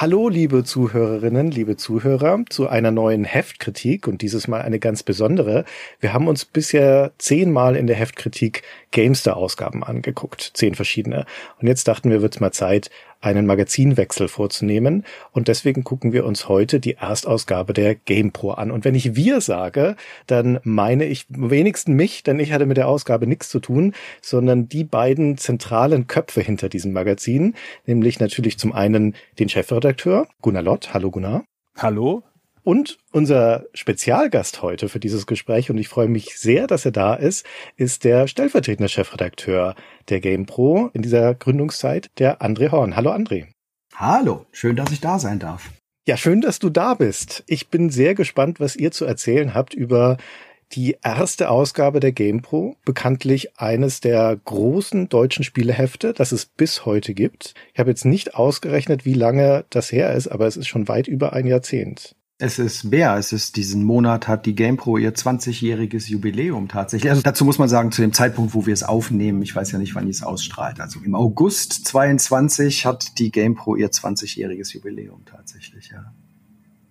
Hallo, liebe Zuhörerinnen, liebe Zuhörer, zu einer neuen Heftkritik und dieses Mal eine ganz besondere. Wir haben uns bisher zehnmal in der Heftkritik Gamester-Ausgaben angeguckt, zehn verschiedene. Und jetzt dachten wir, wird's mal Zeit, einen Magazinwechsel vorzunehmen. Und deswegen gucken wir uns heute die Erstausgabe der GamePro an. Und wenn ich wir sage, dann meine ich wenigstens mich, denn ich hatte mit der Ausgabe nichts zu tun, sondern die beiden zentralen Köpfe hinter diesem Magazin, nämlich natürlich zum einen den Chefredakteur Gunnar Lott. Hallo Gunnar. Hallo. Und unser Spezialgast heute für dieses Gespräch, und ich freue mich sehr, dass er da ist, ist der stellvertretende Chefredakteur der GamePro in dieser Gründungszeit, der André Horn. Hallo André. Hallo, schön, dass ich da sein darf. Ja, schön, dass du da bist. Ich bin sehr gespannt, was ihr zu erzählen habt über die erste Ausgabe der GamePro, bekanntlich eines der großen deutschen Spielehefte, das es bis heute gibt. Ich habe jetzt nicht ausgerechnet, wie lange das her ist, aber es ist schon weit über ein Jahrzehnt. Es ist mehr. Es ist diesen Monat hat die GamePro ihr 20-jähriges Jubiläum tatsächlich. Also dazu muss man sagen, zu dem Zeitpunkt, wo wir es aufnehmen, ich weiß ja nicht, wann die es ausstrahlt. Also im August 22 hat die GamePro ihr 20-jähriges Jubiläum tatsächlich, ja.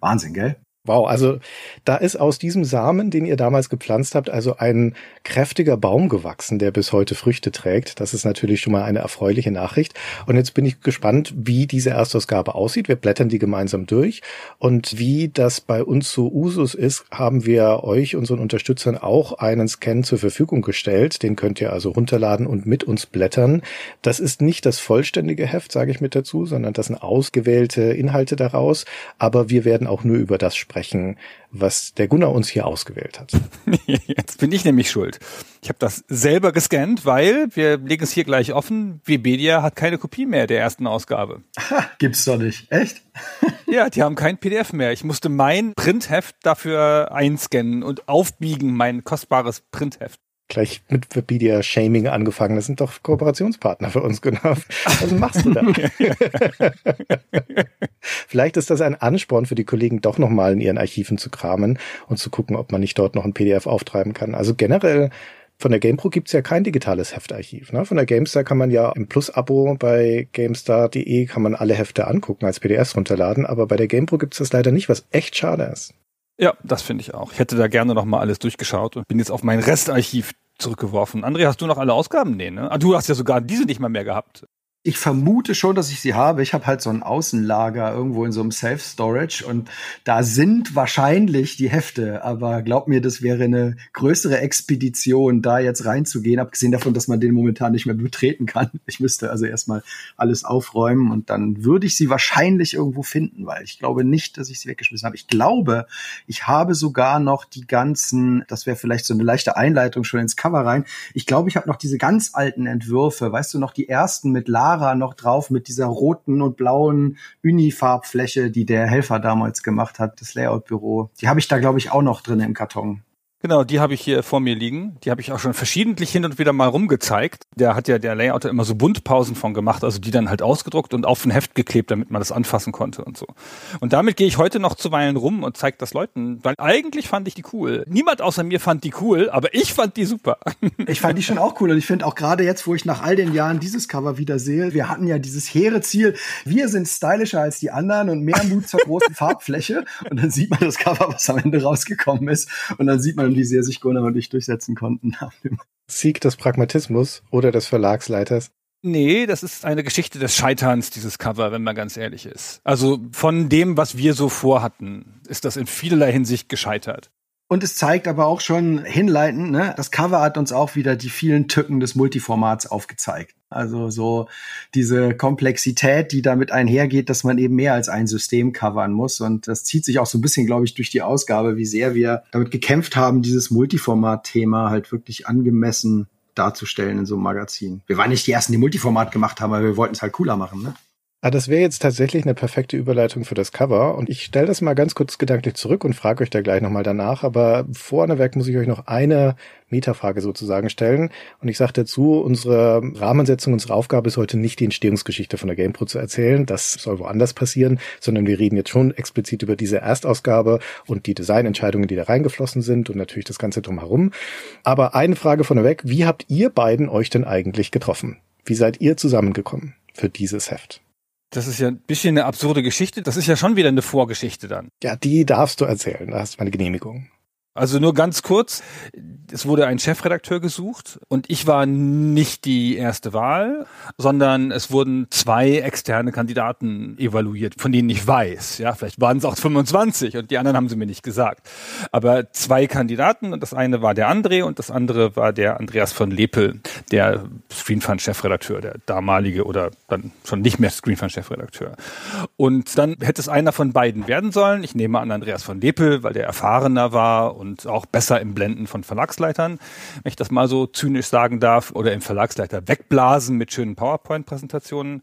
Wahnsinn, gell? Wow, also da ist aus diesem Samen, den ihr damals gepflanzt habt, also ein kräftiger Baum gewachsen, der bis heute Früchte trägt. Das ist natürlich schon mal eine erfreuliche Nachricht. Und jetzt bin ich gespannt, wie diese Erstausgabe aussieht. Wir blättern die gemeinsam durch. Und wie das bei uns so Usus ist, haben wir euch, unseren Unterstützern, auch einen Scan zur Verfügung gestellt. Den könnt ihr also runterladen und mit uns blättern. Das ist nicht das vollständige Heft, sage ich mit dazu, sondern das sind ausgewählte Inhalte daraus. Aber wir werden auch nur über das sprechen sprechen, was der Gunnar uns hier ausgewählt hat. Jetzt bin ich nämlich schuld. Ich habe das selber gescannt, weil wir legen es hier gleich offen. Webedia hat keine Kopie mehr der ersten Ausgabe. Ha, gibt's doch nicht. Echt? ja, die haben kein PDF mehr. Ich musste mein Printheft dafür einscannen und aufbiegen, mein kostbares Printheft gleich mit Wikipedia Shaming angefangen. Das sind doch Kooperationspartner für uns, genau. Was machst du da? Vielleicht ist das ein Ansporn für die Kollegen, doch nochmal in ihren Archiven zu kramen und zu gucken, ob man nicht dort noch ein PDF auftreiben kann. Also generell von der GamePro gibt's ja kein digitales Heftarchiv. Ne? Von der GameStar kann man ja im Plus-Abo bei GameStar.de kann man alle Hefte angucken, als PDFs runterladen, aber bei der GamePro gibt's das leider nicht, was echt schade ist. Ja, das finde ich auch. Ich hätte da gerne noch mal alles durchgeschaut und bin jetzt auf mein Restarchiv zurückgeworfen. André, hast du noch alle Ausgaben? Nee, ne? Ah, du hast ja sogar diese nicht mal mehr gehabt ich vermute schon, dass ich sie habe. Ich habe halt so ein Außenlager irgendwo in so einem Self-Storage und da sind wahrscheinlich die Hefte. Aber glaub mir, das wäre eine größere Expedition, da jetzt reinzugehen, abgesehen davon, dass man den momentan nicht mehr betreten kann. Ich müsste also erstmal alles aufräumen und dann würde ich sie wahrscheinlich irgendwo finden, weil ich glaube nicht, dass ich sie weggeschmissen habe. Ich glaube, ich habe sogar noch die ganzen, das wäre vielleicht so eine leichte Einleitung schon ins Cover rein. Ich glaube, ich habe noch diese ganz alten Entwürfe, weißt du noch, die ersten mit Lara Lara noch drauf mit dieser roten und blauen Unifarbfläche, die der Helfer damals gemacht hat, das Layout-Büro. Die habe ich da, glaube ich, auch noch drin im Karton. Genau, die habe ich hier vor mir liegen. Die habe ich auch schon verschiedentlich hin und wieder mal rumgezeigt. Der hat ja der Layouter immer so Buntpausen von gemacht, also die dann halt ausgedruckt und auf ein Heft geklebt, damit man das anfassen konnte und so. Und damit gehe ich heute noch zuweilen rum und zeige das Leuten, weil eigentlich fand ich die cool. Niemand außer mir fand die cool, aber ich fand die super. Ich fand die schon auch cool und ich finde auch gerade jetzt, wo ich nach all den Jahren dieses Cover wieder sehe, wir hatten ja dieses hehre Ziel, wir sind stylischer als die anderen und mehr Mut zur großen Farbfläche und dann sieht man das Cover, was am Ende rausgekommen ist und dann sieht man, wie sehr sich Gunnar und ich durchsetzen konnten. Sieg des Pragmatismus oder des Verlagsleiters? Nee, das ist eine Geschichte des Scheiterns, dieses Cover, wenn man ganz ehrlich ist. Also von dem, was wir so vorhatten, ist das in vielerlei Hinsicht gescheitert. Und es zeigt aber auch schon hinleitend, ne, das Cover hat uns auch wieder die vielen Tücken des Multiformats aufgezeigt. Also so diese Komplexität, die damit einhergeht, dass man eben mehr als ein System covern muss. Und das zieht sich auch so ein bisschen, glaube ich, durch die Ausgabe, wie sehr wir damit gekämpft haben, dieses Multiformat-Thema halt wirklich angemessen darzustellen in so einem Magazin. Wir waren nicht die ersten, die Multiformat gemacht haben, aber wir wollten es halt cooler machen, ne? Ah, das wäre jetzt tatsächlich eine perfekte Überleitung für das Cover. Und ich stelle das mal ganz kurz gedanklich zurück und frage euch da gleich nochmal danach. Aber vorneweg muss ich euch noch eine Metafrage sozusagen stellen. Und ich sage dazu, unsere Rahmensetzung, unsere Aufgabe ist heute nicht die Entstehungsgeschichte von der GamePro zu erzählen. Das soll woanders passieren, sondern wir reden jetzt schon explizit über diese Erstausgabe und die Designentscheidungen, die da reingeflossen sind und natürlich das Ganze drumherum. Aber eine Frage vorneweg. Wie habt ihr beiden euch denn eigentlich getroffen? Wie seid ihr zusammengekommen für dieses Heft? Das ist ja ein bisschen eine absurde Geschichte. Das ist ja schon wieder eine Vorgeschichte dann. Ja, die darfst du erzählen. Da hast du meine Genehmigung. Also nur ganz kurz, es wurde ein Chefredakteur gesucht und ich war nicht die erste Wahl, sondern es wurden zwei externe Kandidaten evaluiert, von denen ich weiß. Ja, vielleicht waren es auch 25 und die anderen haben sie mir nicht gesagt. Aber zwei Kandidaten und das eine war der André und das andere war der Andreas von Lepel, der Screenfund-Chefredakteur, der damalige oder dann schon nicht mehr Screenfund-Chefredakteur. Und dann hätte es einer von beiden werden sollen. Ich nehme an Andreas von Lepel, weil der erfahrener war und und auch besser im Blenden von Verlagsleitern, wenn ich das mal so zynisch sagen darf, oder im Verlagsleiter wegblasen mit schönen PowerPoint-Präsentationen.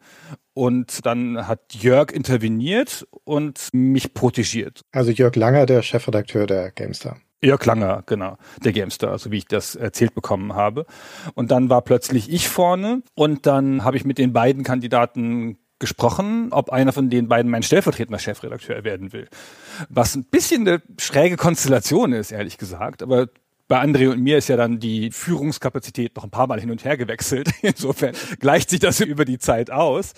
Und dann hat Jörg interveniert und mich protegiert. Also Jörg Langer, der Chefredakteur der GameStar. Jörg Langer, genau, der Gamestar, so wie ich das erzählt bekommen habe. Und dann war plötzlich ich vorne und dann habe ich mit den beiden Kandidaten gesprochen, ob einer von den beiden mein stellvertretender Chefredakteur werden will. Was ein bisschen eine schräge Konstellation ist, ehrlich gesagt, aber bei André und mir ist ja dann die Führungskapazität noch ein paar Mal hin und her gewechselt. Insofern gleicht sich das über die Zeit aus.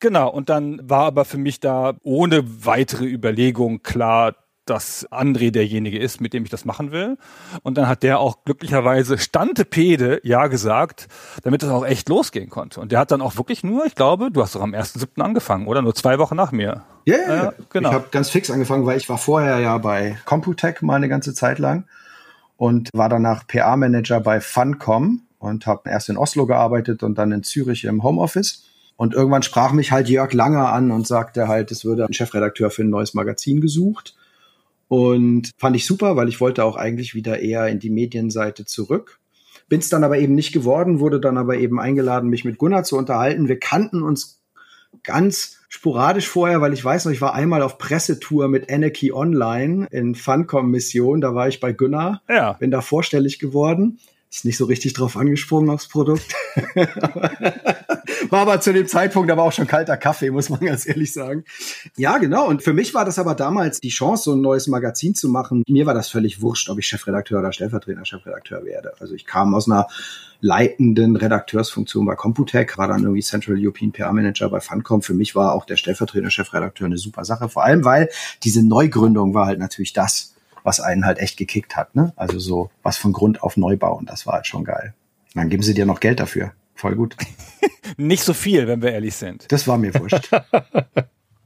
Genau. Und dann war aber für mich da ohne weitere Überlegung klar, dass André derjenige ist, mit dem ich das machen will. Und dann hat der auch glücklicherweise Stantepede ja gesagt, damit es auch echt losgehen konnte. Und der hat dann auch wirklich nur, ich glaube, du hast doch am 1.7. angefangen, oder? Nur zwei Wochen nach mir. Ja, yeah, ja, genau. Ich habe ganz fix angefangen, weil ich war vorher ja bei Computec mal eine ganze Zeit lang und war danach PA-Manager bei Funcom und habe erst in Oslo gearbeitet und dann in Zürich im Homeoffice. Und irgendwann sprach mich halt Jörg Langer an und sagte halt, es würde ein Chefredakteur für ein neues Magazin gesucht. Und fand ich super, weil ich wollte auch eigentlich wieder eher in die Medienseite zurück. Bin es dann aber eben nicht geworden, wurde dann aber eben eingeladen, mich mit Gunnar zu unterhalten. Wir kannten uns ganz sporadisch vorher, weil ich weiß noch, ich war einmal auf Pressetour mit Anarchy Online in Funcom Mission, da war ich bei Gunnar, ja. bin da vorstellig geworden ist nicht so richtig drauf angesprungen aufs Produkt. war aber zu dem Zeitpunkt aber auch schon kalter Kaffee, muss man ganz ehrlich sagen. Ja, genau. Und für mich war das aber damals die Chance, so ein neues Magazin zu machen. Mir war das völlig wurscht, ob ich Chefredakteur oder Stellvertreter Chefredakteur werde. Also ich kam aus einer leitenden Redakteursfunktion bei Computec, war dann irgendwie Central European PR Manager bei Funcom. Für mich war auch der Stellvertreter Chefredakteur eine super Sache. Vor allem, weil diese Neugründung war halt natürlich das, was einen halt echt gekickt hat. Ne? Also so was von Grund auf neu bauen, das war halt schon geil. Und dann geben sie dir noch Geld dafür. Voll gut. Nicht so viel, wenn wir ehrlich sind. Das war mir wurscht.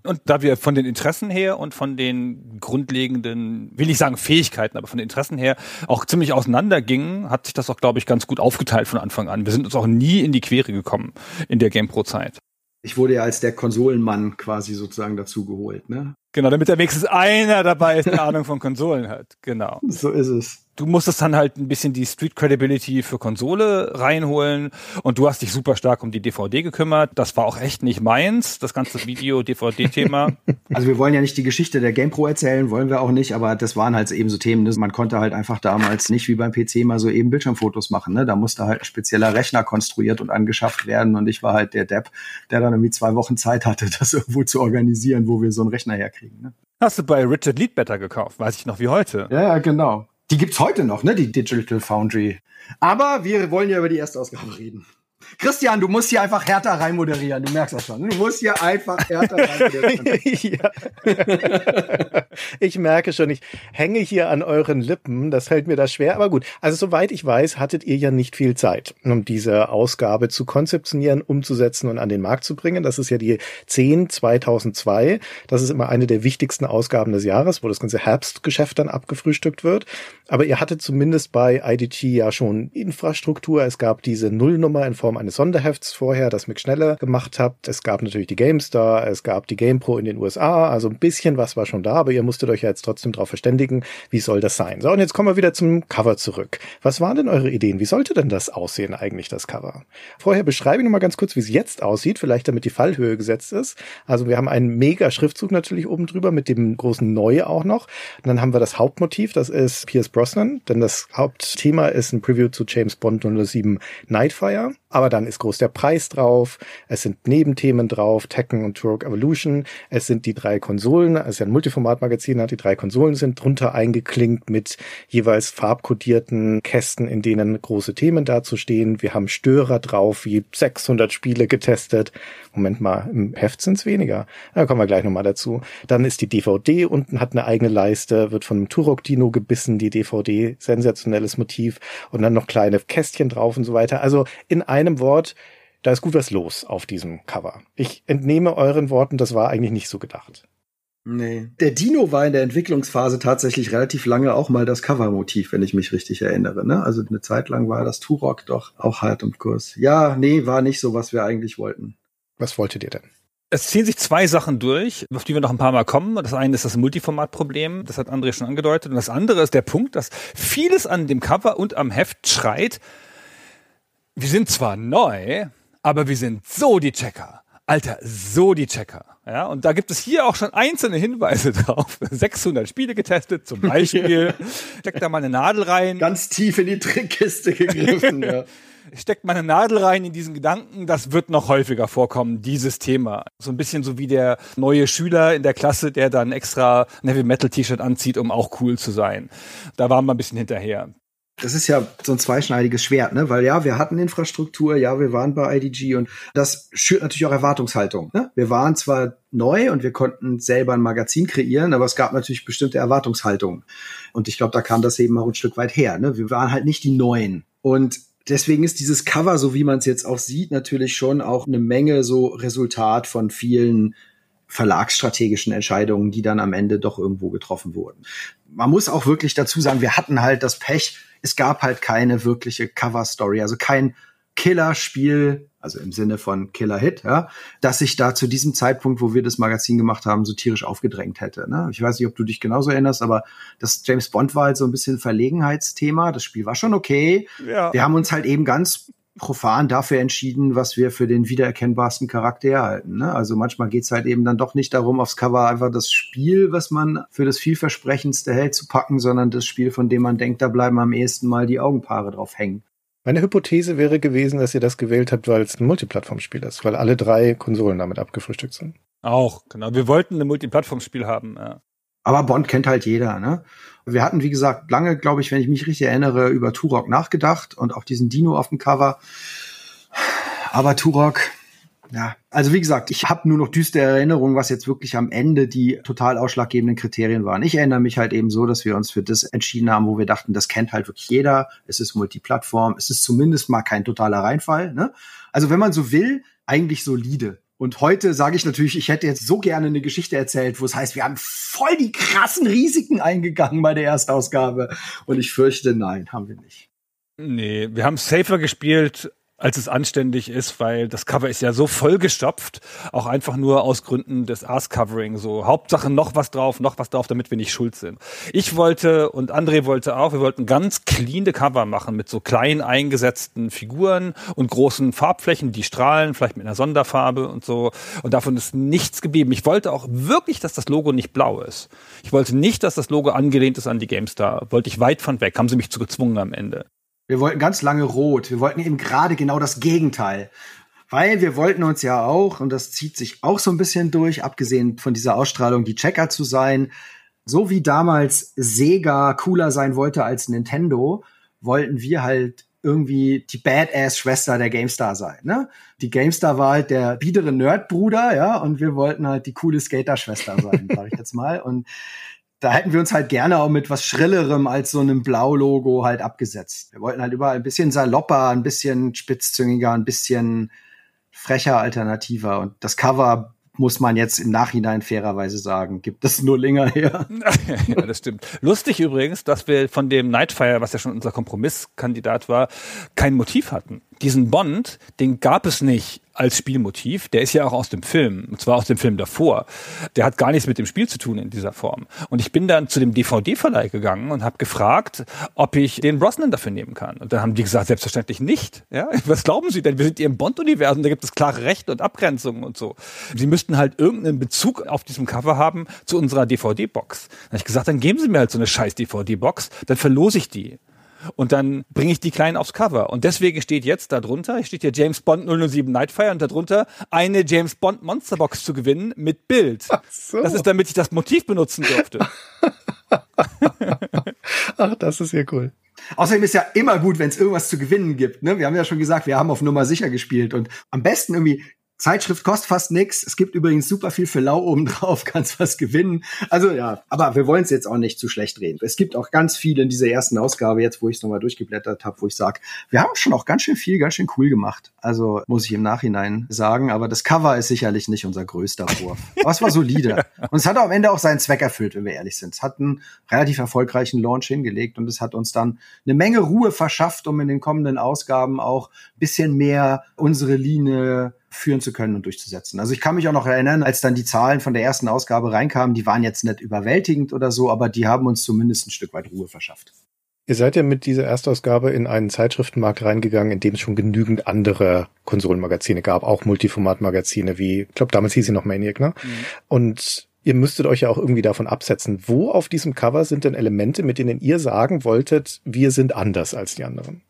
Und da wir von den Interessen her und von den grundlegenden, will ich sagen Fähigkeiten, aber von den Interessen her auch ziemlich auseinandergingen, hat sich das auch, glaube ich, ganz gut aufgeteilt von Anfang an. Wir sind uns auch nie in die Quere gekommen in der GamePro-Zeit. Ich wurde ja als der Konsolenmann quasi sozusagen dazu geholt, ne? Genau, damit da wenigstens einer dabei ist, der Ahnung von Konsolen hat. Genau. So ist es du musstest dann halt ein bisschen die Street Credibility für Konsole reinholen und du hast dich super stark um die DVD gekümmert. Das war auch echt nicht meins, das ganze Video-DVD-Thema. Also wir wollen ja nicht die Geschichte der GamePro erzählen, wollen wir auch nicht, aber das waren halt eben so Themen. Ne? Man konnte halt einfach damals nicht wie beim PC mal so eben Bildschirmfotos machen. Ne? Da musste halt ein spezieller Rechner konstruiert und angeschafft werden und ich war halt der Depp, der dann irgendwie zwei Wochen Zeit hatte, das irgendwo zu organisieren, wo wir so einen Rechner herkriegen. Ne? Hast du bei Richard Leadbetter gekauft, weiß ich noch wie heute. Ja, genau. Die gibt's heute noch, ne? Die Digital Foundry. Aber wir wollen ja über die erste Ausgabe reden. Christian, du musst hier einfach härter rein moderieren. Du merkst das schon. Du musst hier einfach härter rein moderieren. ich merke schon, ich hänge hier an euren Lippen. Das fällt mir da schwer. Aber gut. Also soweit ich weiß, hattet ihr ja nicht viel Zeit, um diese Ausgabe zu konzeptionieren, umzusetzen und an den Markt zu bringen. Das ist ja die 10 2002. Das ist immer eine der wichtigsten Ausgaben des Jahres, wo das ganze Herbstgeschäft dann abgefrühstückt wird. Aber ihr hattet zumindest bei IDT ja schon Infrastruktur. Es gab diese Nullnummer in Form eines Sonderhefts vorher, das Mick Schneller gemacht habt. Es gab natürlich die GameStar, es gab die GamePro in den USA, also ein bisschen was war schon da, aber ihr musstet euch ja jetzt trotzdem darauf verständigen, wie soll das sein. So, und jetzt kommen wir wieder zum Cover zurück. Was waren denn eure Ideen? Wie sollte denn das aussehen eigentlich, das Cover? Vorher beschreibe ich noch mal ganz kurz, wie es jetzt aussieht, vielleicht damit die Fallhöhe gesetzt ist. Also wir haben einen mega Schriftzug natürlich oben drüber mit dem großen Neue auch noch. Und dann haben wir das Hauptmotiv, das ist Pierce Brosnan, denn das Hauptthema ist ein Preview zu James Bond 007 Nightfire. Aber dann ist groß der Preis drauf, es sind Nebenthemen drauf, Tekken und Turok Evolution, es sind die drei Konsolen, es ist ja ein Multiformat-Magazin, die drei Konsolen sind drunter eingeklinkt mit jeweils farbkodierten Kästen, in denen große Themen dazustehen. Wir haben Störer drauf, wie 600 Spiele getestet. Moment mal, im Heft sind es weniger. Da kommen wir gleich nochmal dazu. Dann ist die DVD unten, hat eine eigene Leiste, wird von einem Turok-Dino gebissen, die DVD, sensationelles Motiv und dann noch kleine Kästchen drauf und so weiter. Also in einem Wort, da ist gut was los auf diesem Cover. Ich entnehme euren Worten, das war eigentlich nicht so gedacht. Nee. Der Dino war in der Entwicklungsphase tatsächlich relativ lange auch mal das Covermotiv, wenn ich mich richtig erinnere. Ne? Also eine Zeit lang war das Turok doch auch hart im Kurs. Ja, nee, war nicht so, was wir eigentlich wollten. Was wolltet ihr denn? Es ziehen sich zwei Sachen durch, auf die wir noch ein paar Mal kommen. Das eine ist das Multiformat-Problem, das hat André schon angedeutet. Und das andere ist der Punkt, dass vieles an dem Cover und am Heft schreit, wir sind zwar neu, aber wir sind so die Checker. Alter, so die Checker. Ja, und da gibt es hier auch schon einzelne Hinweise drauf. 600 Spiele getestet, zum Beispiel. Steckt da mal eine Nadel rein. Ganz tief in die Trickkiste gegriffen, ja. Steckt mal eine Nadel rein in diesen Gedanken, das wird noch häufiger vorkommen, dieses Thema. So ein bisschen so wie der neue Schüler in der Klasse, der dann extra ein Heavy Metal T-Shirt anzieht, um auch cool zu sein. Da waren wir ein bisschen hinterher das ist ja so ein zweischneidiges Schwert, ne? Weil ja, wir hatten Infrastruktur, ja, wir waren bei IDG und das schürt natürlich auch Erwartungshaltung. Ne? Wir waren zwar neu und wir konnten selber ein Magazin kreieren, aber es gab natürlich bestimmte Erwartungshaltungen. Und ich glaube, da kam das eben auch ein Stück weit her. Ne? Wir waren halt nicht die Neuen. Und deswegen ist dieses Cover, so wie man es jetzt auch sieht, natürlich schon auch eine Menge so Resultat von vielen verlagsstrategischen Entscheidungen, die dann am Ende doch irgendwo getroffen wurden. Man muss auch wirklich dazu sagen, wir hatten halt das Pech, es gab halt keine wirkliche Cover-Story, also kein Killer-Spiel, also im Sinne von Killer-Hit, ja, dass sich da zu diesem Zeitpunkt, wo wir das Magazin gemacht haben, so tierisch aufgedrängt hätte. Ne? Ich weiß nicht, ob du dich genauso erinnerst, aber das James Bond war halt so ein bisschen Verlegenheitsthema. Das Spiel war schon okay. Ja. Wir haben uns halt eben ganz profan dafür entschieden, was wir für den wiedererkennbarsten Charakter halten. Ne? Also manchmal geht's halt eben dann doch nicht darum, aufs Cover einfach das Spiel, was man für das vielversprechendste hält, zu packen, sondern das Spiel, von dem man denkt, da bleiben am ehesten mal die Augenpaare drauf hängen. Meine Hypothese wäre gewesen, dass ihr das gewählt habt, weil es ein Multiplattformspiel ist, weil alle drei Konsolen damit abgefrühstückt sind. Auch, genau. Wir wollten ein Multiplattformspiel haben, ja. Aber Bond kennt halt jeder, ne? Wir hatten, wie gesagt, lange, glaube ich, wenn ich mich richtig erinnere, über Turok nachgedacht und auch diesen Dino auf dem Cover. Aber Turok, ja, also wie gesagt, ich habe nur noch düstere Erinnerungen, was jetzt wirklich am Ende die total ausschlaggebenden Kriterien waren. Ich erinnere mich halt eben so, dass wir uns für das entschieden haben, wo wir dachten, das kennt halt wirklich jeder. Es ist Multiplattform, es ist zumindest mal kein totaler Reinfall. Ne? Also wenn man so will, eigentlich solide. Und heute sage ich natürlich, ich hätte jetzt so gerne eine Geschichte erzählt, wo es heißt, wir haben voll die krassen Risiken eingegangen bei der Erstausgabe. Und ich fürchte, nein, haben wir nicht. Nee, wir haben safer gespielt, als es anständig ist, weil das Cover ist ja so vollgestopft, auch einfach nur aus Gründen des Ass-Covering. So Hauptsache noch was drauf, noch was drauf, damit wir nicht schuld sind. Ich wollte und André wollte auch, wir wollten ganz cleane Cover machen mit so klein eingesetzten Figuren und großen Farbflächen, die strahlen, vielleicht mit einer Sonderfarbe und so. Und davon ist nichts geblieben. Ich wollte auch wirklich, dass das Logo nicht blau ist. Ich wollte nicht, dass das Logo angelehnt ist an die GameStar. Wollte ich weit von weg. Haben sie mich zu gezwungen am Ende. Wir wollten ganz lange rot. Wir wollten eben gerade genau das Gegenteil. Weil wir wollten uns ja auch, und das zieht sich auch so ein bisschen durch, abgesehen von dieser Ausstrahlung, die Checker zu sein, so wie damals Sega cooler sein wollte als Nintendo, wollten wir halt irgendwie die Badass-Schwester der GameStar sein. Ne? Die GameStar war halt der biedere Nerdbruder, ja, und wir wollten halt die coole Skater-Schwester sein, sag ich jetzt mal. Und da hätten wir uns halt gerne auch mit was Schrillerem als so einem Blau-Logo halt abgesetzt. Wir wollten halt überall ein bisschen salopper, ein bisschen spitzzüngiger, ein bisschen frecher, alternativer. Und das Cover muss man jetzt im Nachhinein fairerweise sagen, gibt es nur länger her. ja, das stimmt. Lustig übrigens, dass wir von dem Nightfire, was ja schon unser Kompromisskandidat war, kein Motiv hatten. Diesen Bond, den gab es nicht als Spielmotiv. Der ist ja auch aus dem Film, und zwar aus dem Film davor. Der hat gar nichts mit dem Spiel zu tun in dieser Form. Und ich bin dann zu dem DVD-Verleih gegangen und habe gefragt, ob ich den Brosnan dafür nehmen kann. Und dann haben die gesagt, selbstverständlich nicht. Ja? Was glauben Sie denn? Wir sind hier im Bond-Universum, da gibt es klare Rechte und Abgrenzungen und so. Sie müssten halt irgendeinen Bezug auf diesem Cover haben zu unserer DVD-Box. Dann habe ich gesagt, dann geben Sie mir halt so eine scheiß DVD-Box, dann verlose ich die. Und dann bringe ich die Kleinen aufs Cover. Und deswegen steht jetzt darunter, steht hier James Bond 007 Nightfire und darunter eine James Bond Monsterbox zu gewinnen mit Bild. Ach so. Das ist, damit ich das Motiv benutzen durfte. Ach, das ist ja cool. Außerdem ist ja immer gut, wenn es irgendwas zu gewinnen gibt. Ne? Wir haben ja schon gesagt, wir haben auf Nummer sicher gespielt und am besten irgendwie Zeitschrift kostet fast nix. Es gibt übrigens super viel für Lau oben drauf, kannst was gewinnen. Also ja, aber wir wollen es jetzt auch nicht zu schlecht reden. Es gibt auch ganz viel in dieser ersten Ausgabe, jetzt wo ich es nochmal durchgeblättert habe, wo ich sage, wir haben schon auch ganz schön viel, ganz schön cool gemacht. Also muss ich im Nachhinein sagen, aber das Cover ist sicherlich nicht unser größter Wurf. Aber es war solide. Und es hat am Ende auch seinen Zweck erfüllt, wenn wir ehrlich sind. Es hat einen relativ erfolgreichen Launch hingelegt und es hat uns dann eine Menge Ruhe verschafft, um in den kommenden Ausgaben auch bisschen mehr unsere Linie führen zu können und durchzusetzen. Also ich kann mich auch noch erinnern, als dann die Zahlen von der ersten Ausgabe reinkamen, die waren jetzt nicht überwältigend oder so, aber die haben uns zumindest ein Stück weit Ruhe verschafft. Ihr seid ja mit dieser Erstausgabe in einen Zeitschriftenmarkt reingegangen, in dem es schon genügend andere Konsolenmagazine gab, auch Multiformatmagazine wie, ich glaube, damals hieß sie noch Maniac, ne? Mhm. Und ihr müsstet euch ja auch irgendwie davon absetzen. Wo auf diesem Cover sind denn Elemente, mit denen ihr sagen wolltet, wir sind anders als die anderen?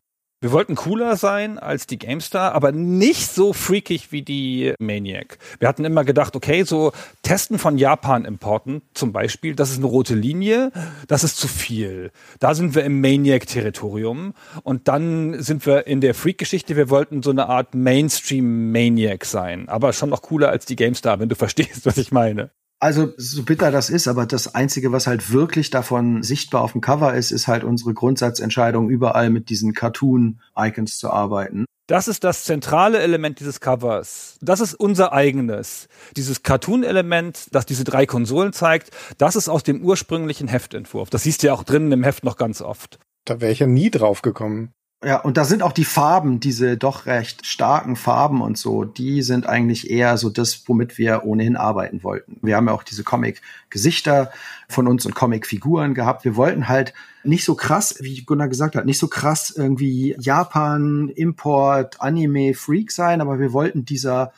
Wir wollten cooler sein als die GameStar, aber nicht so freakig wie die Maniac. Wir hatten immer gedacht, okay, so Testen von Japan-Importen zum Beispiel, das ist eine rote Linie, das ist zu viel. Da sind wir im Maniac-Territorium und dann sind wir in der Freak-Geschichte. Wir wollten so eine Art Mainstream-Maniac sein, aber schon noch cooler als die GameStar, wenn du verstehst, was ich meine. Also so bitter das ist, aber das Einzige, was halt wirklich davon sichtbar auf dem Cover ist, ist halt unsere Grundsatzentscheidung, überall mit diesen Cartoon-Icons zu arbeiten. Das ist das zentrale Element dieses Covers. Das ist unser eigenes. Dieses Cartoon-Element, das diese drei Konsolen zeigt, das ist aus dem ursprünglichen Heftentwurf. Das siehst du ja auch drinnen im Heft noch ganz oft. Da wäre ich ja nie drauf gekommen. Ja, und da sind auch die Farben, diese doch recht starken Farben und so, die sind eigentlich eher so das, womit wir ohnehin arbeiten wollten. Wir haben ja auch diese Comic-Gesichter von uns und Comic-Figuren gehabt. Wir wollten halt nicht so krass, wie Gunnar gesagt hat, nicht so krass irgendwie Japan, Import, Anime-Freak sein, aber wir wollten dieser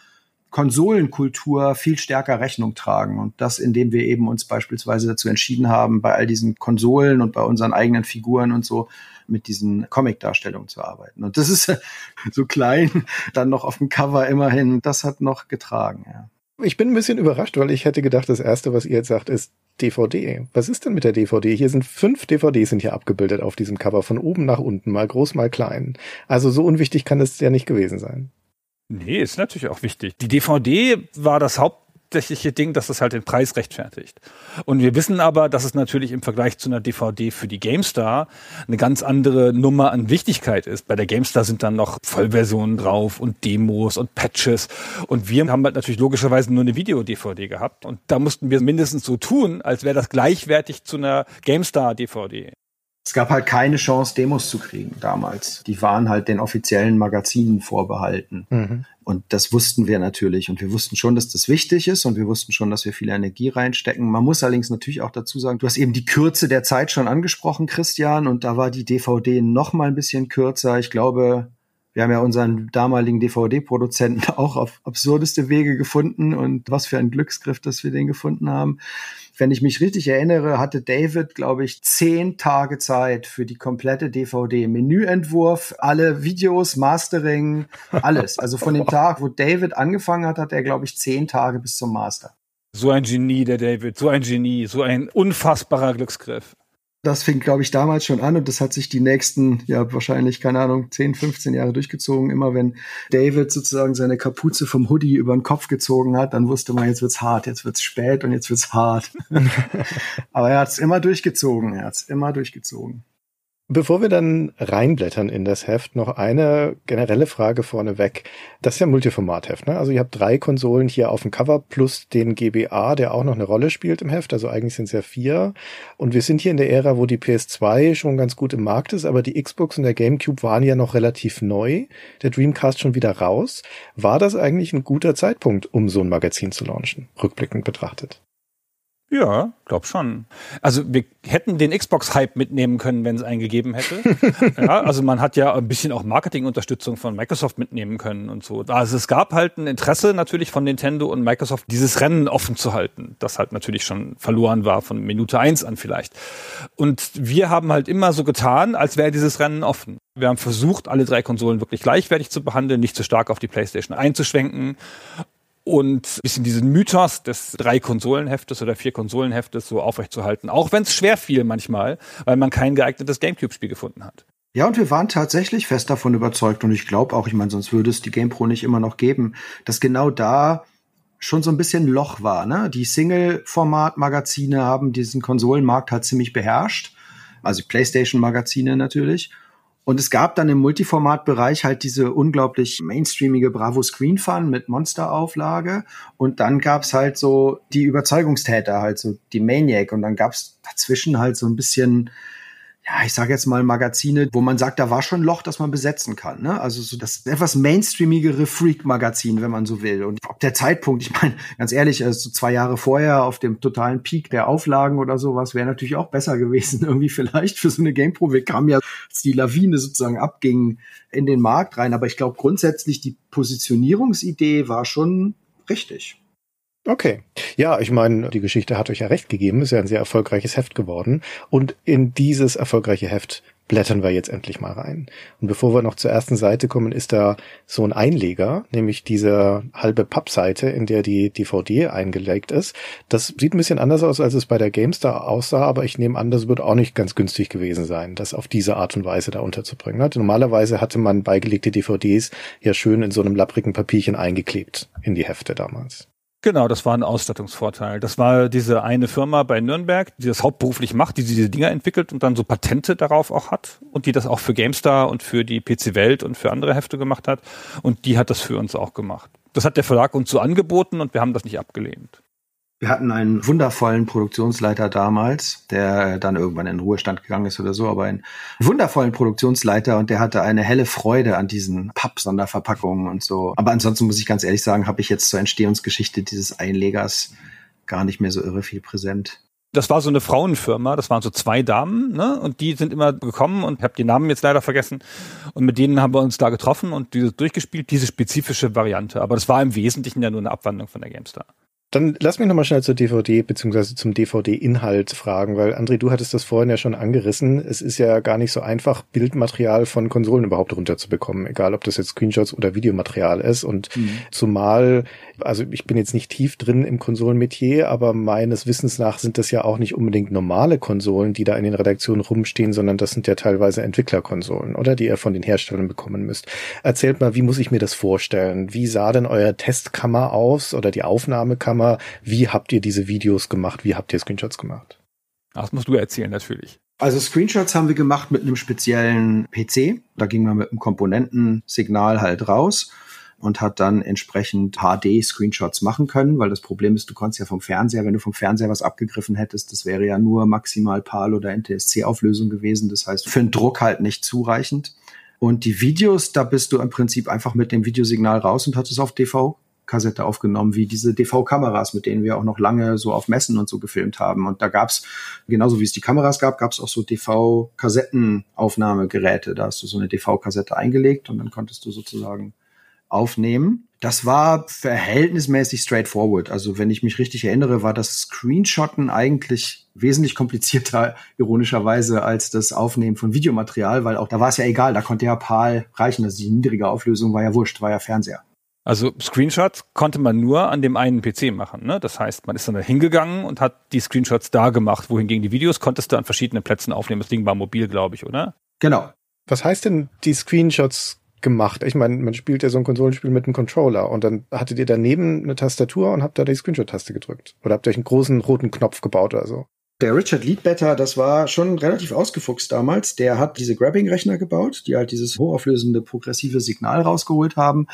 Konsolenkultur viel stärker Rechnung tragen. Und das, indem wir eben uns beispielsweise dazu entschieden haben, bei all diesen Konsolen und bei unseren eigenen Figuren und so mit diesen Comic-Darstellungen zu arbeiten. Und das ist so klein, dann noch auf dem Cover immerhin, das hat noch getragen, ja. Ich bin ein bisschen überrascht, weil ich hätte gedacht, das erste, was ihr jetzt sagt, ist DVD. Was ist denn mit der DVD? Hier sind fünf DVDs sind hier abgebildet auf diesem Cover, von oben nach unten, mal groß, mal klein. Also so unwichtig kann es ja nicht gewesen sein. Nee, ist natürlich auch wichtig. Die DVD war das Haupt hauptsächliche Ding, dass es halt den Preis rechtfertigt. Und wir wissen aber, dass es natürlich im Vergleich zu einer DVD für die GameStar eine ganz andere Nummer an Wichtigkeit ist. Bei der GameStar sind dann noch Vollversionen drauf und Demos und Patches. Und wir haben halt natürlich logischerweise nur eine Video-DVD gehabt. Und da mussten wir mindestens so tun, als wäre das gleichwertig zu einer GameStar-DVD. Es gab halt keine Chance, Demos zu kriegen damals. Die waren halt den offiziellen Magazinen vorbehalten. Mhm. Und das wussten wir natürlich. Und wir wussten schon, dass das wichtig ist. Und wir wussten schon, dass wir viel Energie reinstecken. Man muss allerdings natürlich auch dazu sagen, du hast eben die Kürze der Zeit schon angesprochen, Christian. Und da war die DVD noch mal ein bisschen kürzer. Ich glaube, wir haben ja unseren damaligen DVD-Produzenten auch auf absurdeste Wege gefunden. Und was für ein Glücksgriff, dass wir den gefunden haben wenn ich mich richtig erinnere, hatte David, glaube ich, zehn Tage Zeit für die komplette DVD. Menüentwurf, alle Videos, Mastering, alles. Also von dem Tag, wo David angefangen hat, hat er, glaube ich, zehn Tage bis zum Master. So ein Genie, der David, so ein Genie, so ein unfassbarer Glücksgriff das fing, glaube ich, damals schon an und das hat sich die nächsten, ja, wahrscheinlich, keine Ahnung, 10, 15 Jahre durchgezogen. Immer wenn David sozusagen seine Kapuze vom Hoodie über den Kopf gezogen hat, dann wusste man, jetzt wird's hart, jetzt wird's spät und jetzt wird's hart. Aber er hat's immer durchgezogen, er hat's immer durchgezogen. Bevor wir dann reinblättern in das Heft, noch eine generelle Frage vorneweg. Das ist ja ein Multiformatheft, ne? Also ihr habt drei Konsolen hier auf dem Cover plus den GBA, der auch noch eine Rolle spielt im Heft. Also eigentlich sind es ja vier. Und wir sind hier in der Ära, wo die PS2 schon ganz gut im Markt ist, aber die Xbox und der GameCube waren ja noch relativ neu. Der Dreamcast schon wieder raus. War das eigentlich ein guter Zeitpunkt, um so ein Magazin zu launchen, rückblickend betrachtet? Ja, glaub schon. Also wir hätten den Xbox-Hype mitnehmen können, wenn es einen gegeben hätte. ja, also man hat ja ein bisschen auch Marketingunterstützung von Microsoft mitnehmen können und so. Also es gab halt ein Interesse natürlich von Nintendo und Microsoft, dieses Rennen offen zu halten, das halt natürlich schon verloren war von Minute eins an vielleicht. Und wir haben halt immer so getan, als wäre dieses Rennen offen. Wir haben versucht, alle drei Konsolen wirklich gleichwertig zu behandeln, nicht zu stark auf die PlayStation einzuschwenken und bisschen diesen Mythos des drei Konsolenheftes oder vier Konsolenheftes so aufrechtzuerhalten, auch wenn es schwer fiel manchmal, weil man kein geeignetes Gamecube-Spiel gefunden hat. Ja, und wir waren tatsächlich fest davon überzeugt und ich glaube auch, ich meine, sonst würde es die GamePro nicht immer noch geben, dass genau da schon so ein bisschen Loch war. Ne? Die Single-Format-Magazine haben diesen Konsolenmarkt halt ziemlich beherrscht, also PlayStation-Magazine natürlich. Und es gab dann im Multiformat-Bereich halt diese unglaublich mainstreamige Bravo Screen Fun mit Monster-Auflage. Und dann gab's halt so die Überzeugungstäter, halt so die Maniac. Und dann gab's dazwischen halt so ein bisschen ja, ich sage jetzt mal Magazine, wo man sagt, da war schon ein Loch, das man besetzen kann. Ne? Also so das etwas mainstreamigere Freak-Magazin, wenn man so will. Und ob der Zeitpunkt, ich meine, ganz ehrlich, also so zwei Jahre vorher auf dem totalen Peak der Auflagen oder sowas, wäre natürlich auch besser gewesen, irgendwie vielleicht für so eine GamePro. Wir kamen ja, als die Lawine sozusagen abging, in den Markt rein. Aber ich glaube grundsätzlich, die Positionierungsidee war schon richtig. Okay. Ja, ich meine, die Geschichte hat euch ja recht gegeben, ist ja ein sehr erfolgreiches Heft geworden. Und in dieses erfolgreiche Heft blättern wir jetzt endlich mal rein. Und bevor wir noch zur ersten Seite kommen, ist da so ein Einleger, nämlich diese halbe Pappseite, in der die DVD eingelegt ist. Das sieht ein bisschen anders aus, als es bei der GameStar aussah, aber ich nehme an, das wird auch nicht ganz günstig gewesen sein, das auf diese Art und Weise da unterzubringen. Normalerweise hatte man beigelegte DVDs ja schön in so einem lapprigen Papierchen eingeklebt in die Hefte damals. Genau, das war ein Ausstattungsvorteil. Das war diese eine Firma bei Nürnberg, die das hauptberuflich macht, die diese Dinger entwickelt und dann so Patente darauf auch hat und die das auch für GameStar und für die PC Welt und für andere Hefte gemacht hat und die hat das für uns auch gemacht. Das hat der Verlag uns so angeboten und wir haben das nicht abgelehnt. Wir hatten einen wundervollen Produktionsleiter damals, der dann irgendwann in Ruhestand gegangen ist oder so, aber einen wundervollen Produktionsleiter und der hatte eine helle Freude an diesen Papp-Sonderverpackungen und so. Aber ansonsten muss ich ganz ehrlich sagen, habe ich jetzt zur Entstehungsgeschichte dieses Einlegers gar nicht mehr so irre viel präsent. Das war so eine Frauenfirma, das waren so zwei Damen, ne? Und die sind immer gekommen und ich habe die Namen jetzt leider vergessen. Und mit denen haben wir uns da getroffen und diese durchgespielt, diese spezifische Variante. Aber das war im Wesentlichen ja nur eine Abwandlung von der GameStar. Dann lass mich nochmal schnell zur DVD beziehungsweise zum DVD-Inhalt fragen, weil André, du hattest das vorhin ja schon angerissen. Es ist ja gar nicht so einfach, Bildmaterial von Konsolen überhaupt runterzubekommen, egal ob das jetzt Screenshots oder Videomaterial ist. Und mhm. zumal, also ich bin jetzt nicht tief drin im Konsolenmetier, aber meines Wissens nach sind das ja auch nicht unbedingt normale Konsolen, die da in den Redaktionen rumstehen, sondern das sind ja teilweise Entwicklerkonsolen, oder? Die ihr von den Herstellern bekommen müsst. Erzählt mal, wie muss ich mir das vorstellen? Wie sah denn euer Testkammer aus oder die Aufnahmekammer? Kamera. Wie habt ihr diese Videos gemacht? Wie habt ihr Screenshots gemacht? Das musst du erzählen, natürlich. Also Screenshots haben wir gemacht mit einem speziellen PC. Da ging man mit einem Komponentensignal halt raus und hat dann entsprechend HD-Screenshots machen können, weil das Problem ist, du konntest ja vom Fernseher, wenn du vom Fernseher was abgegriffen hättest, das wäre ja nur maximal PAL oder NTSC-Auflösung gewesen. Das heißt, für den Druck halt nicht zureichend. Und die Videos, da bist du im Prinzip einfach mit dem Videosignal raus und hattest auf DV Kassette aufgenommen, wie diese DV-Kameras, mit denen wir auch noch lange so auf Messen und so gefilmt haben. Und da gab's genauso wie es die Kameras gab, gab's auch so DV-Kassettenaufnahmegeräte. Da hast du so eine DV-Kassette eingelegt und dann konntest du sozusagen aufnehmen. Das war verhältnismäßig straightforward. Also wenn ich mich richtig erinnere, war das Screenshotten eigentlich wesentlich komplizierter, ironischerweise, als das Aufnehmen von Videomaterial, weil auch da war es ja egal, da konnte ja PAL reichen. Also die niedrige Auflösung war ja wurscht, war ja Fernseher. Also Screenshots konnte man nur an dem einen PC machen. Ne? Das heißt, man ist dann da hingegangen und hat die Screenshots da gemacht, wohingegen die Videos konntest du an verschiedenen Plätzen aufnehmen. Das Ding war mobil, glaube ich, oder? Genau. Was heißt denn die Screenshots gemacht? Ich meine, man spielt ja so ein Konsolenspiel mit einem Controller und dann hattet ihr daneben eine Tastatur und habt da die Screenshot-Taste gedrückt. Oder habt ihr euch einen großen roten Knopf gebaut oder so? Der Richard Leadbetter, das war schon relativ ausgefuchst damals. Der hat diese Grabbing-Rechner gebaut, die halt dieses hochauflösende progressive Signal rausgeholt haben.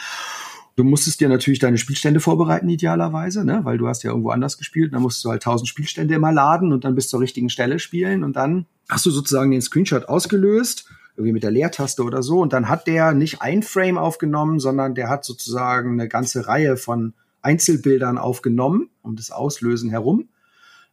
Du musstest dir natürlich deine Spielstände vorbereiten, idealerweise, ne? weil du hast ja irgendwo anders gespielt. Dann musst du halt tausend Spielstände immer laden und dann bis zur richtigen Stelle spielen. Und dann hast du sozusagen den Screenshot ausgelöst, irgendwie mit der Leertaste oder so. Und dann hat der nicht ein Frame aufgenommen, sondern der hat sozusagen eine ganze Reihe von Einzelbildern aufgenommen um das Auslösen herum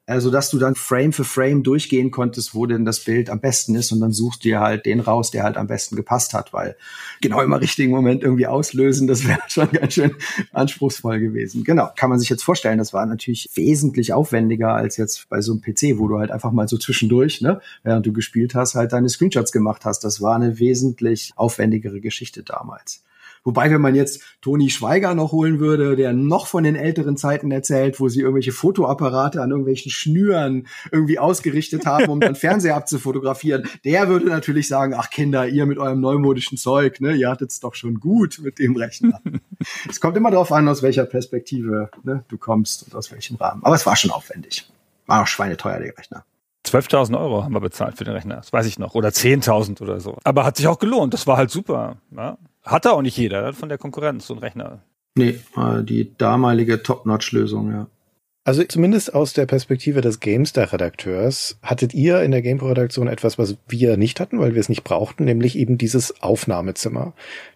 also dass du dann Frame für Frame durchgehen konntest, wo denn das Bild am besten ist und dann suchst du dir halt den raus, der halt am besten gepasst hat, weil genau im richtigen Moment irgendwie auslösen, das wäre schon ganz schön anspruchsvoll gewesen. Genau, kann man sich jetzt vorstellen, das war natürlich wesentlich aufwendiger als jetzt bei so einem PC, wo du halt einfach mal so zwischendurch, ne, während du gespielt hast, halt deine Screenshots gemacht hast. Das war eine wesentlich aufwendigere Geschichte damals. Wobei, wenn man jetzt Toni Schweiger noch holen würde, der noch von den älteren Zeiten erzählt, wo sie irgendwelche Fotoapparate an irgendwelchen Schnüren irgendwie ausgerichtet haben, um dann Fernseher abzufotografieren, der würde natürlich sagen, ach Kinder, ihr mit eurem neumodischen Zeug, ne, ihr hattet's doch schon gut mit dem Rechner. es kommt immer darauf an, aus welcher Perspektive ne, du kommst und aus welchem Rahmen. Aber es war schon aufwendig. War auch schweineteuer, der Rechner. 12.000 Euro haben wir bezahlt für den Rechner, das weiß ich noch. Oder 10.000 oder so. Aber hat sich auch gelohnt, das war halt super. Ja? Hat auch nicht jeder von der Konkurrenz, so ein Rechner. Nee, die damalige Top-Notch-Lösung, ja. Also zumindest aus der Perspektive des GameStar-Redakteurs hattet ihr in der GamePro-Redaktion etwas, was wir nicht hatten, weil wir es nicht brauchten, nämlich eben dieses Aufnahmezimmer.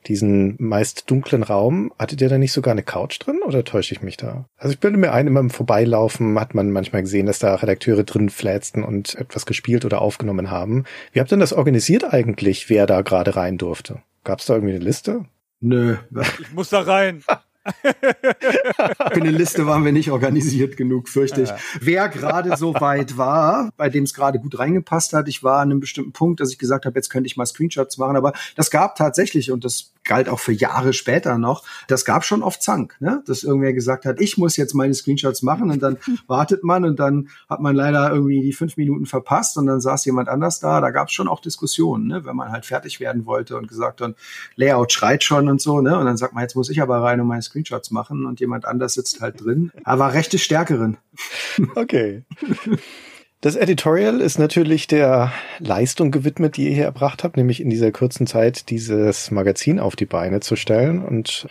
Diesen meist dunklen Raum. Hattet ihr da nicht sogar eine Couch drin oder täusche ich mich da? Also ich bilde mir ein, immer im Vorbeilaufen hat man manchmal gesehen, dass da Redakteure drin flätzten und etwas gespielt oder aufgenommen haben. Wie habt ihr denn das organisiert eigentlich, wer da gerade rein durfte? Gab es da irgendwie eine Liste? Nö. Ich muss da rein. Für eine Liste waren wir nicht organisiert genug, fürchte ich. Ja. Wer gerade so weit war, bei dem es gerade gut reingepasst hat, ich war an einem bestimmten Punkt, dass ich gesagt habe, jetzt könnte ich mal Screenshots machen, aber das gab tatsächlich, und das galt auch für Jahre später noch, das gab schon oft Zank, ne? dass irgendwer gesagt hat, ich muss jetzt meine Screenshots machen und dann wartet man und dann hat man leider irgendwie die fünf Minuten verpasst und dann saß jemand anders da. Da gab es schon auch Diskussionen, ne? wenn man halt fertig werden wollte und gesagt hat, Layout schreit schon und so, ne? Und dann sagt man, jetzt muss ich aber rein und meine Screenshots machen und jemand anders sitzt halt drin. Aber rechte Stärkerin. Okay. Das Editorial ist natürlich der Leistung gewidmet, die ihr hier erbracht habt, nämlich in dieser kurzen Zeit dieses Magazin auf die Beine zu stellen und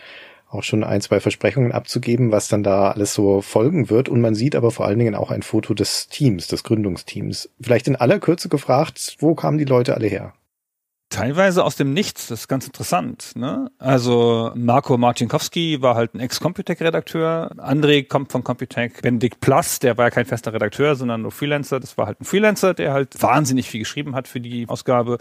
auch schon ein, zwei Versprechungen abzugeben, was dann da alles so folgen wird. Und man sieht aber vor allen Dingen auch ein Foto des Teams, des Gründungsteams. Vielleicht in aller Kürze gefragt, wo kamen die Leute alle her? Teilweise aus dem Nichts, das ist ganz interessant. Ne? Also Marco Marcinkowski war halt ein Ex-Computec-Redakteur. André kommt von Computec. Benedikt Plus, der war ja kein fester Redakteur, sondern nur Freelancer. Das war halt ein Freelancer, der halt wahnsinnig viel geschrieben hat für die Ausgabe.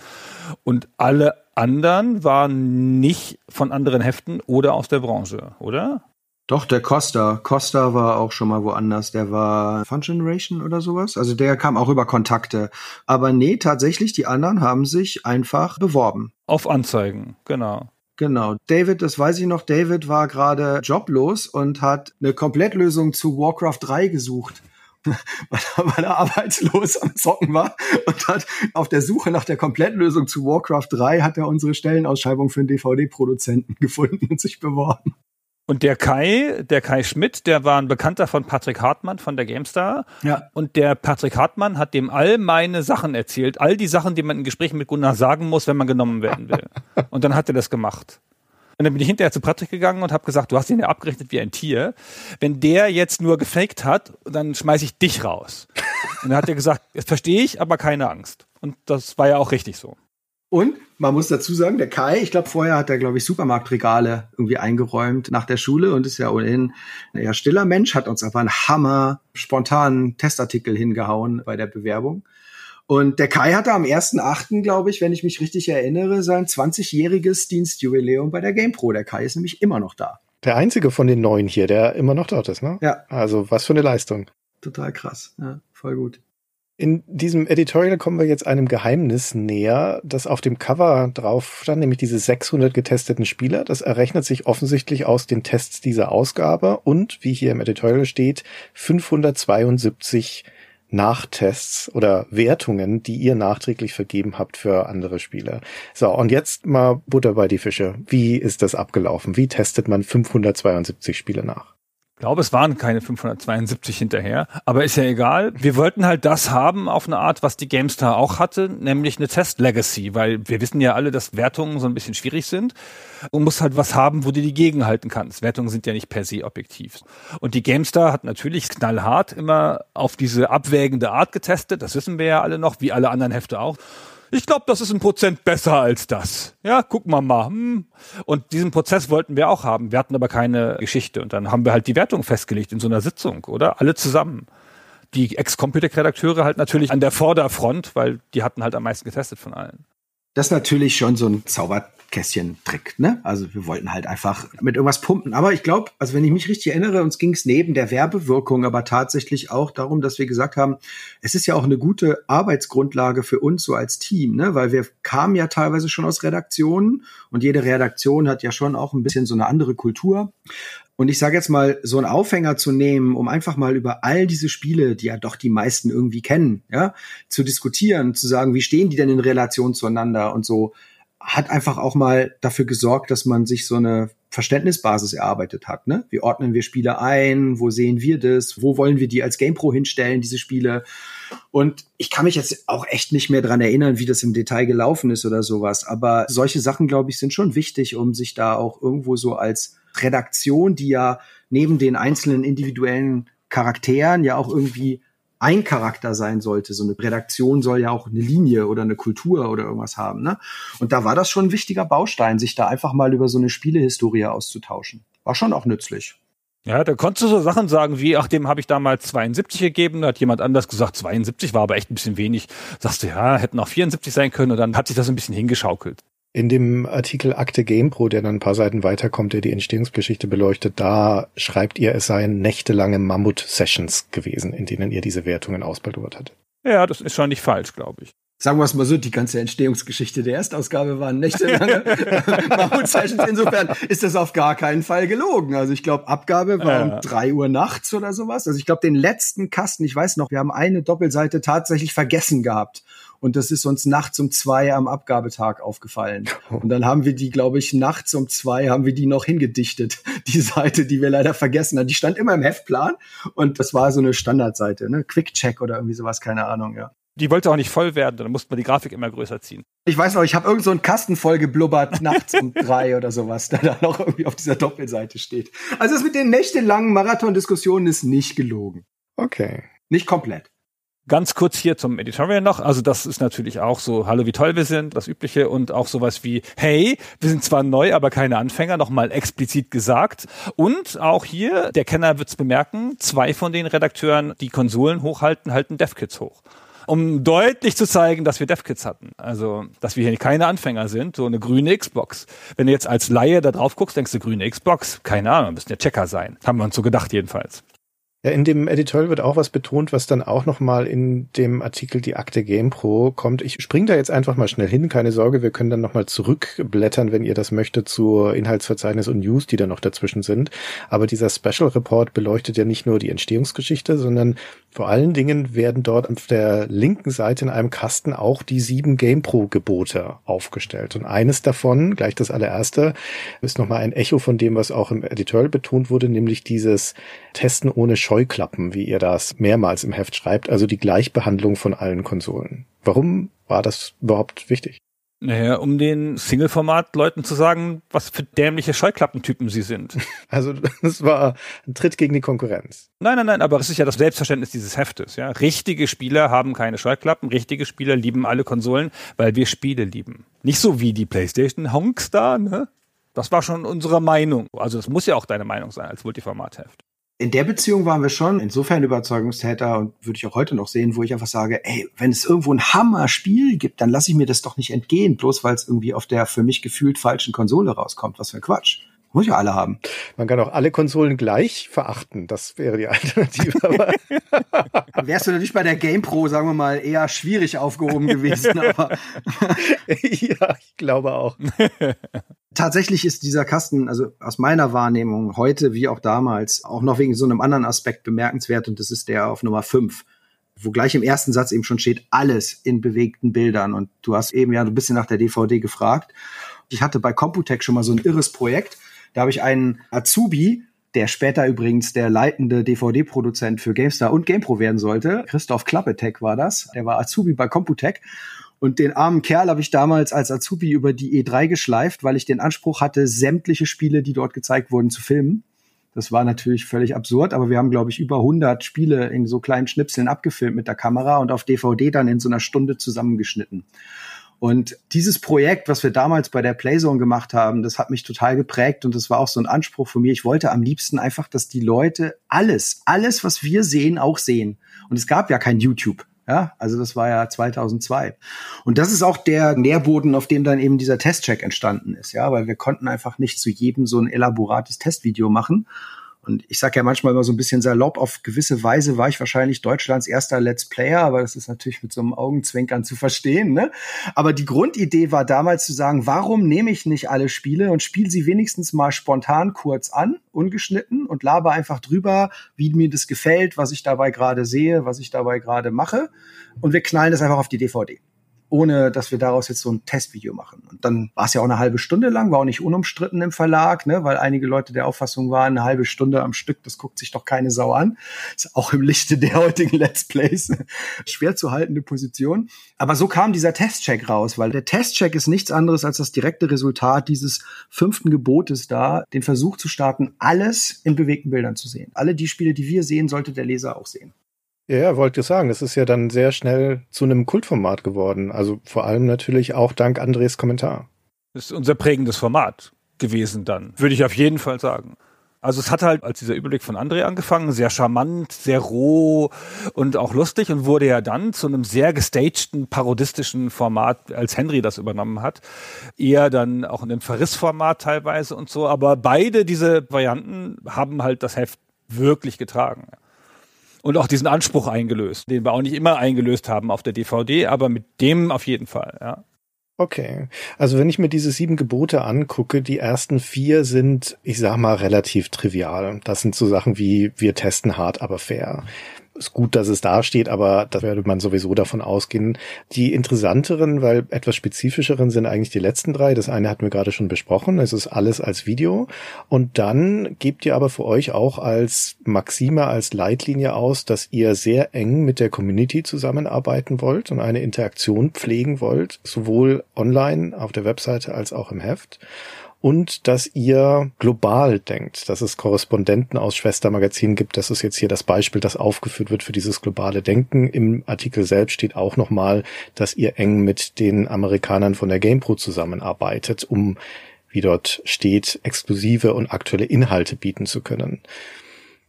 Und alle anderen waren nicht von anderen Heften oder aus der Branche, oder? Doch, der Costa. Costa war auch schon mal woanders. Der war Fun Generation oder sowas. Also der kam auch über Kontakte. Aber nee, tatsächlich, die anderen haben sich einfach beworben. Auf Anzeigen, genau. Genau. David, das weiß ich noch, David war gerade joblos und hat eine Komplettlösung zu Warcraft 3 gesucht. weil er arbeitslos am Zocken war und hat auf der Suche nach der Komplettlösung zu Warcraft 3 hat er unsere Stellenausschreibung für einen DVD-Produzenten gefunden und sich beworben. Und der Kai, der Kai Schmidt, der war ein Bekannter von Patrick Hartmann von der GameStar. Ja. Und der Patrick Hartmann hat dem all meine Sachen erzählt, all die Sachen, die man in Gesprächen mit Gunnar sagen muss, wenn man genommen werden will. und dann hat er das gemacht. Und dann bin ich hinterher zu Patrick gegangen und habe gesagt, du hast ihn ja abgerechnet wie ein Tier. Wenn der jetzt nur gefaked hat, dann schmeiß ich dich raus. Und dann hat er gesagt, das verstehe ich, aber keine Angst. Und das war ja auch richtig so. Und man muss dazu sagen, der Kai, ich glaube, vorher hat er, glaube ich, Supermarktregale irgendwie eingeräumt nach der Schule und ist ja ohnehin ein eher stiller Mensch, hat uns aber einen Hammer spontanen Testartikel hingehauen bei der Bewerbung. Und der Kai hatte am 1.8., glaube ich, wenn ich mich richtig erinnere, sein 20-jähriges Dienstjubiläum bei der GamePro. Der Kai ist nämlich immer noch da. Der einzige von den neuen hier, der immer noch dort ist, ne? Ja. Also was für eine Leistung. Total krass. Ja, voll gut. In diesem Editorial kommen wir jetzt einem Geheimnis näher, das auf dem Cover drauf stand, nämlich diese 600 getesteten Spieler. Das errechnet sich offensichtlich aus den Tests dieser Ausgabe und, wie hier im Editorial steht, 572 Nachtests oder Wertungen, die ihr nachträglich vergeben habt für andere Spieler. So, und jetzt mal Butter bei die Fische. Wie ist das abgelaufen? Wie testet man 572 Spiele nach? Ich glaube, es waren keine 572 hinterher, aber ist ja egal. Wir wollten halt das haben auf eine Art, was die GameStar auch hatte, nämlich eine Test Legacy, weil wir wissen ja alle, dass Wertungen so ein bisschen schwierig sind und muss halt was haben, wo du die gegenhalten kannst. Wertungen sind ja nicht per se objektiv. Und die GameStar hat natürlich knallhart immer auf diese abwägende Art getestet, das wissen wir ja alle noch, wie alle anderen Hefte auch ich glaube, das ist ein Prozent besser als das. Ja, gucken wir mal. Hm. Und diesen Prozess wollten wir auch haben. Wir hatten aber keine Geschichte. Und dann haben wir halt die Wertung festgelegt in so einer Sitzung, oder? Alle zusammen. Die Ex-Computer-Redakteure halt natürlich an der Vorderfront, weil die hatten halt am meisten getestet von allen. Das ist natürlich schon so ein Zauber Kästchen-Trick, ne? Also wir wollten halt einfach mit irgendwas pumpen. Aber ich glaube, also wenn ich mich richtig erinnere, uns ging es neben der Werbewirkung aber tatsächlich auch darum, dass wir gesagt haben, es ist ja auch eine gute Arbeitsgrundlage für uns so als Team, ne? Weil wir kamen ja teilweise schon aus Redaktionen und jede Redaktion hat ja schon auch ein bisschen so eine andere Kultur. Und ich sage jetzt mal, so einen Aufhänger zu nehmen, um einfach mal über all diese Spiele, die ja doch die meisten irgendwie kennen, ja, zu diskutieren, zu sagen, wie stehen die denn in Relation zueinander und so, hat einfach auch mal dafür gesorgt, dass man sich so eine Verständnisbasis erarbeitet hat. Ne? Wie ordnen wir Spiele ein? Wo sehen wir das? Wo wollen wir die als GamePro hinstellen, diese Spiele? Und ich kann mich jetzt auch echt nicht mehr dran erinnern, wie das im Detail gelaufen ist oder sowas. Aber solche Sachen, glaube ich, sind schon wichtig, um sich da auch irgendwo so als Redaktion, die ja neben den einzelnen individuellen Charakteren ja auch irgendwie ein Charakter sein sollte. So eine Redaktion soll ja auch eine Linie oder eine Kultur oder irgendwas haben. Ne? Und da war das schon ein wichtiger Baustein, sich da einfach mal über so eine Spielehistorie auszutauschen. War schon auch nützlich. Ja, da konntest du so Sachen sagen wie, ach, dem habe ich damals 72 gegeben, da hat jemand anders gesagt, 72 war aber echt ein bisschen wenig. Sagst du, ja, hätten auch 74 sein können und dann hat sich das ein bisschen hingeschaukelt. In dem Artikel Akte GamePro, der dann ein paar Seiten weiterkommt, der die Entstehungsgeschichte beleuchtet, da schreibt ihr, es seien nächtelange Mammut-Sessions gewesen, in denen ihr diese Wertungen ausbaldowert hattet. Ja, das ist schon nicht falsch, glaube ich. Sagen wir es mal so, die ganze Entstehungsgeschichte der Erstausgabe waren nächtelange Mammut-Sessions. Insofern ist das auf gar keinen Fall gelogen. Also ich glaube, Abgabe war ja. um drei Uhr nachts oder sowas. Also ich glaube, den letzten Kasten, ich weiß noch, wir haben eine Doppelseite tatsächlich vergessen gehabt. Und das ist uns nachts um zwei am Abgabetag aufgefallen. Und dann haben wir die, glaube ich, nachts um zwei haben wir die noch hingedichtet. Die Seite, die wir leider vergessen haben. Die stand immer im Heftplan und das war so eine Standardseite, ne? Quick Check oder irgendwie sowas, keine Ahnung, ja. Die wollte auch nicht voll werden, dann musste man die Grafik immer größer ziehen. Ich weiß noch, ich habe irgend so einen Kasten voll geblubbert nachts um drei oder sowas, der da noch irgendwie auf dieser Doppelseite steht. Also das mit den nächtelangen Marathondiskussionen ist nicht gelogen. Okay. Nicht komplett. Ganz kurz hier zum Editorial noch. Also das ist natürlich auch so, hallo, wie toll wir sind, das Übliche und auch sowas wie, hey, wir sind zwar neu, aber keine Anfänger, nochmal explizit gesagt. Und auch hier, der Kenner wird's bemerken, zwei von den Redakteuren, die Konsolen hochhalten, halten DevKits hoch um deutlich zu zeigen, dass wir DevKits hatten. Also, dass wir hier keine Anfänger sind, so eine grüne Xbox. Wenn du jetzt als Laie da drauf guckst, denkst du grüne Xbox, keine Ahnung, müssen ja Checker sein. Haben wir uns so gedacht jedenfalls. Ja, in dem Editorial wird auch was betont, was dann auch nochmal in dem Artikel Die Akte GamePro kommt. Ich springe da jetzt einfach mal schnell hin, keine Sorge, wir können dann nochmal zurückblättern, wenn ihr das möchtet, zu Inhaltsverzeichnis und News, die da noch dazwischen sind. Aber dieser Special Report beleuchtet ja nicht nur die Entstehungsgeschichte, sondern vor allen Dingen werden dort auf der linken Seite in einem Kasten auch die sieben GamePro-Gebote aufgestellt. Und eines davon, gleich das allererste, ist nochmal ein Echo von dem, was auch im Editorial betont wurde, nämlich dieses Testen ohne Scheuklappen, wie ihr das mehrmals im Heft schreibt, also die Gleichbehandlung von allen Konsolen. Warum war das überhaupt wichtig? Naja, um den Single-Format-Leuten zu sagen, was für dämliche Scheuklappentypen sie sind. Also das war ein Tritt gegen die Konkurrenz. Nein, nein, nein, aber es ist ja das Selbstverständnis dieses Heftes. Ja, richtige Spieler haben keine Scheuklappen, richtige Spieler lieben alle Konsolen, weil wir Spiele lieben. Nicht so wie die PlayStation-Honks da, ne? Das war schon unsere Meinung. Also das muss ja auch deine Meinung sein als Multiformat-Heft in der Beziehung waren wir schon insofern Überzeugungstäter und würde ich auch heute noch sehen, wo ich einfach sage, ey, wenn es irgendwo ein Hammer-Spiel gibt, dann lasse ich mir das doch nicht entgehen, bloß weil es irgendwie auf der für mich gefühlt falschen Konsole rauskommt. Was für ein Quatsch. Muss ja alle haben. Man kann auch alle Konsolen gleich verachten. Das wäre die Alternative. Wärst du natürlich bei der GamePro, sagen wir mal, eher schwierig aufgehoben gewesen. Aber ja, ich glaube auch. Tatsächlich ist dieser Kasten, also aus meiner Wahrnehmung heute wie auch damals, auch noch wegen so einem anderen Aspekt bemerkenswert und das ist der auf Nummer 5 wo gleich im ersten Satz eben schon steht, alles in bewegten Bildern. Und du hast eben ja ein bisschen nach der DVD gefragt. Ich hatte bei Computec schon mal so ein irres Projekt, da habe ich einen Azubi, der später übrigens der leitende DVD-Produzent für GameStar und GamePro werden sollte. Christoph Klappetek war das. Der war Azubi bei Computec. Und den armen Kerl habe ich damals als Azubi über die E3 geschleift, weil ich den Anspruch hatte, sämtliche Spiele, die dort gezeigt wurden, zu filmen. Das war natürlich völlig absurd, aber wir haben, glaube ich, über 100 Spiele in so kleinen Schnipseln abgefilmt mit der Kamera und auf DVD dann in so einer Stunde zusammengeschnitten. Und dieses Projekt, was wir damals bei der Playzone gemacht haben, das hat mich total geprägt und das war auch so ein Anspruch von mir. Ich wollte am liebsten einfach, dass die Leute alles, alles, was wir sehen, auch sehen. Und es gab ja kein YouTube. Ja, also das war ja 2002. Und das ist auch der Nährboden, auf dem dann eben dieser Testcheck entstanden ist. Ja, weil wir konnten einfach nicht zu jedem so ein elaborates Testvideo machen. Und ich sage ja manchmal immer so ein bisschen salopp, auf gewisse Weise war ich wahrscheinlich Deutschlands erster Let's Player, aber das ist natürlich mit so einem Augenzwinkern zu verstehen. Ne? Aber die Grundidee war damals zu sagen, warum nehme ich nicht alle Spiele und spiele sie wenigstens mal spontan kurz an, ungeschnitten und laber einfach drüber, wie mir das gefällt, was ich dabei gerade sehe, was ich dabei gerade mache. Und wir knallen das einfach auf die DVD ohne dass wir daraus jetzt so ein Testvideo machen. Und dann war es ja auch eine halbe Stunde lang, war auch nicht unumstritten im Verlag, ne, weil einige Leute der Auffassung waren, eine halbe Stunde am Stück, das guckt sich doch keine Sau an. Ist auch im Lichte der heutigen Let's Plays schwer zu haltende Position. Aber so kam dieser Testcheck raus, weil der Testcheck ist nichts anderes als das direkte Resultat dieses fünften Gebotes da, den Versuch zu starten, alles in bewegten Bildern zu sehen. Alle die Spiele, die wir sehen, sollte der Leser auch sehen. Ja, ja, wollte ich sagen, das ist ja dann sehr schnell zu einem Kultformat geworden. Also vor allem natürlich auch dank Andres Kommentar. Das ist unser prägendes Format gewesen dann, würde ich auf jeden Fall sagen. Also es hat halt als dieser Überblick von André angefangen, sehr charmant, sehr roh und auch lustig und wurde ja dann zu einem sehr gestagten, parodistischen Format, als Henry das übernommen hat. Eher dann auch in einem Verrissformat teilweise und so. Aber beide diese Varianten haben halt das Heft wirklich getragen und auch diesen Anspruch eingelöst, den wir auch nicht immer eingelöst haben auf der DVD, aber mit dem auf jeden Fall, ja. Okay. Also wenn ich mir diese sieben Gebote angucke, die ersten vier sind, ich sag mal, relativ trivial. Das sind so Sachen wie, wir testen hart, aber fair ist gut, dass es da steht, aber da werde man sowieso davon ausgehen. Die interessanteren, weil etwas spezifischeren sind eigentlich die letzten drei. Das eine hatten wir gerade schon besprochen. Es ist alles als Video. Und dann gebt ihr aber für euch auch als Maxime, als Leitlinie aus, dass ihr sehr eng mit der Community zusammenarbeiten wollt und eine Interaktion pflegen wollt, sowohl online auf der Webseite als auch im Heft und dass ihr global denkt, dass es Korrespondenten aus Schwestermagazinen gibt. Das ist jetzt hier das Beispiel, das aufgeführt wird für dieses globale Denken. Im Artikel selbst steht auch nochmal, dass ihr eng mit den Amerikanern von der GamePro zusammenarbeitet, um, wie dort steht, exklusive und aktuelle Inhalte bieten zu können.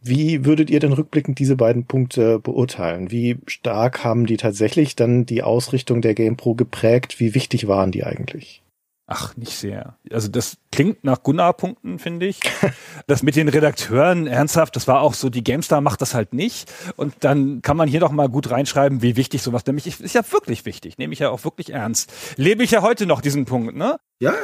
Wie würdet ihr denn rückblickend diese beiden Punkte beurteilen? Wie stark haben die tatsächlich dann die Ausrichtung der GamePro geprägt? Wie wichtig waren die eigentlich? Ach, nicht sehr. Also das klingt nach Gunnar-Punkten, finde ich. Das mit den Redakteuren, ernsthaft, das war auch so, die GameStar macht das halt nicht. Und dann kann man hier doch mal gut reinschreiben, wie wichtig sowas nämlich ist. Ist ja wirklich wichtig, nehme ich ja auch wirklich ernst. Lebe ich ja heute noch diesen Punkt, ne? Ja.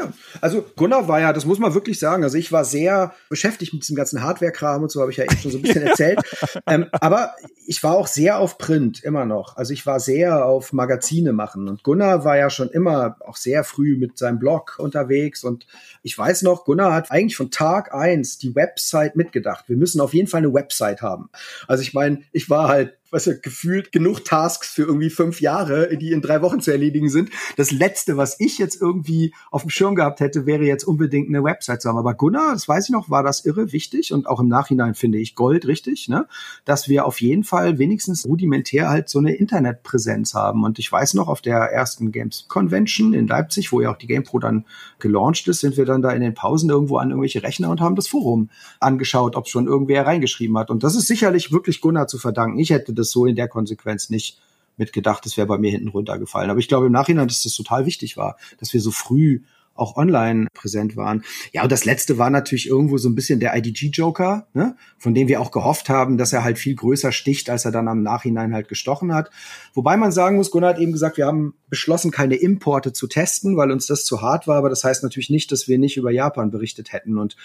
Also Gunnar war ja, das muss man wirklich sagen. Also ich war sehr beschäftigt mit diesem ganzen Hardware-Kram und so, habe ich ja eben schon so ein bisschen erzählt. ähm, aber ich war auch sehr auf Print, immer noch. Also ich war sehr auf Magazine machen. Und Gunnar war ja schon immer auch sehr früh mit seinem Blog unterwegs. Und ich weiß noch, Gunnar hat eigentlich von Tag eins die Website mitgedacht. Wir müssen auf jeden Fall eine Website haben. Also ich meine, ich war halt was ja gefühlt genug Tasks für irgendwie fünf Jahre, die in drei Wochen zu erledigen sind. Das letzte, was ich jetzt irgendwie auf dem Schirm gehabt hätte, wäre jetzt unbedingt eine Website zu haben. Aber Gunnar, das weiß ich noch, war das irre wichtig und auch im Nachhinein finde ich Gold richtig, ne? dass wir auf jeden Fall wenigstens rudimentär halt so eine Internetpräsenz haben. Und ich weiß noch, auf der ersten Games Convention in Leipzig, wo ja auch die GamePro dann gelauncht ist, sind wir dann da in den Pausen irgendwo an irgendwelche Rechner und haben das Forum angeschaut, ob schon irgendwer reingeschrieben hat. Und das ist sicherlich wirklich Gunnar zu verdanken. Ich hätte das so in der Konsequenz nicht mitgedacht. Das wäre bei mir hinten runtergefallen. Aber ich glaube im Nachhinein, dass das total wichtig war, dass wir so früh auch online präsent waren. Ja, und das letzte war natürlich irgendwo so ein bisschen der IDG-Joker, ne? von dem wir auch gehofft haben, dass er halt viel größer sticht, als er dann am Nachhinein halt gestochen hat. Wobei man sagen muss, Gunnar hat eben gesagt, wir haben beschlossen, keine Importe zu testen, weil uns das zu hart war. Aber das heißt natürlich nicht, dass wir nicht über Japan berichtet hätten. Und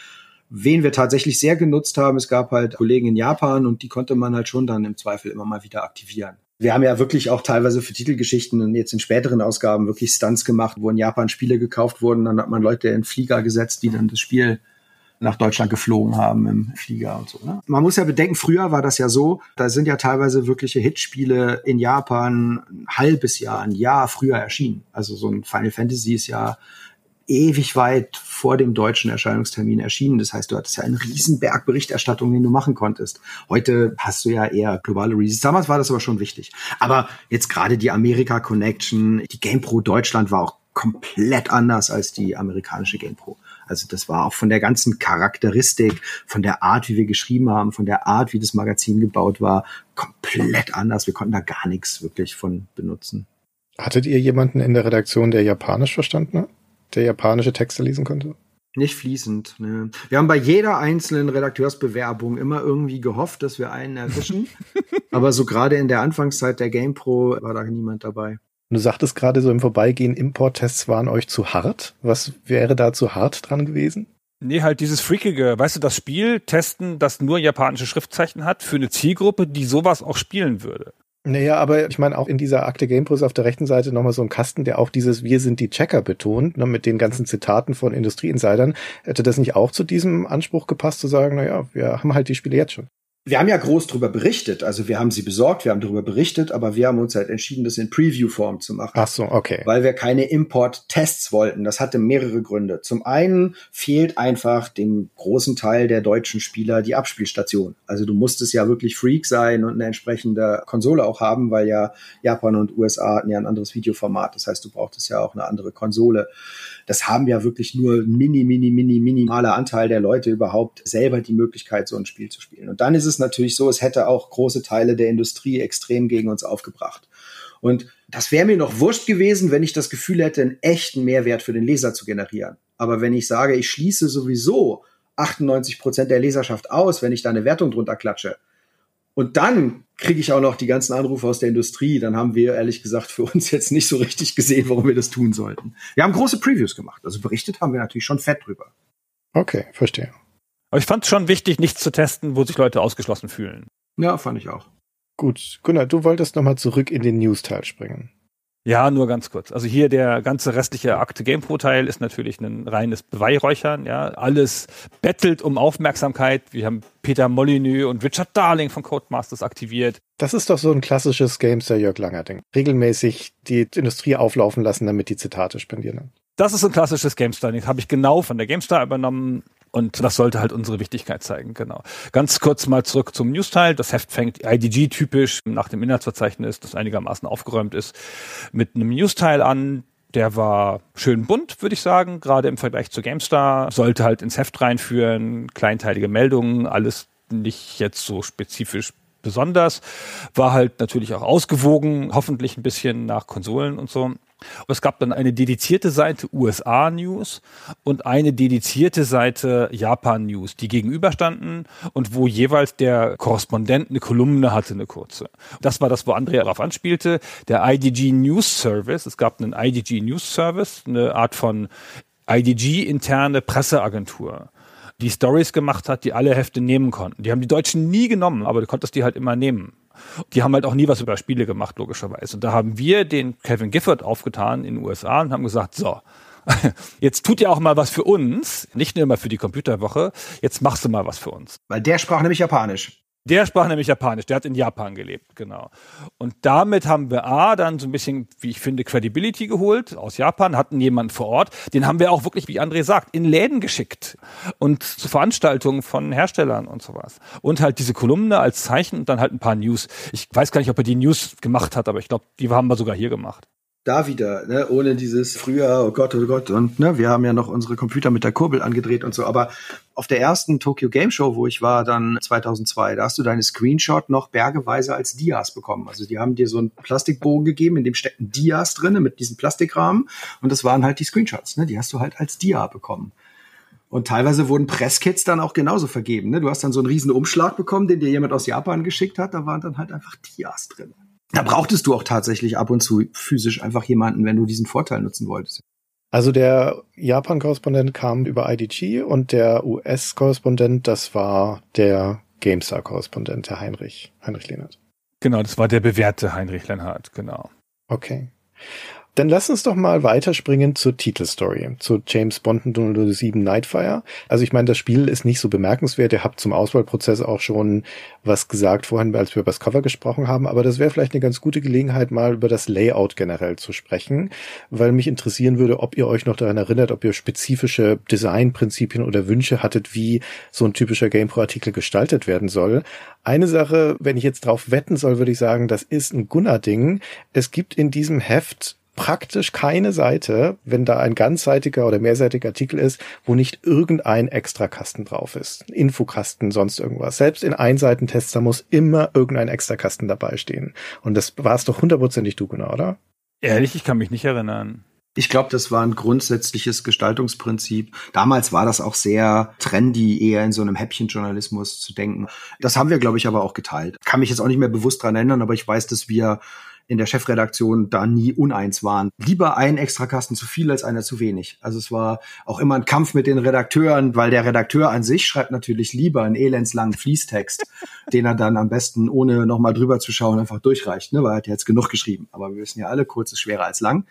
wen wir tatsächlich sehr genutzt haben, es gab halt Kollegen in Japan und die konnte man halt schon dann im Zweifel immer mal wieder aktivieren. Wir haben ja wirklich auch teilweise für Titelgeschichten und jetzt in späteren Ausgaben wirklich Stunts gemacht, wo in Japan Spiele gekauft wurden. Dann hat man Leute in Flieger gesetzt, die dann das Spiel nach Deutschland geflogen haben im Flieger und so. Ne? Man muss ja bedenken, früher war das ja so, da sind ja teilweise wirkliche Hitspiele in Japan ein halbes Jahr, ein Jahr früher erschienen. Also so ein Final Fantasy ist ja ewig weit vor dem deutschen Erscheinungstermin erschienen. Das heißt, du hattest ja einen riesen Berg Berichterstattung, den du machen konntest. Heute hast du ja eher globale Releases. Damals war das aber schon wichtig. Aber jetzt gerade die Amerika Connection, die GamePro Deutschland war auch komplett anders als die amerikanische GamePro. Also das war auch von der ganzen Charakteristik, von der Art, wie wir geschrieben haben, von der Art, wie das Magazin gebaut war, komplett anders. Wir konnten da gar nichts wirklich von benutzen. Hattet ihr jemanden in der Redaktion, der Japanisch verstanden hat? Der japanische Texte lesen konnte? Nicht fließend. Ne. Wir haben bei jeder einzelnen Redakteursbewerbung immer irgendwie gehofft, dass wir einen erwischen. Aber so gerade in der Anfangszeit der GamePro war da niemand dabei. Du sagtest gerade so im Vorbeigehen, Importtests waren euch zu hart. Was wäre da zu hart dran gewesen? Nee, halt dieses freakige, weißt du, das Spiel testen, das nur japanische Schriftzeichen hat, für eine Zielgruppe, die sowas auch spielen würde. Naja, aber ich meine auch in dieser Akte Gameplus auf der rechten Seite nochmal so ein Kasten, der auch dieses Wir sind die Checker betont, ne, mit den ganzen Zitaten von Industrieinsidern. Hätte das nicht auch zu diesem Anspruch gepasst, zu sagen, naja, wir haben halt die Spiele jetzt schon? Wir haben ja groß darüber berichtet. Also wir haben sie besorgt, wir haben darüber berichtet, aber wir haben uns halt entschieden, das in Preview-Form zu machen. Ach so, okay. Weil wir keine Import-Tests wollten. Das hatte mehrere Gründe. Zum einen fehlt einfach dem großen Teil der deutschen Spieler die Abspielstation. Also du musstest ja wirklich Freak sein und eine entsprechende Konsole auch haben, weil ja Japan und USA hatten ja ein anderes Videoformat. Das heißt, du brauchtest ja auch eine andere Konsole das haben ja wirklich nur mini, mini, mini, minimaler Anteil der Leute überhaupt selber die Möglichkeit, so ein Spiel zu spielen. Und dann ist es natürlich so, es hätte auch große Teile der Industrie extrem gegen uns aufgebracht. Und das wäre mir noch wurscht gewesen, wenn ich das Gefühl hätte, einen echten Mehrwert für den Leser zu generieren. Aber wenn ich sage, ich schließe sowieso 98 Prozent der Leserschaft aus, wenn ich da eine Wertung drunter klatsche, und dann kriege ich auch noch die ganzen Anrufe aus der Industrie. Dann haben wir ehrlich gesagt für uns jetzt nicht so richtig gesehen, warum wir das tun sollten. Wir haben große Previews gemacht. Also berichtet haben wir natürlich schon fett drüber. Okay, verstehe. Aber ich fand es schon wichtig, nichts zu testen, wo sich Leute ausgeschlossen fühlen. Ja, fand ich auch. Gut, Gunnar, du wolltest nochmal zurück in den News-Teil springen. Ja, nur ganz kurz. Also hier der ganze restliche Akte GamePro Teil ist natürlich ein reines Beweihräuchern. Ja, alles bettelt um Aufmerksamkeit. Wir haben Peter Molyneux und Richard Darling von Codemasters aktiviert. Das ist doch so ein klassisches Gamester Jörg Langer Ding. Regelmäßig die Industrie auflaufen lassen, damit die Zitate spendieren. Das ist ein klassisches GameStar. Das habe ich genau von der GameStar übernommen. Und das sollte halt unsere Wichtigkeit zeigen, genau. Ganz kurz mal zurück zum News-Teil. Das Heft fängt IDG-typisch nach dem Inhaltsverzeichnis, das einigermaßen aufgeräumt ist, mit einem News-Teil an. Der war schön bunt, würde ich sagen, gerade im Vergleich zu GameStar. Sollte halt ins Heft reinführen, kleinteilige Meldungen, alles nicht jetzt so spezifisch besonders. War halt natürlich auch ausgewogen, hoffentlich ein bisschen nach Konsolen und so. Und es gab dann eine dedizierte Seite USA News und eine dedizierte Seite Japan News, die gegenüberstanden und wo jeweils der Korrespondent eine Kolumne hatte, eine kurze. Das war das, wo Andrea darauf anspielte. Der IDG News Service, es gab einen IDG News Service, eine Art von IDG-interne Presseagentur die Stories gemacht hat, die alle Hefte nehmen konnten. Die haben die Deutschen nie genommen, aber du konntest die halt immer nehmen. Die haben halt auch nie was über Spiele gemacht, logischerweise. Und da haben wir den Kevin Gifford aufgetan in den USA und haben gesagt, so, jetzt tut ja auch mal was für uns, nicht nur immer für die Computerwoche, jetzt machst du mal was für uns. Weil der sprach nämlich Japanisch. Der sprach nämlich Japanisch, der hat in Japan gelebt, genau. Und damit haben wir A, dann so ein bisschen, wie ich finde, Credibility geholt aus Japan, hatten jemanden vor Ort, den haben wir auch wirklich, wie André sagt, in Läden geschickt und zu Veranstaltungen von Herstellern und sowas. Und halt diese Kolumne als Zeichen und dann halt ein paar News. Ich weiß gar nicht, ob er die News gemacht hat, aber ich glaube, die haben wir sogar hier gemacht da wieder, ne, ohne dieses früher, oh Gott, oh Gott, und ne, wir haben ja noch unsere Computer mit der Kurbel angedreht und so, aber auf der ersten Tokyo Game Show, wo ich war, dann 2002, da hast du deine Screenshot noch bergeweise als Dias bekommen. Also die haben dir so einen Plastikbogen gegeben, in dem stecken Dias drinne mit diesem Plastikrahmen und das waren halt die Screenshots, ne, die hast du halt als Dia bekommen. Und teilweise wurden Presskits dann auch genauso vergeben. Ne? Du hast dann so einen riesen Umschlag bekommen, den dir jemand aus Japan geschickt hat. Da waren dann halt einfach Dias drin da brauchtest du auch tatsächlich ab und zu physisch einfach jemanden, wenn du diesen Vorteil nutzen wolltest. Also der Japan-Korrespondent kam über IDG und der US-Korrespondent, das war der GameStar-Korrespondent, der Heinrich, Heinrich Lehnert. Genau, das war der bewährte Heinrich Lehnhardt, genau. Okay. Dann lass uns doch mal weiterspringen zur Titelstory, zu James Bond 007 Nightfire. Also ich meine, das Spiel ist nicht so bemerkenswert. Ihr habt zum Auswahlprozess auch schon was gesagt vorhin, als wir über das Cover gesprochen haben. Aber das wäre vielleicht eine ganz gute Gelegenheit, mal über das Layout generell zu sprechen, weil mich interessieren würde, ob ihr euch noch daran erinnert, ob ihr spezifische Designprinzipien oder Wünsche hattet, wie so ein typischer GamePro-Artikel gestaltet werden soll. Eine Sache, wenn ich jetzt drauf wetten soll, würde ich sagen, das ist ein Gunnar-Ding. Es gibt in diesem Heft praktisch keine Seite, wenn da ein ganzseitiger oder mehrseitiger Artikel ist, wo nicht irgendein Extrakasten drauf ist. Infokasten, sonst irgendwas. Selbst in Einseitentests, da muss immer irgendein Extrakasten dabei stehen. Und das war es doch hundertprozentig du, genau, oder? Ehrlich, ich kann mich nicht erinnern. Ich glaube, das war ein grundsätzliches Gestaltungsprinzip. Damals war das auch sehr trendy, eher in so einem Häppchenjournalismus zu denken. Das haben wir, glaube ich, aber auch geteilt. Kann mich jetzt auch nicht mehr bewusst dran erinnern, aber ich weiß, dass wir in der Chefredaktion da nie uneins waren. Lieber ein Extrakasten zu viel als einer zu wenig. Also es war auch immer ein Kampf mit den Redakteuren, weil der Redakteur an sich schreibt natürlich lieber einen elendslangen Fließtext, den er dann am besten ohne nochmal drüber zu schauen einfach durchreicht, ne? weil er hat ja jetzt genug geschrieben. Aber wir wissen ja alle, kurz ist schwerer als lang.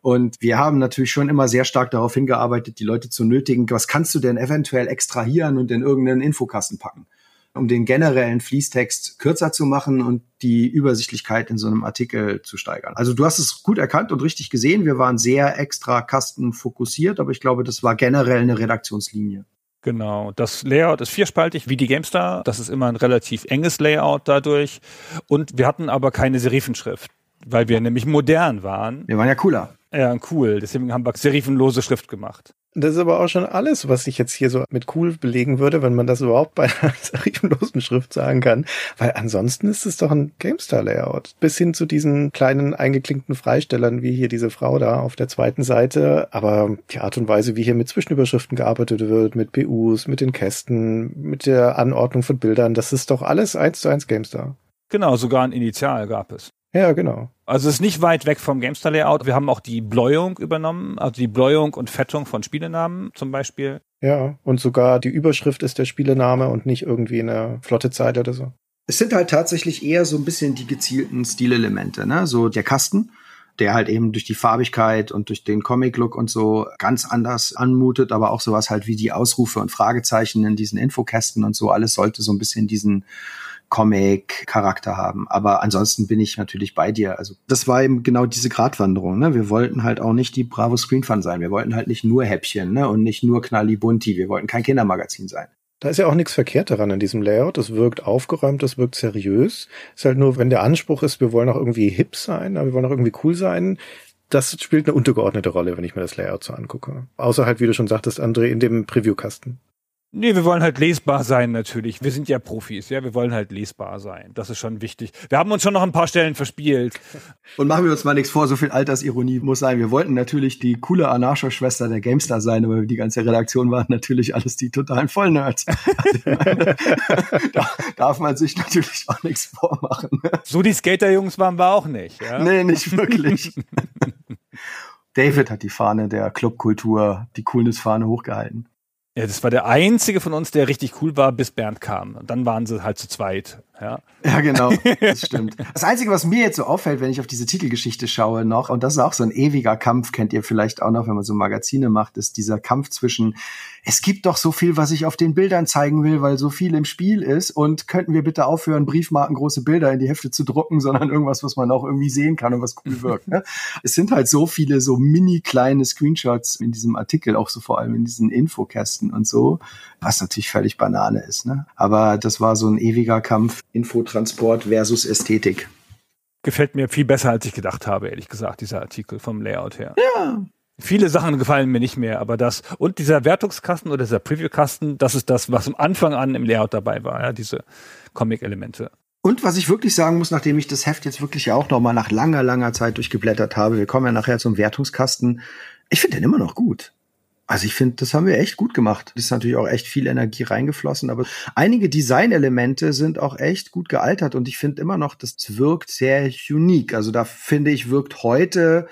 Und wir haben natürlich schon immer sehr stark darauf hingearbeitet, die Leute zu nötigen, was kannst du denn eventuell extrahieren und in irgendeinen Infokasten packen? Um den generellen Fließtext kürzer zu machen und die Übersichtlichkeit in so einem Artikel zu steigern. Also du hast es gut erkannt und richtig gesehen. Wir waren sehr extra Kasten fokussiert, aber ich glaube, das war generell eine Redaktionslinie. Genau. Das Layout ist vierspaltig wie die GameStar. Das ist immer ein relativ enges Layout dadurch. Und wir hatten aber keine Serifenschrift, weil wir nämlich modern waren. Wir waren ja cooler. Ja, cool. Deswegen haben wir serifenlose Schrift gemacht. Das ist aber auch schon alles, was ich jetzt hier so mit cool belegen würde, wenn man das überhaupt bei einer serifenlosen Schrift sagen kann. Weil ansonsten ist es doch ein GameStar-Layout. Bis hin zu diesen kleinen eingeklinkten Freistellern, wie hier diese Frau da auf der zweiten Seite. Aber die Art und Weise, wie hier mit Zwischenüberschriften gearbeitet wird, mit BUs, mit den Kästen, mit der Anordnung von Bildern, das ist doch alles eins zu eins GameStar. Genau, sogar ein Initial gab es. Ja, genau. Also es ist nicht weit weg vom GameStar-Layout. Wir haben auch die Bläuung übernommen, also die Bläuung und Fettung von Spielenamen zum Beispiel. Ja, und sogar die Überschrift ist der Spielename und nicht irgendwie eine flotte Zeit oder so. Es sind halt tatsächlich eher so ein bisschen die gezielten Stilelemente, ne? So der Kasten, der halt eben durch die Farbigkeit und durch den Comic-Look und so ganz anders anmutet, aber auch sowas halt wie die Ausrufe und Fragezeichen in diesen Infokästen und so, alles sollte so ein bisschen diesen Comic-Charakter haben. Aber ansonsten bin ich natürlich bei dir. Also das war eben genau diese Gratwanderung. Ne? Wir wollten halt auch nicht die Bravo Screen Fun sein. Wir wollten halt nicht nur Häppchen ne? und nicht nur Knalli Bunti. Wir wollten kein Kindermagazin sein. Da ist ja auch nichts verkehrt daran in diesem Layout. Es wirkt aufgeräumt, es wirkt seriös. Ist halt nur, wenn der Anspruch ist, wir wollen auch irgendwie hip sein, wir wollen auch irgendwie cool sein, das spielt eine untergeordnete Rolle, wenn ich mir das Layout so angucke. Außer halt, wie du schon sagtest, André, in dem Preview-Kasten. Nee, wir wollen halt lesbar sein natürlich. Wir sind ja Profis, ja, wir wollen halt lesbar sein. Das ist schon wichtig. Wir haben uns schon noch ein paar Stellen verspielt. Und machen wir uns mal nichts vor, so viel Altersironie muss sein. Wir wollten natürlich die coole Anarcho-Schwester der GameStar sein, aber die ganze Redaktion waren natürlich alles die totalen Vollnerds. da darf man sich natürlich auch nichts vormachen. So die Skater-Jungs waren wir auch nicht. Ja? Nee, nicht wirklich. David hat die Fahne der Clubkultur, die Coolness-Fahne hochgehalten. Ja, das war der einzige von uns, der richtig cool war, bis Bernd kam. Und dann waren sie halt zu zweit. Ja, ja genau. Das stimmt. Das Einzige, was mir jetzt so auffällt, wenn ich auf diese Titelgeschichte schaue noch, und das ist auch so ein ewiger Kampf, kennt ihr vielleicht auch noch, wenn man so Magazine macht, ist dieser Kampf zwischen es gibt doch so viel, was ich auf den Bildern zeigen will, weil so viel im Spiel ist und könnten wir bitte aufhören, Briefmarken große Bilder in die Hefte zu drucken, sondern irgendwas, was man auch irgendwie sehen kann und was cool wirkt. Ne? Es sind halt so viele so mini kleine Screenshots in diesem Artikel, auch so vor allem in diesen Infokästen und so, was natürlich völlig Banane ist. Ne? Aber das war so ein ewiger Kampf, Infotransport versus Ästhetik gefällt mir viel besser, als ich gedacht habe, ehrlich gesagt, dieser Artikel vom Layout her. Ja, Viele Sachen gefallen mir nicht mehr, aber das und dieser Wertungskasten oder dieser Preview-Kasten, das ist das, was am Anfang an im Layout dabei war, ja, diese Comic-Elemente. Und was ich wirklich sagen muss, nachdem ich das Heft jetzt wirklich ja auch noch mal nach langer, langer Zeit durchgeblättert habe, wir kommen ja nachher zum Wertungskasten, ich finde den immer noch gut. Also ich finde, das haben wir echt gut gemacht. Das ist natürlich auch echt viel Energie reingeflossen, aber einige Designelemente sind auch echt gut gealtert und ich finde immer noch, das wirkt sehr unique. Also da finde ich, wirkt heute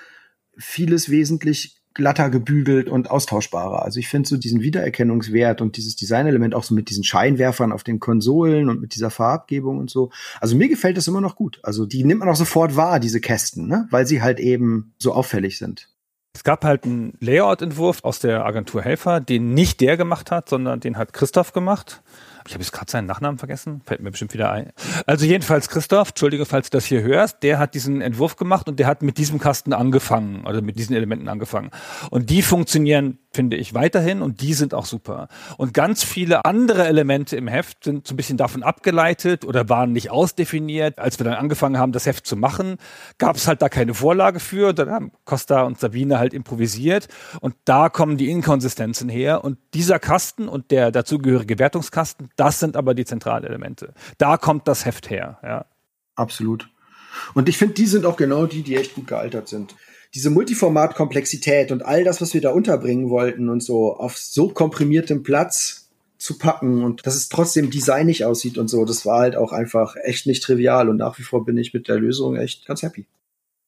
vieles wesentlich glatter gebügelt und austauschbarer. Also ich finde so diesen Wiedererkennungswert und dieses Designelement auch so mit diesen Scheinwerfern auf den Konsolen und mit dieser Farbgebung und so. Also mir gefällt das immer noch gut. Also die nimmt man auch sofort wahr, diese Kästen, ne? weil sie halt eben so auffällig sind. Es gab halt einen Layout-Entwurf aus der Agentur Helfer, den nicht der gemacht hat, sondern den hat Christoph gemacht. Ich habe jetzt gerade seinen Nachnamen vergessen, fällt mir bestimmt wieder ein. Also jedenfalls Christoph, entschuldige, falls du das hier hörst, der hat diesen Entwurf gemacht und der hat mit diesem Kasten angefangen, also mit diesen Elementen angefangen. Und die funktionieren finde ich weiterhin und die sind auch super. Und ganz viele andere Elemente im Heft sind so ein bisschen davon abgeleitet oder waren nicht ausdefiniert. Als wir dann angefangen haben, das Heft zu machen, gab es halt da keine Vorlage für. Dann haben Costa und Sabine halt improvisiert und da kommen die Inkonsistenzen her. Und dieser Kasten und der dazugehörige Wertungskasten, das sind aber die Zentralelemente. Da kommt das Heft her. Ja. Absolut. Und ich finde, die sind auch genau die, die echt gut gealtert sind diese Multiformat-Komplexität und all das, was wir da unterbringen wollten und so auf so komprimiertem Platz zu packen und dass es trotzdem designig aussieht und so, das war halt auch einfach echt nicht trivial und nach wie vor bin ich mit der Lösung echt ganz happy.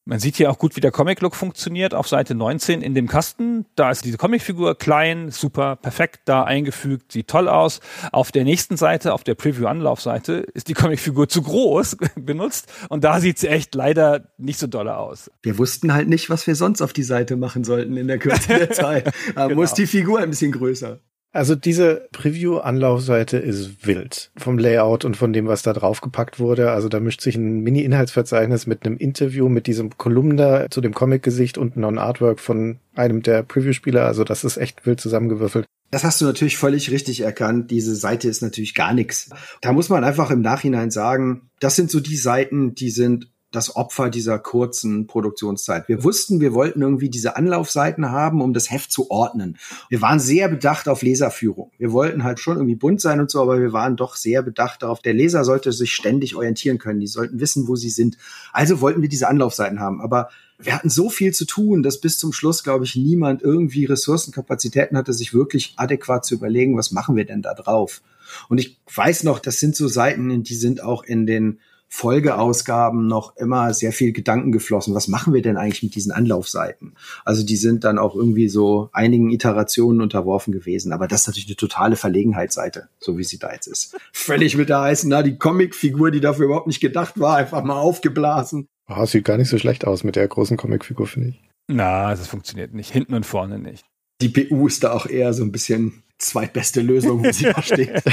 Man sieht hier auch gut, wie der Comic-Look funktioniert auf Seite 19 in dem Kasten. Da ist diese Comicfigur klein, super, perfekt da eingefügt, sieht toll aus. Auf der nächsten Seite, auf der Preview-Anlaufseite, ist die Comicfigur zu groß benutzt und da sieht sie echt leider nicht so dolle aus. Wir wussten halt nicht, was wir sonst auf die Seite machen sollten in der Kürze der Zeit. Da genau. muss die Figur ein bisschen größer. Also diese Preview-Anlaufseite ist wild vom Layout und von dem, was da draufgepackt wurde. Also da mischt sich ein Mini-Inhaltsverzeichnis mit einem Interview mit diesem Kolumner zu dem Comic-Gesicht und noch ein Artwork von einem der Preview-Spieler. Also das ist echt wild zusammengewürfelt. Das hast du natürlich völlig richtig erkannt. Diese Seite ist natürlich gar nichts. Da muss man einfach im Nachhinein sagen, das sind so die Seiten, die sind das Opfer dieser kurzen Produktionszeit. Wir wussten, wir wollten irgendwie diese Anlaufseiten haben, um das Heft zu ordnen. Wir waren sehr bedacht auf Leserführung. Wir wollten halt schon irgendwie bunt sein und so, aber wir waren doch sehr bedacht darauf, der Leser sollte sich ständig orientieren können. Die sollten wissen, wo sie sind. Also wollten wir diese Anlaufseiten haben. Aber wir hatten so viel zu tun, dass bis zum Schluss, glaube ich, niemand irgendwie Ressourcenkapazitäten hatte, sich wirklich adäquat zu überlegen, was machen wir denn da drauf? Und ich weiß noch, das sind so Seiten, die sind auch in den Folgeausgaben noch immer sehr viel Gedanken geflossen. Was machen wir denn eigentlich mit diesen Anlaufseiten? Also die sind dann auch irgendwie so einigen Iterationen unterworfen gewesen. Aber das ist natürlich eine totale Verlegenheitsseite, so wie sie da jetzt ist. Völlig mit der heißen, na, die Comicfigur, die dafür überhaupt nicht gedacht war, einfach mal aufgeblasen. Oh, sieht gar nicht so schlecht aus mit der großen Comicfigur, finde ich. Na, das funktioniert nicht. Hinten und vorne nicht. Die PU ist da auch eher so ein bisschen zweitbeste Lösung, wo sie da steht.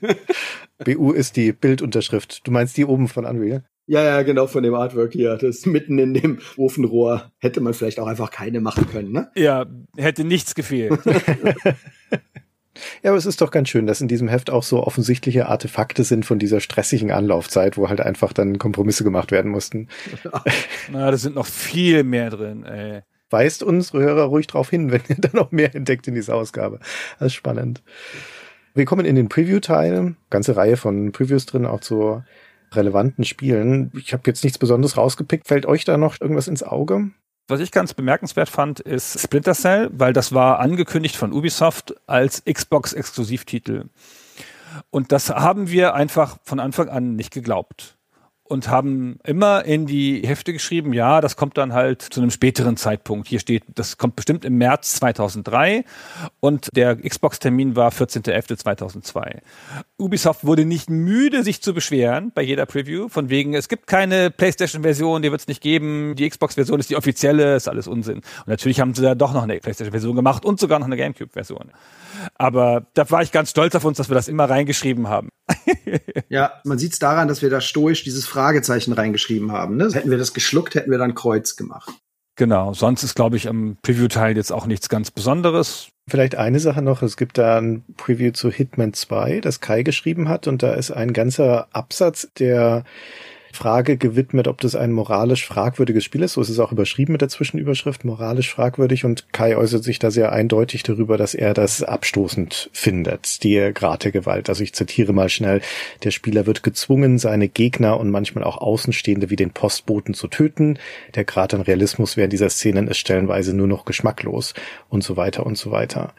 BU ist die Bildunterschrift. Du meinst die oben von Unreal? Ja, ja, genau, von dem Artwork hier. Das mitten in dem Ofenrohr. Hätte man vielleicht auch einfach keine machen können, ne? Ja, hätte nichts gefehlt. Ja, aber es ist doch ganz schön, dass in diesem Heft auch so offensichtliche Artefakte sind von dieser stressigen Anlaufzeit, wo halt einfach dann Kompromisse gemacht werden mussten. Na, da sind noch viel mehr drin, ey. Weist unsere Hörer ruhig drauf hin, wenn ihr da noch mehr entdeckt in dieser Ausgabe. Das ist spannend. Wir kommen in den Preview-Teil. Ganze Reihe von Previews drin, auch zu relevanten Spielen. Ich habe jetzt nichts Besonderes rausgepickt. Fällt euch da noch irgendwas ins Auge? Was ich ganz bemerkenswert fand, ist Splinter Cell, weil das war angekündigt von Ubisoft als Xbox-Exklusivtitel. Und das haben wir einfach von Anfang an nicht geglaubt und haben immer in die Hefte geschrieben, ja, das kommt dann halt zu einem späteren Zeitpunkt. Hier steht, das kommt bestimmt im März 2003 und der Xbox-Termin war 14.11.2002. Ubisoft wurde nicht müde, sich zu beschweren bei jeder Preview, von wegen, es gibt keine PlayStation-Version, die wird es nicht geben, die Xbox-Version ist die offizielle, ist alles Unsinn. Und natürlich haben sie da doch noch eine PlayStation-Version gemacht und sogar noch eine GameCube-Version. Aber da war ich ganz stolz auf uns, dass wir das immer reingeschrieben haben. ja, man sieht es daran, dass wir da stoisch dieses Fragezeichen reingeschrieben haben. Ne? Hätten wir das geschluckt, hätten wir dann Kreuz gemacht. Genau, sonst ist, glaube ich, am Preview-Teil jetzt auch nichts ganz Besonderes. Vielleicht eine Sache noch, es gibt da ein Preview zu Hitman 2, das Kai geschrieben hat, und da ist ein ganzer Absatz, der Frage gewidmet, ob das ein moralisch fragwürdiges Spiel ist. So ist es auch überschrieben mit der Zwischenüberschrift, moralisch fragwürdig. Und Kai äußert sich da sehr eindeutig darüber, dass er das abstoßend findet, die Grad Gewalt. Also ich zitiere mal schnell, der Spieler wird gezwungen, seine Gegner und manchmal auch Außenstehende wie den Postboten zu töten. Der Grad an Realismus während dieser Szenen ist stellenweise nur noch geschmacklos und so weiter und so weiter.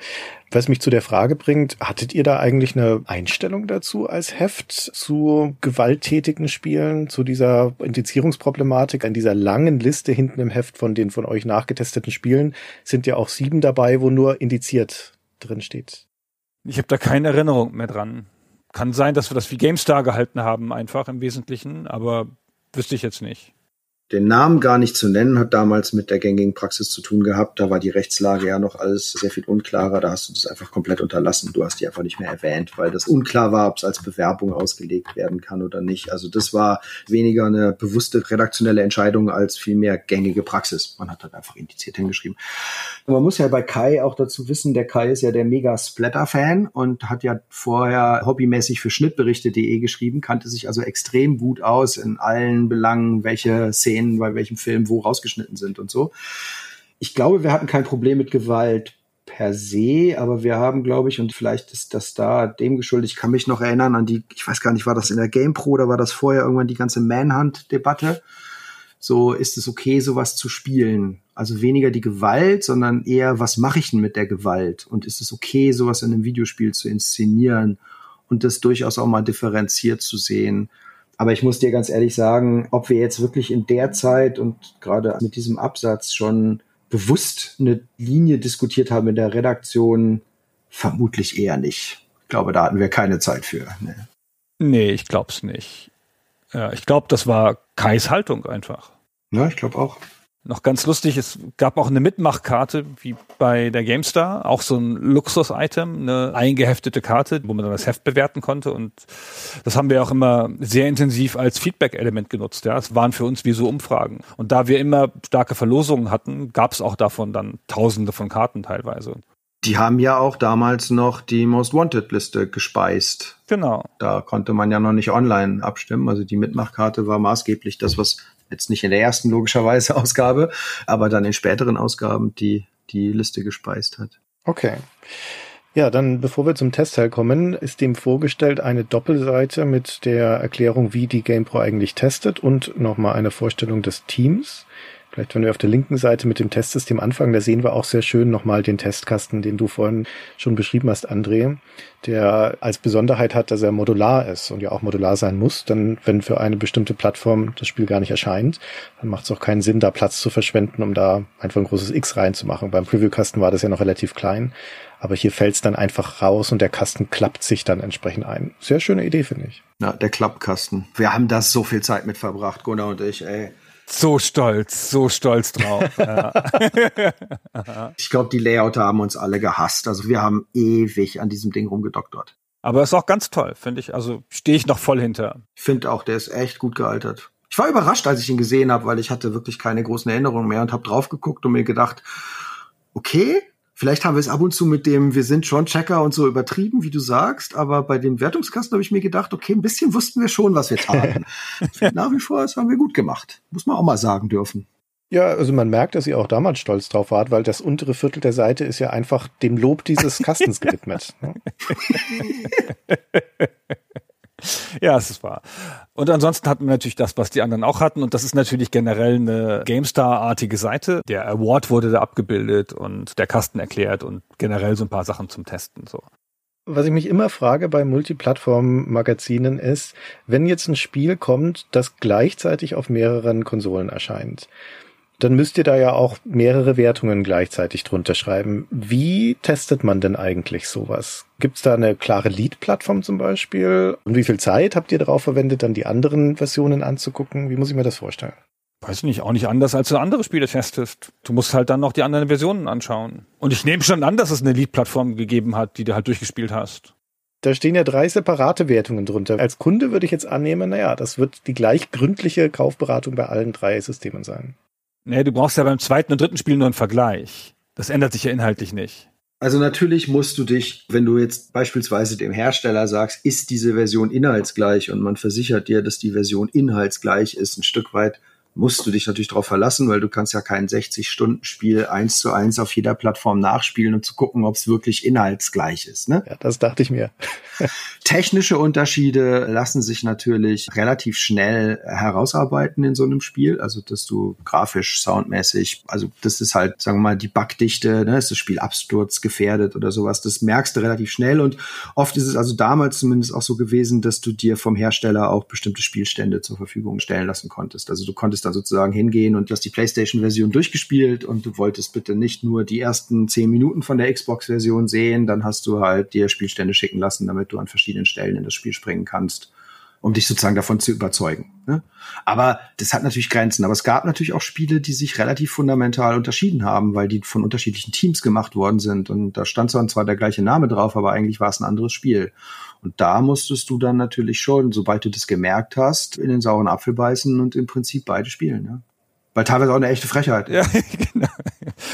Was mich zu der Frage bringt, hattet ihr da eigentlich eine Einstellung dazu als Heft zu gewalttätigen Spielen, zu dieser Indizierungsproblematik? An dieser langen Liste hinten im Heft von den von euch nachgetesteten Spielen sind ja auch sieben dabei, wo nur indiziert drin steht. Ich habe da keine Erinnerung mehr dran. Kann sein, dass wir das wie GameStar gehalten haben, einfach im Wesentlichen, aber wüsste ich jetzt nicht den Namen gar nicht zu nennen, hat damals mit der gängigen Praxis zu tun gehabt. Da war die Rechtslage ja noch alles sehr viel unklarer. Da hast du das einfach komplett unterlassen. Du hast die einfach nicht mehr erwähnt, weil das unklar war, ob es als Bewerbung ausgelegt werden kann oder nicht. Also das war weniger eine bewusste redaktionelle Entscheidung als vielmehr gängige Praxis. Man hat halt einfach indiziert hingeschrieben. Man muss ja bei Kai auch dazu wissen, der Kai ist ja der mega Splatter-Fan und hat ja vorher hobbymäßig für Schnittberichte.de geschrieben, kannte sich also extrem gut aus in allen Belangen, welche Szenen Szenen bei welchem Film wo rausgeschnitten sind und so. Ich glaube, wir hatten kein Problem mit Gewalt per se, aber wir haben, glaube ich, und vielleicht ist das da dem geschuldet, ich kann mich noch erinnern an die, ich weiß gar nicht, war das in der GamePro oder war das vorher irgendwann die ganze Manhunt-Debatte? So, ist es okay, sowas zu spielen? Also weniger die Gewalt, sondern eher, was mache ich denn mit der Gewalt? Und ist es okay, sowas in einem Videospiel zu inszenieren und das durchaus auch mal differenziert zu sehen? Aber ich muss dir ganz ehrlich sagen, ob wir jetzt wirklich in der Zeit und gerade mit diesem Absatz schon bewusst eine Linie diskutiert haben in der Redaktion, vermutlich eher nicht. Ich glaube, da hatten wir keine Zeit für. Nee, nee ich glaube es nicht. Ja, ich glaube, das war Kais Haltung einfach. Ja, ich glaube auch. Noch ganz lustig, es gab auch eine Mitmachkarte, wie bei der GameStar, auch so ein Luxus-Item, eine eingeheftete Karte, wo man dann das Heft bewerten konnte. Und das haben wir auch immer sehr intensiv als Feedback-Element genutzt. Ja, es waren für uns wie so Umfragen. Und da wir immer starke Verlosungen hatten, gab es auch davon dann Tausende von Karten teilweise. Die haben ja auch damals noch die Most Wanted Liste gespeist. Genau. Da konnte man ja noch nicht online abstimmen. Also die Mitmachkarte war maßgeblich das, was jetzt nicht in der ersten logischerweise Ausgabe, aber dann in späteren Ausgaben die, die Liste gespeist hat. Okay. Ja, dann bevor wir zum Testteil kommen, ist dem vorgestellt eine Doppelseite mit der Erklärung, wie die GamePro eigentlich testet und nochmal eine Vorstellung des Teams. Vielleicht, wenn wir auf der linken Seite mit dem Testsystem anfangen, da sehen wir auch sehr schön nochmal den Testkasten, den du vorhin schon beschrieben hast, André, der als Besonderheit hat, dass er modular ist und ja auch modular sein muss. Denn wenn für eine bestimmte Plattform das Spiel gar nicht erscheint, dann macht es auch keinen Sinn, da Platz zu verschwenden, um da einfach ein großes X reinzumachen. Beim Previewkasten war das ja noch relativ klein. Aber hier fällt es dann einfach raus und der Kasten klappt sich dann entsprechend ein. Sehr schöne Idee, finde ich. Ja, der Klappkasten. Wir haben da so viel Zeit mit verbracht, Gunnar und ich, ey. So stolz, so stolz drauf. Ja. ich glaube, die Layouter haben uns alle gehasst. Also wir haben ewig an diesem Ding rumgedoktert. Aber ist auch ganz toll, finde ich. Also stehe ich noch voll hinter. Ich finde auch, der ist echt gut gealtert. Ich war überrascht, als ich ihn gesehen habe, weil ich hatte wirklich keine großen Erinnerungen mehr und habe drauf geguckt und mir gedacht, okay, Vielleicht haben wir es ab und zu mit dem, wir sind schon Checker und so übertrieben, wie du sagst, aber bei dem Wertungskasten habe ich mir gedacht, okay, ein bisschen wussten wir schon, was wir taten. nach wie vor, das haben wir gut gemacht. Muss man auch mal sagen dürfen. Ja, also man merkt, dass ihr auch damals stolz drauf wart, weil das untere Viertel der Seite ist ja einfach dem Lob dieses Kastens gewidmet. Ne? Ja, es ist wahr. Und ansonsten hatten wir natürlich das, was die anderen auch hatten. Und das ist natürlich generell eine GameStar-artige Seite. Der Award wurde da abgebildet und der Kasten erklärt und generell so ein paar Sachen zum Testen. So. Was ich mich immer frage bei Multiplattform-Magazinen ist, wenn jetzt ein Spiel kommt, das gleichzeitig auf mehreren Konsolen erscheint dann müsst ihr da ja auch mehrere Wertungen gleichzeitig drunter schreiben. Wie testet man denn eigentlich sowas? Gibt es da eine klare Lead-Plattform zum Beispiel? Und wie viel Zeit habt ihr darauf verwendet, dann die anderen Versionen anzugucken? Wie muss ich mir das vorstellen? Weiß nicht, auch nicht anders, als du andere Spiele testest. Du musst halt dann noch die anderen Versionen anschauen. Und ich nehme schon an, dass es eine Lead-Plattform gegeben hat, die du halt durchgespielt hast. Da stehen ja drei separate Wertungen drunter. Als Kunde würde ich jetzt annehmen, naja, das wird die gleich gründliche Kaufberatung bei allen drei Systemen sein. Nee, du brauchst ja beim zweiten und dritten Spiel nur einen Vergleich. Das ändert sich ja inhaltlich nicht. Also natürlich musst du dich, wenn du jetzt beispielsweise dem Hersteller sagst, ist diese Version inhaltsgleich und man versichert dir, dass die Version inhaltsgleich ist, ein Stück weit musst du dich natürlich darauf verlassen, weil du kannst ja kein 60-Stunden-Spiel eins zu eins auf jeder Plattform nachspielen, um zu gucken, ob es wirklich inhaltsgleich ist. Ne? Ja, das dachte ich mir. Technische Unterschiede lassen sich natürlich relativ schnell herausarbeiten in so einem Spiel. Also, dass du grafisch, soundmäßig, also das ist halt, sagen wir mal, die Bugdichte, ne? ist das Spiel absturzgefährdet oder sowas. Das merkst du relativ schnell und oft ist es also damals zumindest auch so gewesen, dass du dir vom Hersteller auch bestimmte Spielstände zur Verfügung stellen lassen konntest. Also du konntest da sozusagen hingehen und du hast die PlayStation-Version durchgespielt und du wolltest bitte nicht nur die ersten zehn Minuten von der Xbox-Version sehen, dann hast du halt dir Spielstände schicken lassen, damit du an verschiedenen Stellen in das Spiel springen kannst, um dich sozusagen davon zu überzeugen. Ne? Aber das hat natürlich Grenzen. Aber es gab natürlich auch Spiele, die sich relativ fundamental unterschieden haben, weil die von unterschiedlichen Teams gemacht worden sind. Und da stand zwar der gleiche Name drauf, aber eigentlich war es ein anderes Spiel. Und da musstest du dann natürlich schon, sobald du das gemerkt hast, in den sauren Apfel beißen und im Prinzip beide spielen. Ja? Weil teilweise auch eine echte Frechheit. Ja, genau.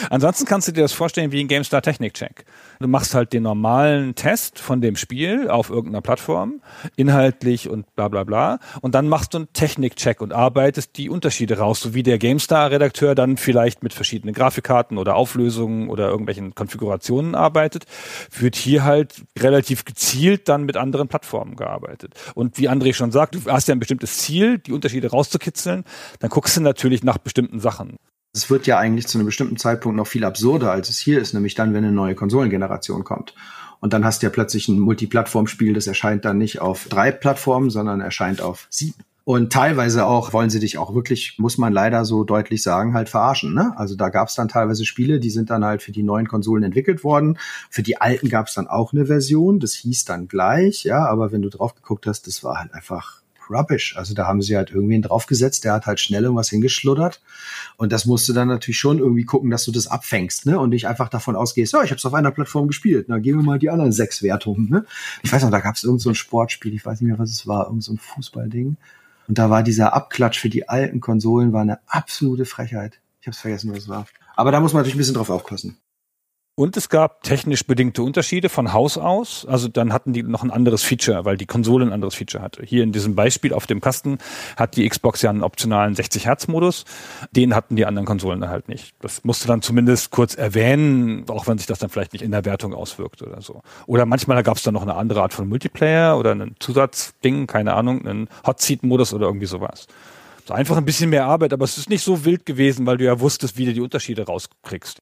Ansonsten kannst du dir das vorstellen wie ein GameStar Technik Check. Du machst halt den normalen Test von dem Spiel auf irgendeiner Plattform, inhaltlich und bla bla bla. Und dann machst du einen Technik-Check und arbeitest die Unterschiede raus, so wie der GameStar-Redakteur dann vielleicht mit verschiedenen Grafikkarten oder Auflösungen oder irgendwelchen Konfigurationen arbeitet, wird hier halt relativ gezielt dann mit anderen Plattformen gearbeitet. Und wie André schon sagt, du hast ja ein bestimmtes Ziel, die Unterschiede rauszukitzeln, dann guckst du natürlich nach bestimmten Sachen. Es wird ja eigentlich zu einem bestimmten Zeitpunkt noch viel absurder, als es hier ist, nämlich dann, wenn eine neue Konsolengeneration kommt. Und dann hast du ja plötzlich ein Multiplattformspiel, das erscheint dann nicht auf drei Plattformen, sondern erscheint auf sieben. Und teilweise auch wollen sie dich auch wirklich, muss man leider so deutlich sagen, halt verarschen. Ne? Also da gab es dann teilweise Spiele, die sind dann halt für die neuen Konsolen entwickelt worden. Für die alten gab es dann auch eine Version, das hieß dann gleich, ja, aber wenn du drauf geguckt hast, das war halt einfach rubbish. Also da haben sie halt irgendwen draufgesetzt, der hat halt schnell irgendwas hingeschluddert. Und das musst du dann natürlich schon irgendwie gucken, dass du das abfängst, ne? Und nicht einfach davon ausgehst, ja, ich habe es auf einer Plattform gespielt. Na, gehen wir mal die anderen sechs Wertungen, ne? Ich weiß noch, da gab es irgend so Sportspiel, ich weiß nicht mehr, was es war, irgend so ein Fußballding. Und da war dieser Abklatsch für die alten Konsolen war eine absolute Frechheit. Ich habe vergessen, was es war. Aber da muss man natürlich ein bisschen drauf aufpassen. Und es gab technisch bedingte Unterschiede von Haus aus. Also dann hatten die noch ein anderes Feature, weil die Konsole ein anderes Feature hatte. Hier in diesem Beispiel auf dem Kasten hat die Xbox ja einen optionalen 60 Hertz Modus. Den hatten die anderen Konsolen halt nicht. Das musste dann zumindest kurz erwähnen, auch wenn sich das dann vielleicht nicht in der Wertung auswirkt oder so. Oder manchmal gab es dann noch eine andere Art von Multiplayer oder einen Zusatzding, keine Ahnung, einen Hot Seat Modus oder irgendwie sowas. So einfach ein bisschen mehr Arbeit, aber es ist nicht so wild gewesen, weil du ja wusstest, wie du die Unterschiede rauskriegst.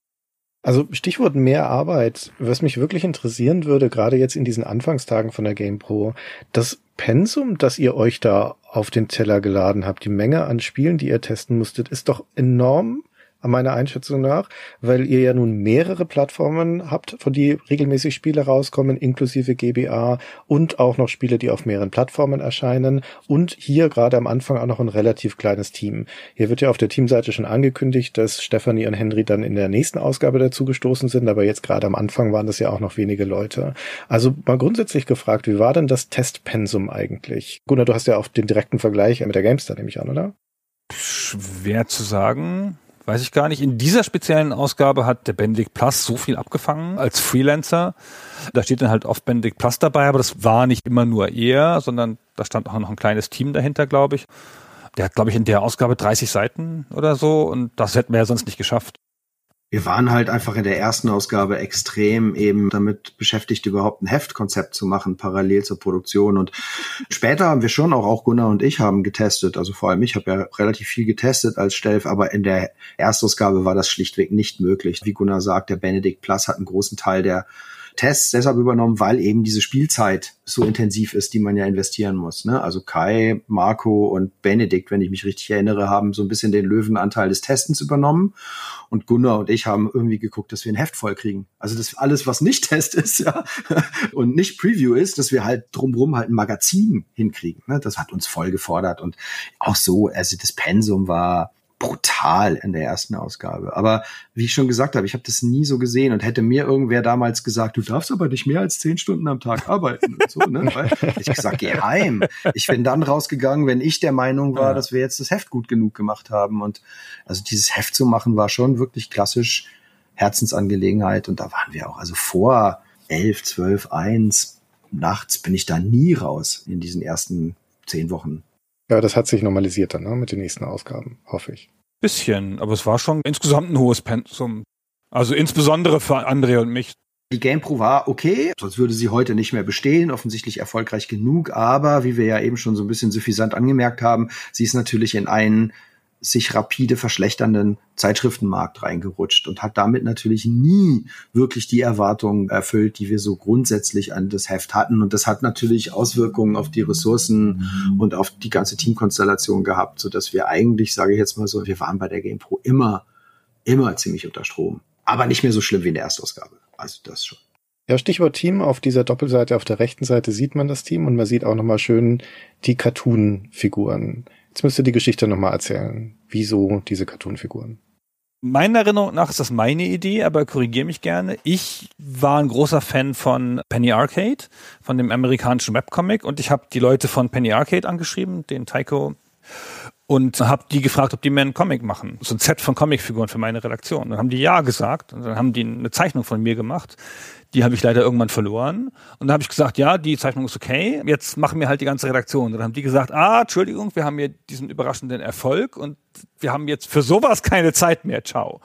Also Stichwort mehr Arbeit, was mich wirklich interessieren würde, gerade jetzt in diesen Anfangstagen von der Game Pro, das Pensum, das ihr euch da auf den Teller geladen habt, die Menge an Spielen, die ihr testen musstet, ist doch enorm meiner Einschätzung nach, weil ihr ja nun mehrere Plattformen habt, von die regelmäßig Spiele rauskommen, inklusive GBA und auch noch Spiele, die auf mehreren Plattformen erscheinen und hier gerade am Anfang auch noch ein relativ kleines Team. Hier wird ja auf der Teamseite schon angekündigt, dass Stefanie und Henry dann in der nächsten Ausgabe dazu gestoßen sind, aber jetzt gerade am Anfang waren das ja auch noch wenige Leute. Also mal grundsätzlich gefragt, wie war denn das Testpensum eigentlich? Gunnar, du hast ja auch den direkten Vergleich mit der Gamestar, nehme ich an, oder? Schwer zu sagen. Weiß ich gar nicht. In dieser speziellen Ausgabe hat der Benedict Plus so viel abgefangen als Freelancer. Da steht dann halt oft Benedict Plus dabei, aber das war nicht immer nur er, sondern da stand auch noch ein kleines Team dahinter, glaube ich. Der hat, glaube ich, in der Ausgabe 30 Seiten oder so und das hätten wir ja sonst nicht geschafft wir waren halt einfach in der ersten Ausgabe extrem eben damit beschäftigt, überhaupt ein Heftkonzept zu machen, parallel zur Produktion. Und später haben wir schon auch, auch Gunnar und ich haben getestet. Also vor allem ich habe ja relativ viel getestet als Stelf, aber in der Erstausgabe war das schlichtweg nicht möglich. Wie Gunnar sagt, der Benedict Plus hat einen großen Teil der Tests deshalb übernommen, weil eben diese Spielzeit so intensiv ist, die man ja investieren muss. Ne? Also Kai, Marco und Benedikt, wenn ich mich richtig erinnere, haben so ein bisschen den Löwenanteil des Testens übernommen. Und Gunnar und ich haben irgendwie geguckt, dass wir ein Heft voll kriegen. Also das alles, was nicht Test ist, ja, und nicht Preview ist, dass wir halt drumrum halt ein Magazin hinkriegen. Ne? Das hat uns voll gefordert. Und auch so, also das Pensum war brutal in der ersten Ausgabe. Aber wie ich schon gesagt habe, ich habe das nie so gesehen und hätte mir irgendwer damals gesagt, du darfst aber nicht mehr als zehn Stunden am Tag arbeiten und so, ne? Weil ich gesagt, geh heim. Ich bin dann rausgegangen, wenn ich der Meinung war, dass wir jetzt das Heft gut genug gemacht haben. Und also dieses Heft zu machen war schon wirklich klassisch Herzensangelegenheit. Und da waren wir auch, also vor elf, zwölf, eins nachts bin ich da nie raus in diesen ersten zehn Wochen. Ja, das hat sich normalisiert dann ne, mit den nächsten Ausgaben, hoffe ich. Bisschen, aber es war schon insgesamt ein hohes Pensum. Also insbesondere für André und mich. Die GamePro war okay, sonst würde sie heute nicht mehr bestehen, offensichtlich erfolgreich genug, aber wie wir ja eben schon so ein bisschen suffisant angemerkt haben, sie ist natürlich in einen sich rapide verschlechternden Zeitschriftenmarkt reingerutscht und hat damit natürlich nie wirklich die Erwartungen erfüllt, die wir so grundsätzlich an das Heft hatten. Und das hat natürlich Auswirkungen auf die Ressourcen und auf die ganze Teamkonstellation gehabt, so dass wir eigentlich, sage ich jetzt mal so, wir waren bei der GamePro immer, immer ziemlich unter Strom. Aber nicht mehr so schlimm wie in der Erstausgabe. Also das schon. Ja, Stichwort Team. Auf dieser Doppelseite auf der rechten Seite sieht man das Team und man sieht auch nochmal schön die Cartoon-Figuren. Jetzt müsst ihr die Geschichte nochmal erzählen. Wieso diese Cartoon-Figuren? Meiner Erinnerung nach ist das meine Idee, aber korrigiere mich gerne. Ich war ein großer Fan von Penny Arcade, von dem amerikanischen Webcomic und ich habe die Leute von Penny Arcade angeschrieben, den Taiko und habe die gefragt, ob die mir einen Comic machen. So ein Set von Comicfiguren für meine Redaktion. Dann haben die ja gesagt und dann haben die eine Zeichnung von mir gemacht. Die habe ich leider irgendwann verloren. Und dann habe ich gesagt, ja, die Zeichnung ist okay. Jetzt machen wir halt die ganze Redaktion. Und dann haben die gesagt, ah, Entschuldigung, wir haben hier diesen überraschenden Erfolg und wir haben jetzt für sowas keine Zeit mehr. Ciao.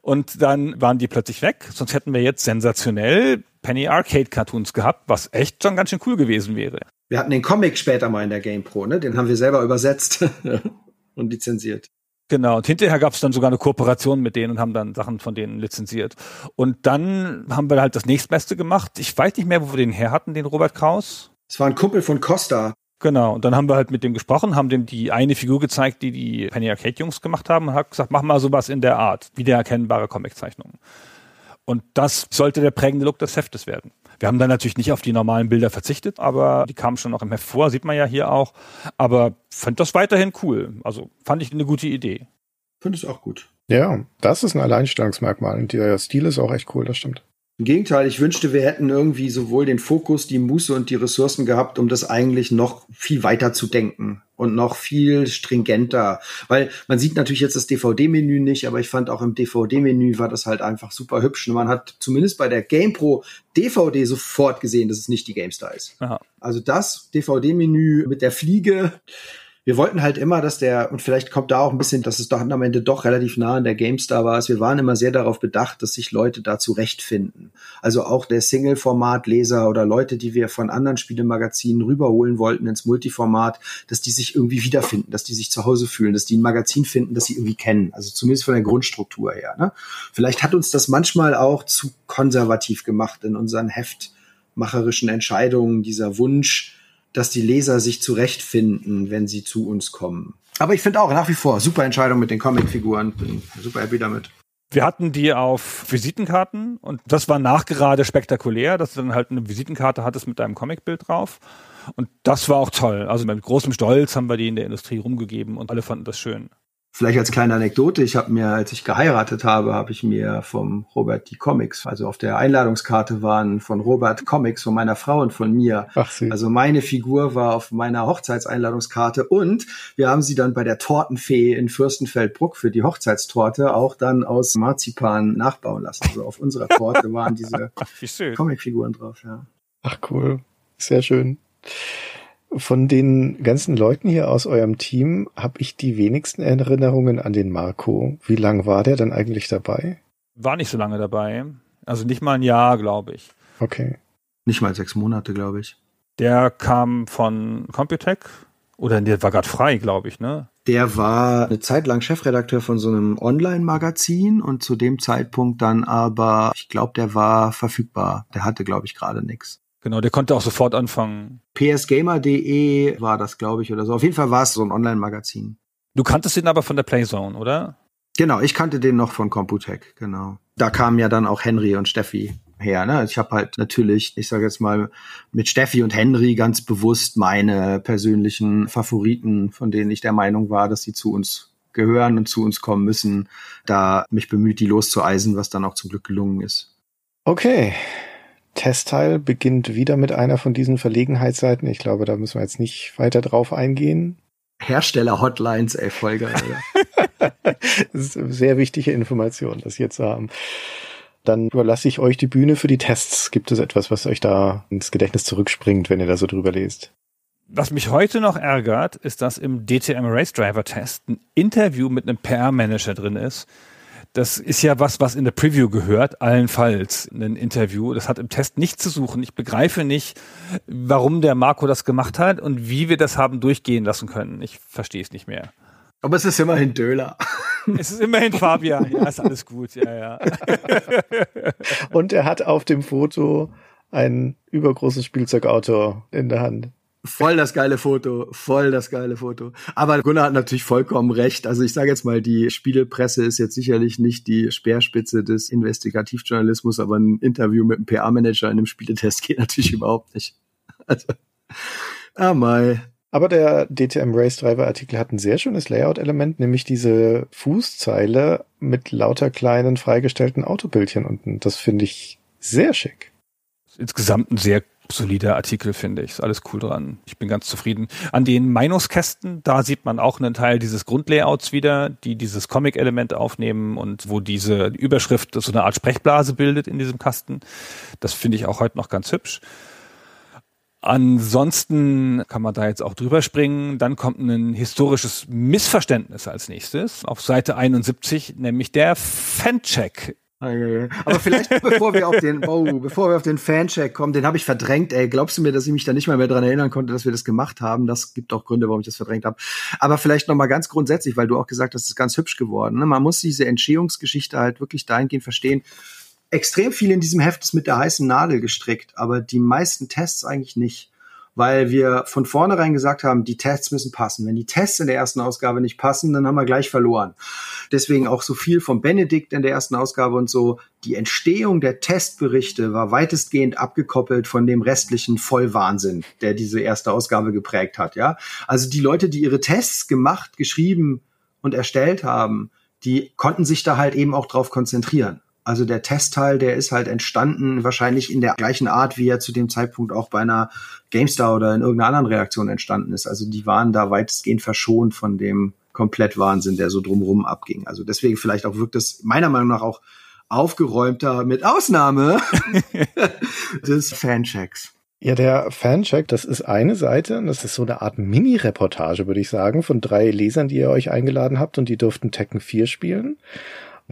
Und dann waren die plötzlich weg. Sonst hätten wir jetzt sensationell Penny Arcade Cartoons gehabt, was echt schon ganz schön cool gewesen wäre. Wir hatten den Comic später mal in der GamePro, ne? Den haben wir selber übersetzt und lizenziert. Genau, und hinterher gab es dann sogar eine Kooperation mit denen und haben dann Sachen von denen lizenziert. Und dann haben wir halt das nächstbeste gemacht. Ich weiß nicht mehr, wo wir den her hatten, den Robert Kraus. Es war ein Kumpel von Costa. Genau, und dann haben wir halt mit dem gesprochen, haben dem die eine Figur gezeigt, die die Penny Arcade Jungs gemacht haben und hat gesagt, mach mal sowas in der Art, wiedererkennbare Comiczeichnungen. Und das sollte der prägende Look des Heftes werden. Wir haben dann natürlich nicht auf die normalen Bilder verzichtet, aber die kamen schon noch im Heft vor, sieht man ja hier auch. Aber fand das weiterhin cool. Also fand ich eine gute Idee. Finde es auch gut. Ja, das ist ein Alleinstellungsmerkmal. Und der Stil ist auch echt cool, das stimmt. Im Gegenteil, ich wünschte, wir hätten irgendwie sowohl den Fokus, die Muße und die Ressourcen gehabt, um das eigentlich noch viel weiter zu denken und noch viel stringenter. Weil man sieht natürlich jetzt das DVD-Menü nicht, aber ich fand auch im DVD-Menü war das halt einfach super hübsch. Und man hat zumindest bei der GamePro DVD sofort gesehen, dass es nicht die GameStar ist. Aha. Also das DVD-Menü mit der Fliege, wir wollten halt immer, dass der, und vielleicht kommt da auch ein bisschen, dass es doch am Ende doch relativ nah an der GameStar war, wir waren immer sehr darauf bedacht, dass sich Leute da zurechtfinden. Also auch der Single-Format-Leser oder Leute, die wir von anderen Spielemagazinen rüberholen wollten ins Multiformat, dass die sich irgendwie wiederfinden, dass die sich zu Hause fühlen, dass die ein Magazin finden, das sie irgendwie kennen. Also zumindest von der Grundstruktur her. Ne? Vielleicht hat uns das manchmal auch zu konservativ gemacht in unseren heftmacherischen Entscheidungen, dieser Wunsch, dass die Leser sich zurechtfinden, wenn sie zu uns kommen. Aber ich finde auch nach wie vor super Entscheidung mit den Comicfiguren. Bin super happy damit. Wir hatten die auf Visitenkarten und das war nachgerade spektakulär, dass du dann halt eine Visitenkarte hattest mit deinem Comicbild drauf. Und das war auch toll. Also mit großem Stolz haben wir die in der Industrie rumgegeben und alle fanden das schön. Vielleicht als kleine Anekdote, ich habe mir, als ich geheiratet habe, habe ich mir vom Robert die Comics, also auf der Einladungskarte waren von Robert Comics von meiner Frau und von mir. Ach, süß. Also meine Figur war auf meiner Hochzeitseinladungskarte und wir haben sie dann bei der Tortenfee in Fürstenfeldbruck für die Hochzeitstorte auch dann aus Marzipan nachbauen lassen. Also auf unserer Torte waren diese. Comicfiguren drauf, ja. Ach cool, sehr schön. Von den ganzen Leuten hier aus eurem Team habe ich die wenigsten Erinnerungen an den Marco. Wie lang war der dann eigentlich dabei? War nicht so lange dabei. Also nicht mal ein Jahr, glaube ich. Okay. Nicht mal sechs Monate, glaube ich. Der kam von Computec oder der war gerade frei, glaube ich, ne? Der war eine Zeit lang Chefredakteur von so einem Online-Magazin und zu dem Zeitpunkt dann aber, ich glaube, der war verfügbar. Der hatte, glaube ich, gerade nichts. Genau, der konnte auch sofort anfangen. psgamer.de war das, glaube ich, oder so. Auf jeden Fall war es so ein Online-Magazin. Du kanntest ihn aber von der Playzone, oder? Genau, ich kannte den noch von Computec, genau. Da kamen ja dann auch Henry und Steffi her. Ne? Ich habe halt natürlich, ich sage jetzt mal, mit Steffi und Henry ganz bewusst meine persönlichen Favoriten, von denen ich der Meinung war, dass sie zu uns gehören und zu uns kommen müssen, da mich bemüht, die loszueisen, was dann auch zum Glück gelungen ist. Okay. Testteil beginnt wieder mit einer von diesen Verlegenheitsseiten. Ich glaube, da müssen wir jetzt nicht weiter drauf eingehen. Hersteller-Hotlines, ey, voll geil. das ist eine sehr wichtige Information, das hier zu haben. Dann überlasse ich euch die Bühne für die Tests. Gibt es etwas, was euch da ins Gedächtnis zurückspringt, wenn ihr da so drüber lest? Was mich heute noch ärgert, ist, dass im DTM Race Driver Test ein Interview mit einem PR-Manager drin ist. Das ist ja was, was in der Preview gehört, allenfalls ein Interview. Das hat im Test nichts zu suchen. Ich begreife nicht, warum der Marco das gemacht hat und wie wir das haben durchgehen lassen können. Ich verstehe es nicht mehr. Aber es ist immerhin Döler. Es ist immerhin Fabian. Ja, ist alles gut. Ja, ja. Und er hat auf dem Foto ein übergroßes Spielzeugauto in der Hand. Voll das geile Foto, voll das geile Foto. Aber Gunnar hat natürlich vollkommen recht. Also ich sage jetzt mal, die Spielepresse ist jetzt sicherlich nicht die Speerspitze des Investigativjournalismus, aber ein Interview mit einem PA-Manager in einem Spieletest geht natürlich überhaupt nicht. Also, ah mai. Aber der DTM Race Driver Artikel hat ein sehr schönes Layout-Element, nämlich diese Fußzeile mit lauter kleinen freigestellten Autobildchen unten. Das finde ich sehr schick. Insgesamt ein sehr solider Artikel, finde ich. Ist alles cool dran. Ich bin ganz zufrieden. An den Meinungskästen, da sieht man auch einen Teil dieses Grundlayouts wieder, die dieses Comic-Element aufnehmen und wo diese Überschrift so eine Art Sprechblase bildet in diesem Kasten. Das finde ich auch heute noch ganz hübsch. Ansonsten kann man da jetzt auch drüber springen. Dann kommt ein historisches Missverständnis als nächstes auf Seite 71, nämlich der Fancheck. Aber vielleicht bevor wir auf den, oh, bevor wir auf den Fancheck kommen, den habe ich verdrängt. Ey, glaubst du mir, dass ich mich da nicht mal mehr dran erinnern konnte, dass wir das gemacht haben? Das gibt auch Gründe, warum ich das verdrängt habe. Aber vielleicht noch mal ganz grundsätzlich, weil du auch gesagt hast, es ist ganz hübsch geworden. Ne? Man muss diese Entstehungsgeschichte halt wirklich dahingehend verstehen extrem viel in diesem Heft ist mit der heißen Nadel gestrickt, aber die meisten Tests eigentlich nicht. Weil wir von vornherein gesagt haben, die Tests müssen passen. Wenn die Tests in der ersten Ausgabe nicht passen, dann haben wir gleich verloren. Deswegen auch so viel vom Benedikt in der ersten Ausgabe und so. Die Entstehung der Testberichte war weitestgehend abgekoppelt von dem restlichen Vollwahnsinn, der diese erste Ausgabe geprägt hat, ja. Also die Leute, die ihre Tests gemacht, geschrieben und erstellt haben, die konnten sich da halt eben auch drauf konzentrieren. Also der Testteil, der ist halt entstanden, wahrscheinlich in der gleichen Art, wie er zu dem Zeitpunkt auch bei einer GameStar oder in irgendeiner anderen Reaktion entstanden ist. Also die waren da weitestgehend verschont von dem Komplettwahnsinn, der so drumherum abging. Also deswegen vielleicht auch wirkt es meiner Meinung nach auch aufgeräumter mit Ausnahme des Fanchecks. Ja, der Fancheck, das ist eine Seite, das ist so eine Art Mini-Reportage, würde ich sagen, von drei Lesern, die ihr euch eingeladen habt und die durften Tekken 4 spielen.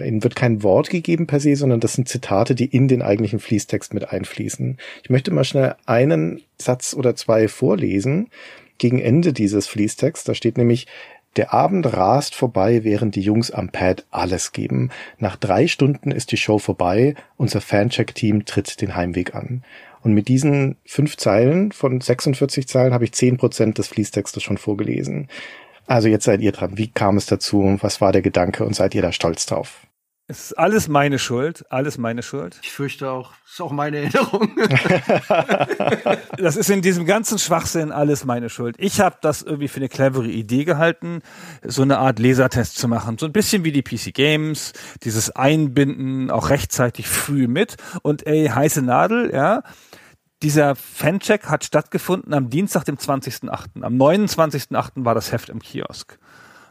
Ihnen wird kein Wort gegeben per se, sondern das sind Zitate, die in den eigentlichen Fließtext mit einfließen. Ich möchte mal schnell einen Satz oder zwei vorlesen gegen Ende dieses Fließtexts. Da steht nämlich, der Abend rast vorbei, während die Jungs am Pad alles geben. Nach drei Stunden ist die Show vorbei. Unser Fancheck-Team tritt den Heimweg an. Und mit diesen fünf Zeilen von 46 Zeilen habe ich zehn Prozent des Fließtextes schon vorgelesen. Also jetzt seid ihr dran. Wie kam es dazu? Was war der Gedanke und seid ihr da stolz drauf? Es ist alles meine Schuld, alles meine Schuld. Ich fürchte auch, es ist auch meine Erinnerung. das ist in diesem ganzen Schwachsinn alles meine Schuld. Ich habe das irgendwie für eine clevere Idee gehalten, so eine Art Lasertest zu machen. So ein bisschen wie die PC Games, dieses Einbinden auch rechtzeitig früh mit und ey, heiße Nadel, ja dieser Fancheck hat stattgefunden am Dienstag, dem 20.8. Am 29.8. war das Heft im Kiosk.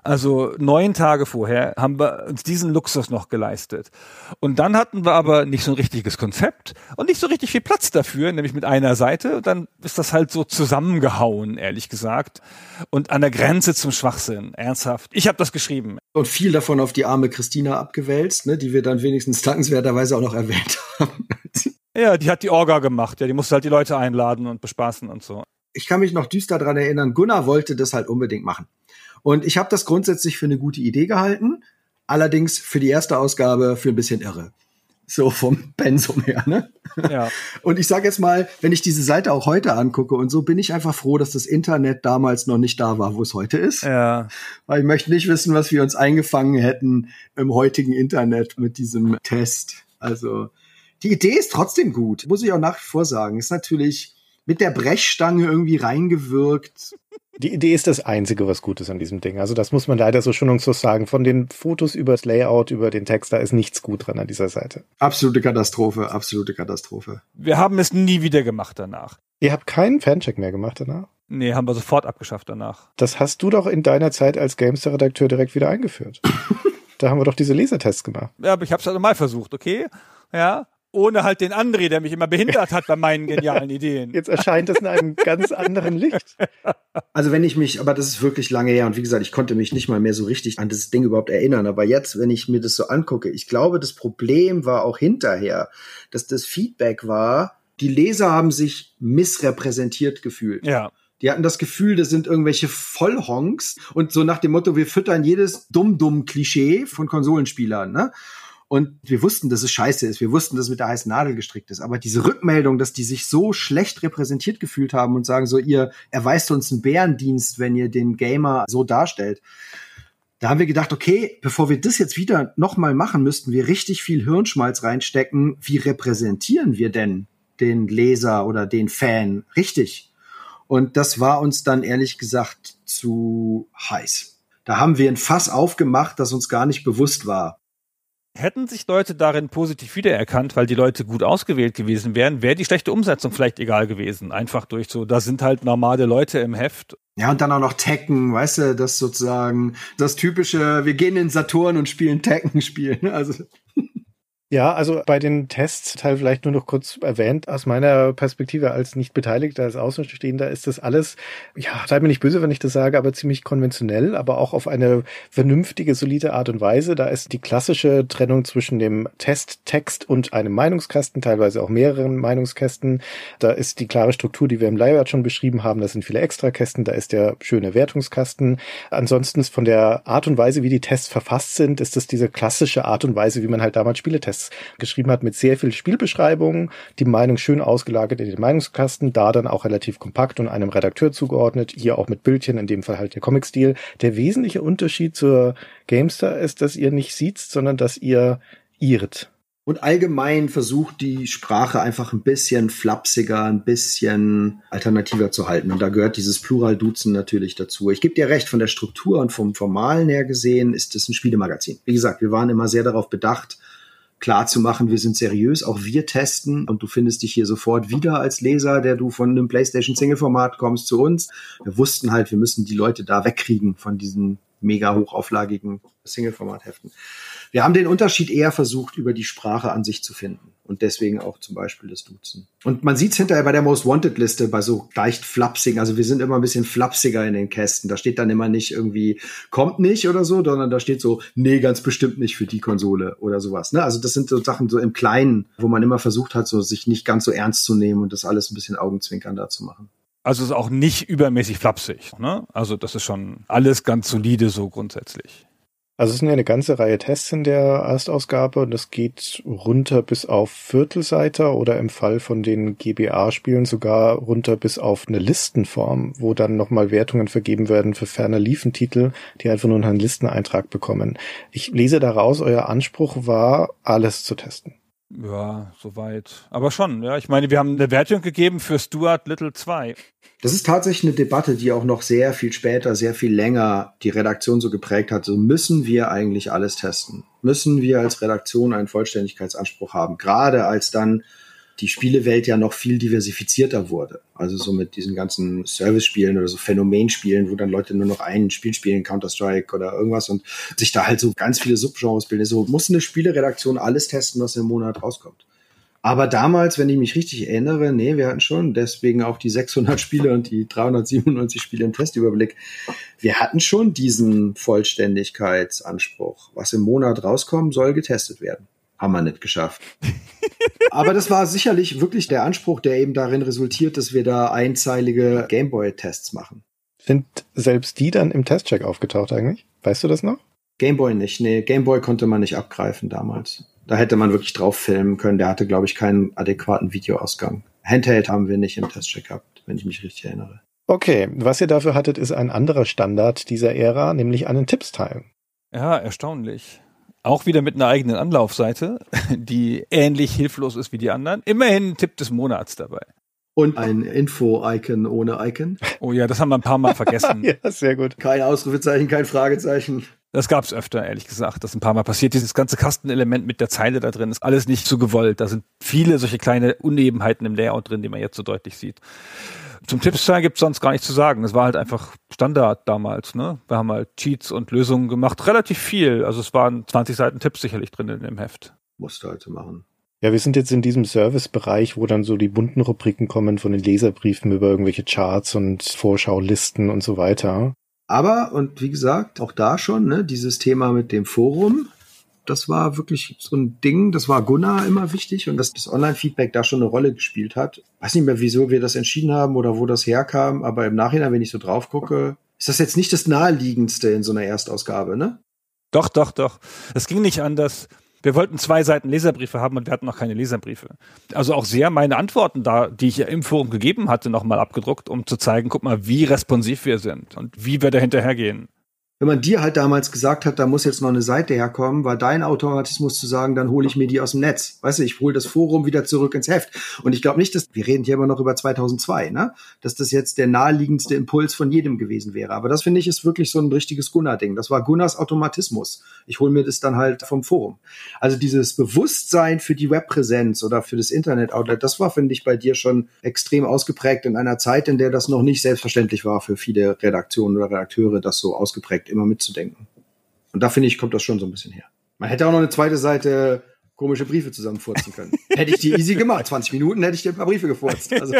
Also neun Tage vorher haben wir uns diesen Luxus noch geleistet. Und dann hatten wir aber nicht so ein richtiges Konzept und nicht so richtig viel Platz dafür, nämlich mit einer Seite. Und dann ist das halt so zusammengehauen, ehrlich gesagt. Und an der Grenze zum Schwachsinn, ernsthaft. Ich habe das geschrieben. Und viel davon auf die arme Christina abgewälzt, ne, die wir dann wenigstens dankenswerterweise auch noch erwähnt haben. Ja, die hat die Orga gemacht. Ja, die musste halt die Leute einladen und bespaßen und so. Ich kann mich noch düster dran erinnern, Gunnar wollte das halt unbedingt machen. Und ich habe das grundsätzlich für eine gute Idee gehalten, allerdings für die erste Ausgabe für ein bisschen irre. So vom Pensum her, ne? Ja. Und ich sage jetzt mal, wenn ich diese Seite auch heute angucke und so, bin ich einfach froh, dass das Internet damals noch nicht da war, wo es heute ist. Ja. Weil ich möchte nicht wissen, was wir uns eingefangen hätten im heutigen Internet mit diesem Test. Also die Idee ist trotzdem gut, muss ich auch nach wie vor sagen. Ist natürlich mit der Brechstange irgendwie reingewirkt. Die Idee ist das Einzige, was gut ist an diesem Ding. Also das muss man leider so schonungslos sagen. Von den Fotos über das Layout, über den Text, da ist nichts gut dran an dieser Seite. Absolute Katastrophe, absolute Katastrophe. Wir haben es nie wieder gemacht danach. Ihr habt keinen Fancheck mehr gemacht danach? Nee, haben wir sofort abgeschafft danach. Das hast du doch in deiner Zeit als Gamester-Redakteur direkt wieder eingeführt. da haben wir doch diese Lesertests gemacht. Ja, aber ich habe es halt mal versucht, okay? Ja, ohne halt den André, der mich immer behindert hat bei meinen genialen Ideen. Jetzt erscheint es in einem ganz anderen Licht. Also wenn ich mich, aber das ist wirklich lange her und wie gesagt, ich konnte mich nicht mal mehr so richtig an das Ding überhaupt erinnern. Aber jetzt, wenn ich mir das so angucke, ich glaube, das Problem war auch hinterher, dass das Feedback war, die Leser haben sich missrepräsentiert gefühlt. Ja. Die hatten das Gefühl, das sind irgendwelche Vollhonks und so nach dem Motto, wir füttern jedes dumm-dumm-Klischee von Konsolenspielern, ne? Und wir wussten, dass es scheiße ist. Wir wussten, dass es mit der heißen Nadel gestrickt ist. Aber diese Rückmeldung, dass die sich so schlecht repräsentiert gefühlt haben und sagen so, ihr erweist uns einen Bärendienst, wenn ihr den Gamer so darstellt. Da haben wir gedacht, okay, bevor wir das jetzt wieder nochmal machen, müssten wir richtig viel Hirnschmalz reinstecken. Wie repräsentieren wir denn den Leser oder den Fan richtig? Und das war uns dann ehrlich gesagt zu heiß. Da haben wir ein Fass aufgemacht, das uns gar nicht bewusst war. Hätten sich Leute darin positiv wiedererkannt, weil die Leute gut ausgewählt gewesen wären, wäre die schlechte Umsetzung vielleicht egal gewesen. Einfach durch so, da sind halt normale Leute im Heft. Ja, und dann auch noch Tekken, weißt du, das sozusagen das typische, wir gehen in Saturn und spielen Tekken-Spiel. Ne? Also Ja, also bei den Tests, Teil vielleicht nur noch kurz erwähnt, aus meiner Perspektive als nicht Beteiligter, als Außenstehender ist das alles, ja, seid mir nicht böse, wenn ich das sage, aber ziemlich konventionell, aber auch auf eine vernünftige, solide Art und Weise. Da ist die klassische Trennung zwischen dem Testtext und einem Meinungskasten, teilweise auch mehreren Meinungskästen. Da ist die klare Struktur, die wir im Leihwert schon beschrieben haben. Das sind viele Extrakästen, da ist der schöne Wertungskasten. Ansonsten von der Art und Weise, wie die Tests verfasst sind, ist das diese klassische Art und Weise, wie man halt damals Spieletests geschrieben hat mit sehr viel Spielbeschreibungen, die Meinung schön ausgelagert in den Meinungskasten, da dann auch relativ kompakt und einem Redakteur zugeordnet, hier auch mit Bildchen, in dem Fall halt der Comic-Stil. Der wesentliche Unterschied zur Gamestar ist, dass ihr nicht sieht, sondern dass ihr irrt. Und allgemein versucht die Sprache einfach ein bisschen flapsiger, ein bisschen alternativer zu halten. Und da gehört dieses Plural-Duzen natürlich dazu. Ich gebe dir recht, von der Struktur und vom Formalen her gesehen ist es ein Spielemagazin. Wie gesagt, wir waren immer sehr darauf bedacht, klar zu machen, wir sind seriös, auch wir testen und du findest dich hier sofort wieder als Leser, der du von einem PlayStation Single Format kommst zu uns. Wir wussten halt, wir müssen die Leute da wegkriegen von diesen mega hochauflagigen Single Format Heften. Wir haben den Unterschied eher versucht, über die Sprache an sich zu finden. Und deswegen auch zum Beispiel das Duzen. Und man sieht es hinterher bei der Most Wanted Liste, bei so leicht flapsigen, also wir sind immer ein bisschen flapsiger in den Kästen. Da steht dann immer nicht irgendwie, kommt nicht oder so, sondern da steht so, nee, ganz bestimmt nicht für die Konsole oder sowas. Ne? Also das sind so Sachen so im Kleinen, wo man immer versucht hat, so sich nicht ganz so ernst zu nehmen und das alles ein bisschen Augenzwinkern da zu machen. Also ist auch nicht übermäßig flapsig. Ne? Also das ist schon alles ganz solide so grundsätzlich. Also es sind ja eine ganze Reihe Tests in der Erstausgabe und das geht runter bis auf Viertelseiter oder im Fall von den GBA-Spielen sogar runter bis auf eine Listenform, wo dann nochmal Wertungen vergeben werden für ferner Liefentitel, die einfach nur einen Listeneintrag bekommen. Ich lese daraus, euer Anspruch war, alles zu testen. Ja, soweit. Aber schon, ja. Ich meine, wir haben eine Wertung gegeben für Stuart Little 2. Das ist tatsächlich eine Debatte, die auch noch sehr viel später, sehr viel länger die Redaktion so geprägt hat. So müssen wir eigentlich alles testen? Müssen wir als Redaktion einen Vollständigkeitsanspruch haben? Gerade als dann die Spielewelt ja noch viel diversifizierter wurde. Also so mit diesen ganzen Service-Spielen oder so Phänomenspielen, wo dann Leute nur noch ein Spiel spielen, Counter-Strike oder irgendwas und sich da halt so ganz viele Subgenres bilden. So muss eine Spieleredaktion alles testen, was im Monat rauskommt. Aber damals, wenn ich mich richtig erinnere, nee, wir hatten schon deswegen auch die 600 Spiele und die 397 Spiele im Testüberblick. Wir hatten schon diesen Vollständigkeitsanspruch. Was im Monat rauskommt, soll getestet werden haben wir nicht geschafft. Aber das war sicherlich wirklich der Anspruch, der eben darin resultiert, dass wir da einzeilige Gameboy-Tests machen. Sind selbst die dann im Testcheck aufgetaucht eigentlich? Weißt du das noch? Gameboy nicht. Nee, Gameboy konnte man nicht abgreifen damals. Da hätte man wirklich drauf filmen können. Der hatte, glaube ich, keinen adäquaten Videoausgang. Handheld haben wir nicht im Testcheck gehabt, wenn ich mich richtig erinnere. Okay, was ihr dafür hattet, ist ein anderer Standard dieser Ära, nämlich einen Tippsteil. Ja, erstaunlich. Auch wieder mit einer eigenen Anlaufseite, die ähnlich hilflos ist wie die anderen. Immerhin ein Tipp des Monats dabei. Und ein Info-Icon ohne Icon. Oh ja, das haben wir ein paar Mal vergessen. ja, sehr gut. Kein Ausrufezeichen, kein Fragezeichen. Das gab's öfter, ehrlich gesagt. Das ist ein paar Mal passiert. Dieses ganze Kastenelement mit der Zeile da drin ist alles nicht so gewollt. Da sind viele solche kleine Unebenheiten im Layout drin, die man jetzt so deutlich sieht. Zum Tippsteil gibt's sonst gar nichts zu sagen. Es war halt einfach Standard damals. Ne? Wir haben halt Cheats und Lösungen gemacht. Relativ viel. Also es waren 20 Seiten Tipps sicherlich drin in dem Heft. Musste halt machen. Ja, wir sind jetzt in diesem Servicebereich, wo dann so die bunten Rubriken kommen von den Leserbriefen über irgendwelche Charts und Vorschaulisten und so weiter. Aber, und wie gesagt, auch da schon, ne, dieses Thema mit dem Forum, das war wirklich so ein Ding, das war Gunnar immer wichtig und dass das Online-Feedback da schon eine Rolle gespielt hat. Weiß nicht mehr, wieso wir das entschieden haben oder wo das herkam, aber im Nachhinein, wenn ich so drauf gucke, ist das jetzt nicht das naheliegendste in so einer Erstausgabe, ne? Doch, doch, doch. Es ging nicht anders. Wir wollten zwei Seiten Leserbriefe haben und wir hatten noch keine Leserbriefe. Also auch sehr meine Antworten da, die ich ja im Forum gegeben hatte, nochmal abgedruckt, um zu zeigen, guck mal, wie responsiv wir sind und wie wir da hinterhergehen wenn man dir halt damals gesagt hat, da muss jetzt noch eine Seite herkommen, war dein Automatismus zu sagen, dann hole ich mir die aus dem Netz. Weißt du, ich hole das Forum wieder zurück ins Heft. Und ich glaube nicht, dass, wir reden hier immer noch über 2002, ne? dass das jetzt der naheliegendste Impuls von jedem gewesen wäre. Aber das finde ich ist wirklich so ein richtiges Gunnar-Ding. Das war Gunnars Automatismus. Ich hole mir das dann halt vom Forum. Also dieses Bewusstsein für die Webpräsenz oder für das Internet-Outlet, das war, finde ich, bei dir schon extrem ausgeprägt in einer Zeit, in der das noch nicht selbstverständlich war für viele Redaktionen oder Redakteure, das so ausgeprägt immer mitzudenken. Und da finde ich, kommt das schon so ein bisschen her. Man hätte auch noch eine zweite Seite komische Briefe zusammenfurzen können. hätte ich die easy gemacht. 20 Minuten hätte ich dir ein paar Briefe gefurzt. Also.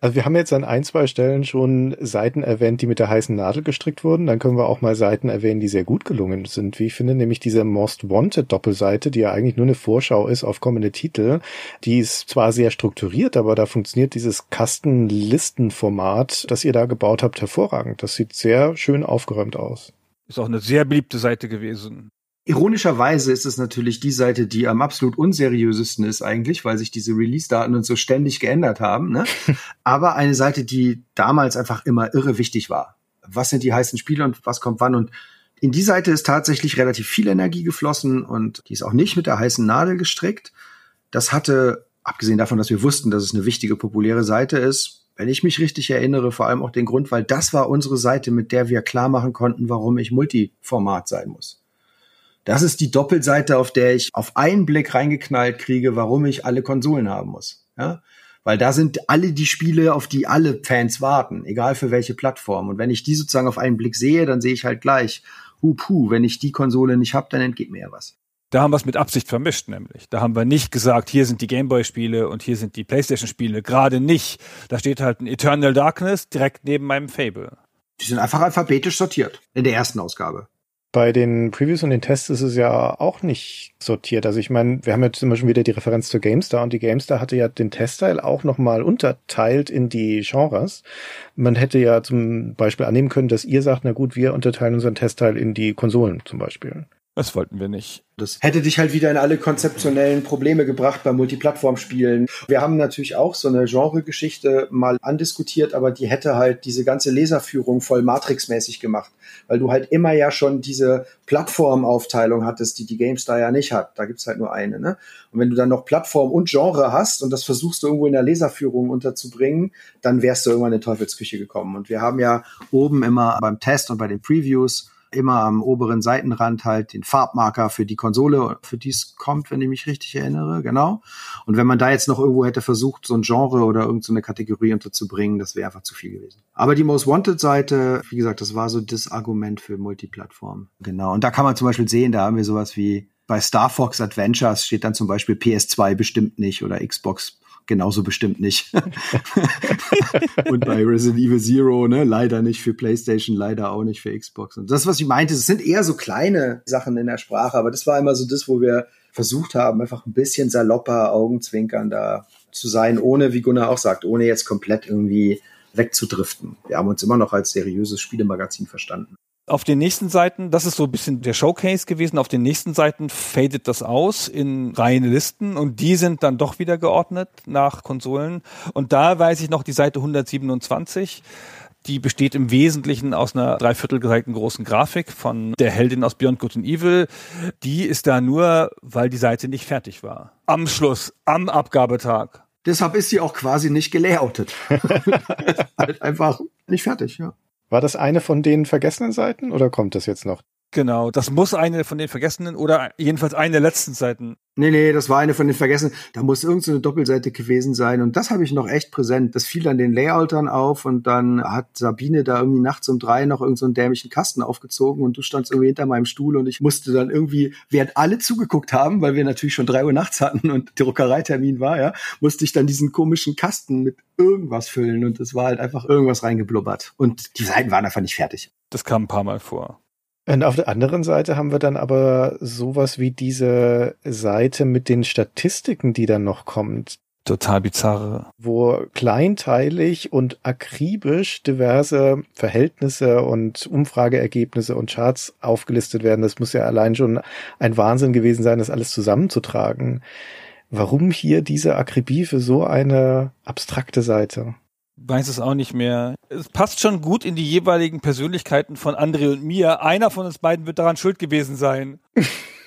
also wir haben jetzt an ein, zwei Stellen schon Seiten erwähnt, die mit der heißen Nadel gestrickt wurden. Dann können wir auch mal Seiten erwähnen, die sehr gut gelungen sind, wie ich finde, nämlich diese Most Wanted Doppelseite, die ja eigentlich nur eine Vorschau ist auf kommende Titel. Die ist zwar sehr strukturiert, aber da funktioniert dieses Kastenlistenformat, das ihr da gebaut habt, hervorragend. Das sieht sehr schön aufgeräumt aus. Ist auch eine sehr beliebte Seite gewesen. Ironischerweise ist es natürlich die Seite, die am absolut unseriösesten ist eigentlich, weil sich diese Release-Daten und so ständig geändert haben. Ne? Aber eine Seite, die damals einfach immer irre wichtig war. Was sind die heißen Spiele und was kommt wann? Und in die Seite ist tatsächlich relativ viel Energie geflossen und die ist auch nicht mit der heißen Nadel gestrickt. Das hatte, abgesehen davon, dass wir wussten, dass es eine wichtige, populäre Seite ist, wenn ich mich richtig erinnere, vor allem auch den Grund, weil das war unsere Seite, mit der wir klar machen konnten, warum ich Multiformat sein muss. Das ist die Doppelseite, auf der ich auf einen Blick reingeknallt kriege, warum ich alle Konsolen haben muss. Ja? Weil da sind alle die Spiele, auf die alle Fans warten, egal für welche Plattform. Und wenn ich die sozusagen auf einen Blick sehe, dann sehe ich halt gleich, hu puh, wenn ich die Konsole nicht habe, dann entgeht mir ja was. Da haben wir es mit Absicht vermischt, nämlich. Da haben wir nicht gesagt, hier sind die Gameboy-Spiele und hier sind die PlayStation-Spiele. Gerade nicht. Da steht halt ein Eternal Darkness direkt neben meinem Fable. Die sind einfach alphabetisch sortiert in der ersten Ausgabe. Bei den Previews und den Tests ist es ja auch nicht sortiert. Also ich meine, wir haben jetzt immer schon wieder die Referenz zur GameStar und die GameStar hatte ja den Testteil auch nochmal unterteilt in die Genres. Man hätte ja zum Beispiel annehmen können, dass ihr sagt, na gut, wir unterteilen unseren Testteil in die Konsolen zum Beispiel. Das wollten wir nicht. Das hätte dich halt wieder in alle konzeptionellen Probleme gebracht bei Multiplattform-Spielen. Wir haben natürlich auch so eine Genre-Geschichte mal andiskutiert, aber die hätte halt diese ganze Leserführung voll Matrix-mäßig gemacht, weil du halt immer ja schon diese Plattformaufteilung hattest, die die GameStar ja nicht hat. Da gibt's halt nur eine. Ne? Und wenn du dann noch Plattform und Genre hast und das versuchst du irgendwo in der Leserführung unterzubringen, dann wärst du irgendwann in Teufelsküche gekommen. Und wir haben ja oben immer beim Test und bei den Previews immer am oberen Seitenrand halt den Farbmarker für die Konsole, für die es kommt, wenn ich mich richtig erinnere, genau. Und wenn man da jetzt noch irgendwo hätte versucht, so ein Genre oder irgendeine so Kategorie unterzubringen, das wäre einfach zu viel gewesen. Aber die Most Wanted Seite, wie gesagt, das war so das Argument für Multiplattform. Genau. Und da kann man zum Beispiel sehen, da haben wir sowas wie bei Star Fox Adventures steht dann zum Beispiel PS2 bestimmt nicht oder Xbox genauso bestimmt nicht. und bei Resident Evil Zero, ne, leider nicht für PlayStation, leider auch nicht für Xbox. Und das, was ich meinte, es sind eher so kleine Sachen in der Sprache, aber das war immer so das, wo wir versucht haben, einfach ein bisschen salopper, Augenzwinkern da zu sein, ohne, wie Gunnar auch sagt, ohne jetzt komplett irgendwie wegzudriften. Wir haben uns immer noch als seriöses Spielemagazin verstanden. Auf den nächsten Seiten, das ist so ein bisschen der Showcase gewesen, auf den nächsten Seiten fadet das aus in reine Listen und die sind dann doch wieder geordnet nach Konsolen. Und da weiß ich noch die Seite 127. Die besteht im Wesentlichen aus einer dreiviertel großen Grafik von der Heldin aus Beyond Good and Evil. Die ist da nur, weil die Seite nicht fertig war. Am Schluss, am Abgabetag. Deshalb ist sie auch quasi nicht gelayoutet. halt einfach nicht fertig, ja. War das eine von den vergessenen Seiten oder kommt das jetzt noch? Genau, das muss eine von den vergessenen oder jedenfalls eine der letzten Seiten. Nee, nee, das war eine von den vergessen. Da muss irgendeine so Doppelseite gewesen sein. Und das habe ich noch echt präsent. Das fiel dann den Layoutern auf und dann hat Sabine da irgendwie nachts um drei noch irgendeinen so dämlichen Kasten aufgezogen und du standst irgendwie hinter meinem Stuhl und ich musste dann irgendwie, während alle zugeguckt haben, weil wir natürlich schon drei Uhr nachts hatten und Druckereitermin war, ja, musste ich dann diesen komischen Kasten mit irgendwas füllen und es war halt einfach irgendwas reingeblubbert. Und die Seiten waren einfach nicht fertig. Das kam ein paar Mal vor. Und auf der anderen Seite haben wir dann aber sowas wie diese Seite mit den Statistiken, die dann noch kommt. Total bizarre. Wo kleinteilig und akribisch diverse Verhältnisse und Umfrageergebnisse und Charts aufgelistet werden. Das muss ja allein schon ein Wahnsinn gewesen sein, das alles zusammenzutragen. Warum hier diese Akribie für so eine abstrakte Seite? Weiß es auch nicht mehr. Es passt schon gut in die jeweiligen Persönlichkeiten von André und mir. Einer von uns beiden wird daran schuld gewesen sein.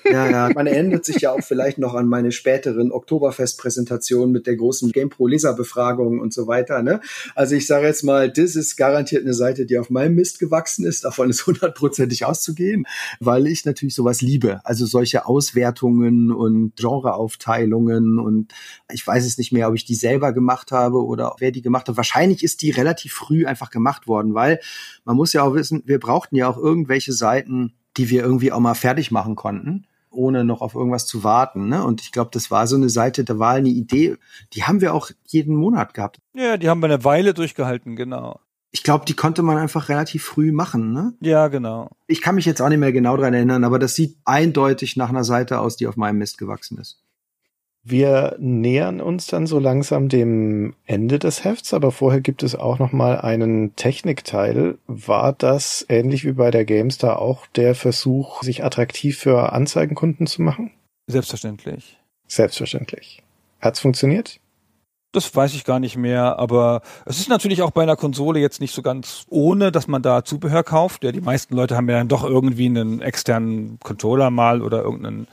Ja, ja. Man erinnert sich ja auch vielleicht noch an meine späteren Oktoberfest-Präsentationen mit der großen GamePro-Leser-Befragung und so weiter. Ne? Also ich sage jetzt mal, das ist garantiert eine Seite, die auf meinem Mist gewachsen ist. Davon ist hundertprozentig auszugehen, weil ich natürlich sowas liebe. Also solche Auswertungen und Genreaufteilungen und ich weiß es nicht mehr, ob ich die selber gemacht habe oder wer die gemacht hat. Wahrscheinlich ist die relativ früh einfach gemacht worden, weil man muss ja auch wissen, wir brauchten ja auch irgendwelche Seiten, die wir irgendwie auch mal fertig machen konnten ohne noch auf irgendwas zu warten. Ne? Und ich glaube, das war so eine Seite, da war eine Idee, die haben wir auch jeden Monat gehabt. Ja, die haben wir eine Weile durchgehalten, genau. Ich glaube, die konnte man einfach relativ früh machen, ne? Ja, genau. Ich kann mich jetzt auch nicht mehr genau dran erinnern, aber das sieht eindeutig nach einer Seite aus, die auf meinem Mist gewachsen ist. Wir nähern uns dann so langsam dem Ende des Hefts, aber vorher gibt es auch noch mal einen Technikteil. War das ähnlich wie bei der GameStar auch der Versuch, sich attraktiv für Anzeigenkunden zu machen? Selbstverständlich. Selbstverständlich. Hat's funktioniert? Das weiß ich gar nicht mehr, aber es ist natürlich auch bei einer Konsole jetzt nicht so ganz ohne, dass man da Zubehör kauft. Ja, die meisten Leute haben ja dann doch irgendwie einen externen Controller mal oder irgendeinen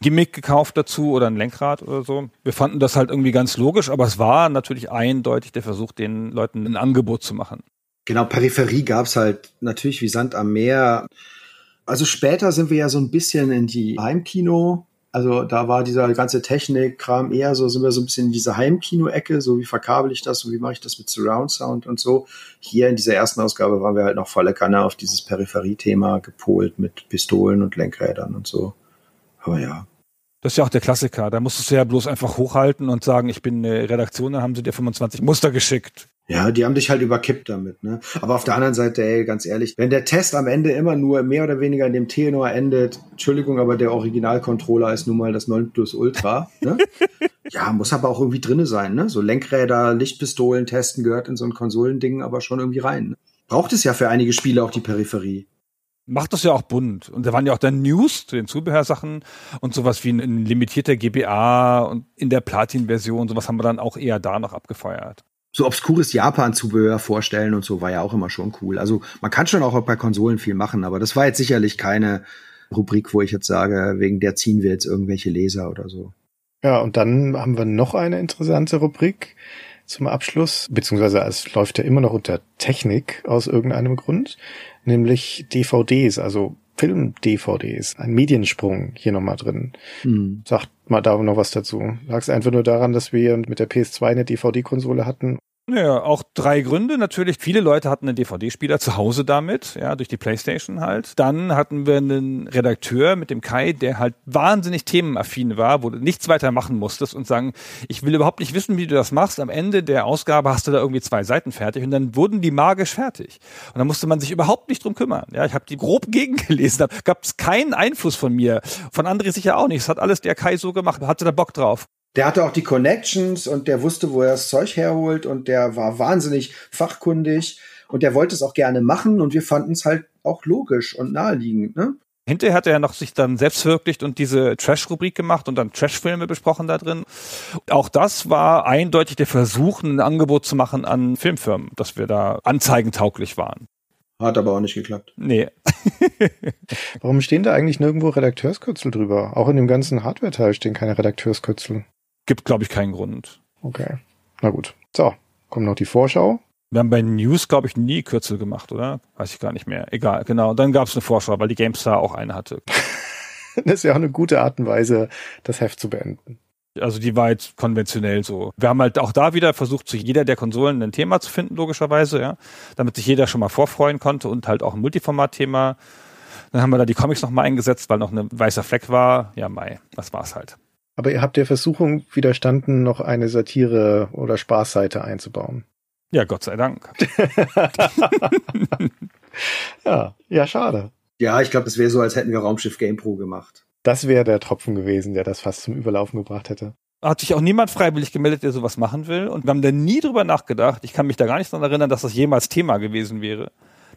Gimmick gekauft dazu oder ein Lenkrad oder so. Wir fanden das halt irgendwie ganz logisch, aber es war natürlich eindeutig der Versuch, den Leuten ein Angebot zu machen. Genau, Peripherie gab's halt natürlich wie Sand am Meer. Also später sind wir ja so ein bisschen in die Heimkino also da war dieser ganze Technik-Kram eher so, sind wir so ein bisschen in diese Heimkino-Ecke, so wie verkabel ich das und wie mache ich das mit Surround Sound und so. Hier in dieser ersten Ausgabe waren wir halt noch volle Kanne auf dieses Peripherie-Thema gepolt mit Pistolen und Lenkrädern und so. Aber ja. Das ist ja auch der Klassiker. Da musstest du ja bloß einfach hochhalten und sagen, ich bin eine Redaktion, dann haben sie dir 25 Muster geschickt. Ja, die haben dich halt überkippt damit, ne? Aber auf der anderen Seite, ey, ganz ehrlich, wenn der Test am Ende immer nur mehr oder weniger in dem Tenor endet, Entschuldigung, aber der Originalcontroller ist nun mal das 9 Plus Ultra, ne? ja, muss aber auch irgendwie drinne sein, ne? So Lenkräder, Lichtpistolen testen gehört in so ein Konsolending aber schon irgendwie rein. Ne? Braucht es ja für einige Spiele auch die Peripherie macht das ja auch bunt. Und da waren ja auch dann News zu den Zubehörsachen und sowas wie ein, ein limitierter GBA und in der Platin-Version, sowas haben wir dann auch eher da noch abgefeuert. So obskures Japan-Zubehör vorstellen und so war ja auch immer schon cool. Also man kann schon auch bei Konsolen viel machen, aber das war jetzt sicherlich keine Rubrik, wo ich jetzt sage, wegen der ziehen wir jetzt irgendwelche Leser oder so. Ja, und dann haben wir noch eine interessante Rubrik zum Abschluss, beziehungsweise es läuft ja immer noch unter Technik aus irgendeinem Grund nämlich DVDs, also Film-DVDs, ein Mediensprung hier nochmal drin. Mhm. Sagt mal da noch was dazu. Sagst einfach nur daran, dass wir mit der PS2 eine DVD-Konsole hatten naja, auch drei Gründe. Natürlich, viele Leute hatten einen DVD-Spieler zu Hause damit, ja, durch die Playstation halt. Dann hatten wir einen Redakteur mit dem Kai, der halt wahnsinnig themenaffin war, wo du nichts weiter machen musstest und sagen, ich will überhaupt nicht wissen, wie du das machst. Am Ende der Ausgabe hast du da irgendwie zwei Seiten fertig und dann wurden die magisch fertig. Und dann musste man sich überhaupt nicht drum kümmern. Ja, ich habe die grob gegengelesen, da gab es keinen Einfluss von mir. Von André sicher auch nicht. Das hat alles der Kai so gemacht, hatte da Bock drauf der hatte auch die Connections und der wusste, wo er das Zeug herholt und der war wahnsinnig fachkundig und der wollte es auch gerne machen und wir fanden es halt auch logisch und naheliegend, ne? Hinterher hat er noch sich dann selbst verwirklicht und diese Trash-Rubrik gemacht und dann Trash-Filme besprochen da drin. Auch das war eindeutig der Versuch, ein Angebot zu machen an Filmfirmen, dass wir da anzeigentauglich waren. Hat aber auch nicht geklappt. Nee. Warum stehen da eigentlich nirgendwo Redakteurskürzel drüber? Auch in dem ganzen Hardware-Teil stehen keine Redakteurskürzel. Gibt, glaube ich, keinen Grund. Okay. Na gut. So, kommt noch die Vorschau. Wir haben bei News, glaube ich, nie Kürzel gemacht, oder? Weiß ich gar nicht mehr. Egal, genau. Und dann gab es eine Vorschau, weil die GameStar auch eine hatte. das ist ja auch eine gute Art und Weise, das Heft zu beenden. Also die war jetzt konventionell so. Wir haben halt auch da wieder versucht, zu jeder der Konsolen ein Thema zu finden, logischerweise, ja. Damit sich jeder schon mal vorfreuen konnte und halt auch ein Multiformat-Thema. Dann haben wir da die Comics nochmal eingesetzt, weil noch ein weißer Fleck war. Ja, Mai, das war's halt. Aber ihr habt der Versuchung widerstanden, noch eine Satire- oder Spaßseite einzubauen. Ja, Gott sei Dank. ja, ja, schade. Ja, ich glaube, es wäre so, als hätten wir Raumschiff Game Pro gemacht. Das wäre der Tropfen gewesen, der das fast zum Überlaufen gebracht hätte. Hat sich auch niemand freiwillig gemeldet, der sowas machen will. Und wir haben da nie drüber nachgedacht. Ich kann mich da gar nicht daran erinnern, dass das jemals Thema gewesen wäre.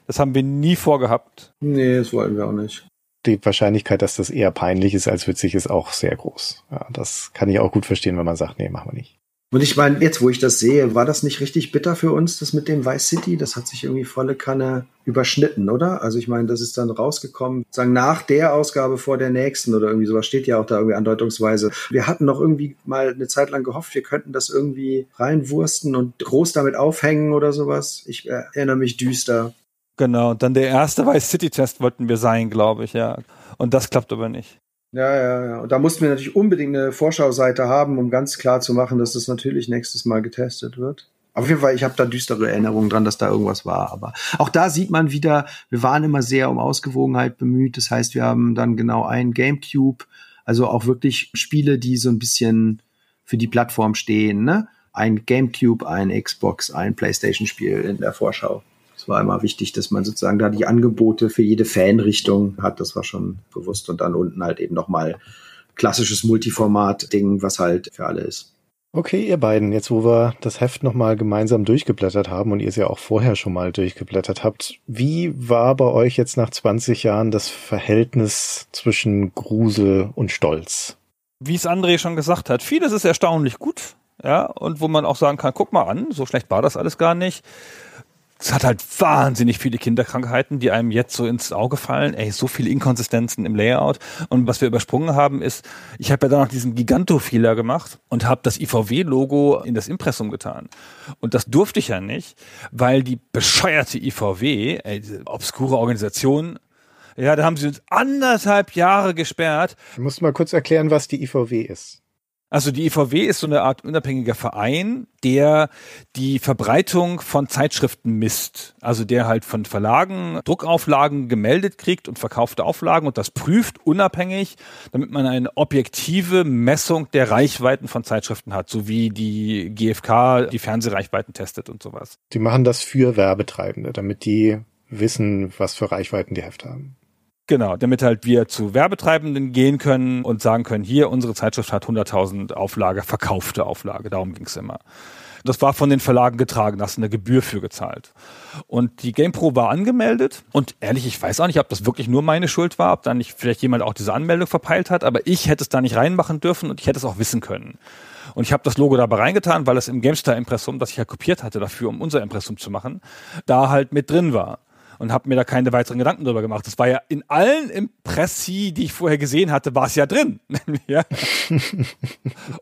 Das haben wir nie vorgehabt. Nee, das wollten wir auch nicht. Die Wahrscheinlichkeit, dass das eher peinlich ist als witzig, ist auch sehr groß. Ja, das kann ich auch gut verstehen, wenn man sagt, nee, machen wir nicht. Und ich meine, jetzt, wo ich das sehe, war das nicht richtig bitter für uns, das mit dem Vice City? Das hat sich irgendwie volle Kanne überschnitten, oder? Also ich meine, das ist dann rausgekommen, sagen nach der Ausgabe vor der nächsten oder irgendwie sowas steht ja auch da irgendwie andeutungsweise. Wir hatten noch irgendwie mal eine Zeit lang gehofft, wir könnten das irgendwie reinwursten und groß damit aufhängen oder sowas. Ich erinnere mich düster. Genau, dann der erste Vice City Test wollten wir sein, glaube ich, ja. Und das klappt aber nicht. Ja, ja, ja. Und da mussten wir natürlich unbedingt eine Vorschauseite haben, um ganz klar zu machen, dass das natürlich nächstes Mal getestet wird. Auf jeden Fall, ich habe da düstere Erinnerungen dran, dass da irgendwas war. Aber auch da sieht man wieder, wir waren immer sehr um Ausgewogenheit bemüht. Das heißt, wir haben dann genau ein GameCube, also auch wirklich Spiele, die so ein bisschen für die Plattform stehen. Ne? Ein GameCube, ein Xbox, ein PlayStation-Spiel in der Vorschau. Es war immer wichtig, dass man sozusagen da die Angebote für jede Fanrichtung hat. Das war schon bewusst. Und dann unten halt eben nochmal klassisches Multiformat-Ding, was halt für alle ist. Okay, ihr beiden, jetzt wo wir das Heft nochmal gemeinsam durchgeblättert haben und ihr es ja auch vorher schon mal durchgeblättert habt, wie war bei euch jetzt nach 20 Jahren das Verhältnis zwischen Grusel und Stolz? Wie es André schon gesagt hat, vieles ist erstaunlich gut, ja, und wo man auch sagen kann, guck mal an, so schlecht war das alles gar nicht es hat halt wahnsinnig viele Kinderkrankheiten, die einem jetzt so ins Auge fallen. Ey, so viele Inkonsistenzen im Layout. Und was wir übersprungen haben, ist, ich habe ja da noch diesen Giganto-Fehler gemacht und habe das IVW-Logo in das Impressum getan. Und das durfte ich ja nicht, weil die bescheuerte IVW, ey, diese obskure Organisation, ja, da haben sie uns anderthalb Jahre gesperrt. Du musst mal kurz erklären, was die IVW ist. Also die IVW ist so eine Art unabhängiger Verein, der die Verbreitung von Zeitschriften misst. Also der halt von Verlagen Druckauflagen gemeldet kriegt und verkaufte Auflagen und das prüft unabhängig, damit man eine objektive Messung der Reichweiten von Zeitschriften hat, so wie die GfK die Fernsehreichweiten testet und sowas. Die machen das für Werbetreibende, damit die wissen, was für Reichweiten die Hefte haben. Genau, damit halt wir zu Werbetreibenden gehen können und sagen können, hier, unsere Zeitschrift hat 100.000 Auflage, verkaufte Auflage, darum ging's immer. Das war von den Verlagen getragen, da hast du eine Gebühr für gezahlt. Und die GamePro war angemeldet und ehrlich, ich weiß auch nicht, ob das wirklich nur meine Schuld war, ob da nicht vielleicht jemand auch diese Anmeldung verpeilt hat, aber ich hätte es da nicht reinmachen dürfen und ich hätte es auch wissen können. Und ich habe das Logo dabei reingetan, weil es im GameStar-Impressum, das ich ja kopiert hatte dafür, um unser Impressum zu machen, da halt mit drin war und habe mir da keine weiteren Gedanken drüber gemacht. Das war ja in allen Impressi, die ich vorher gesehen hatte, war es ja drin. ja.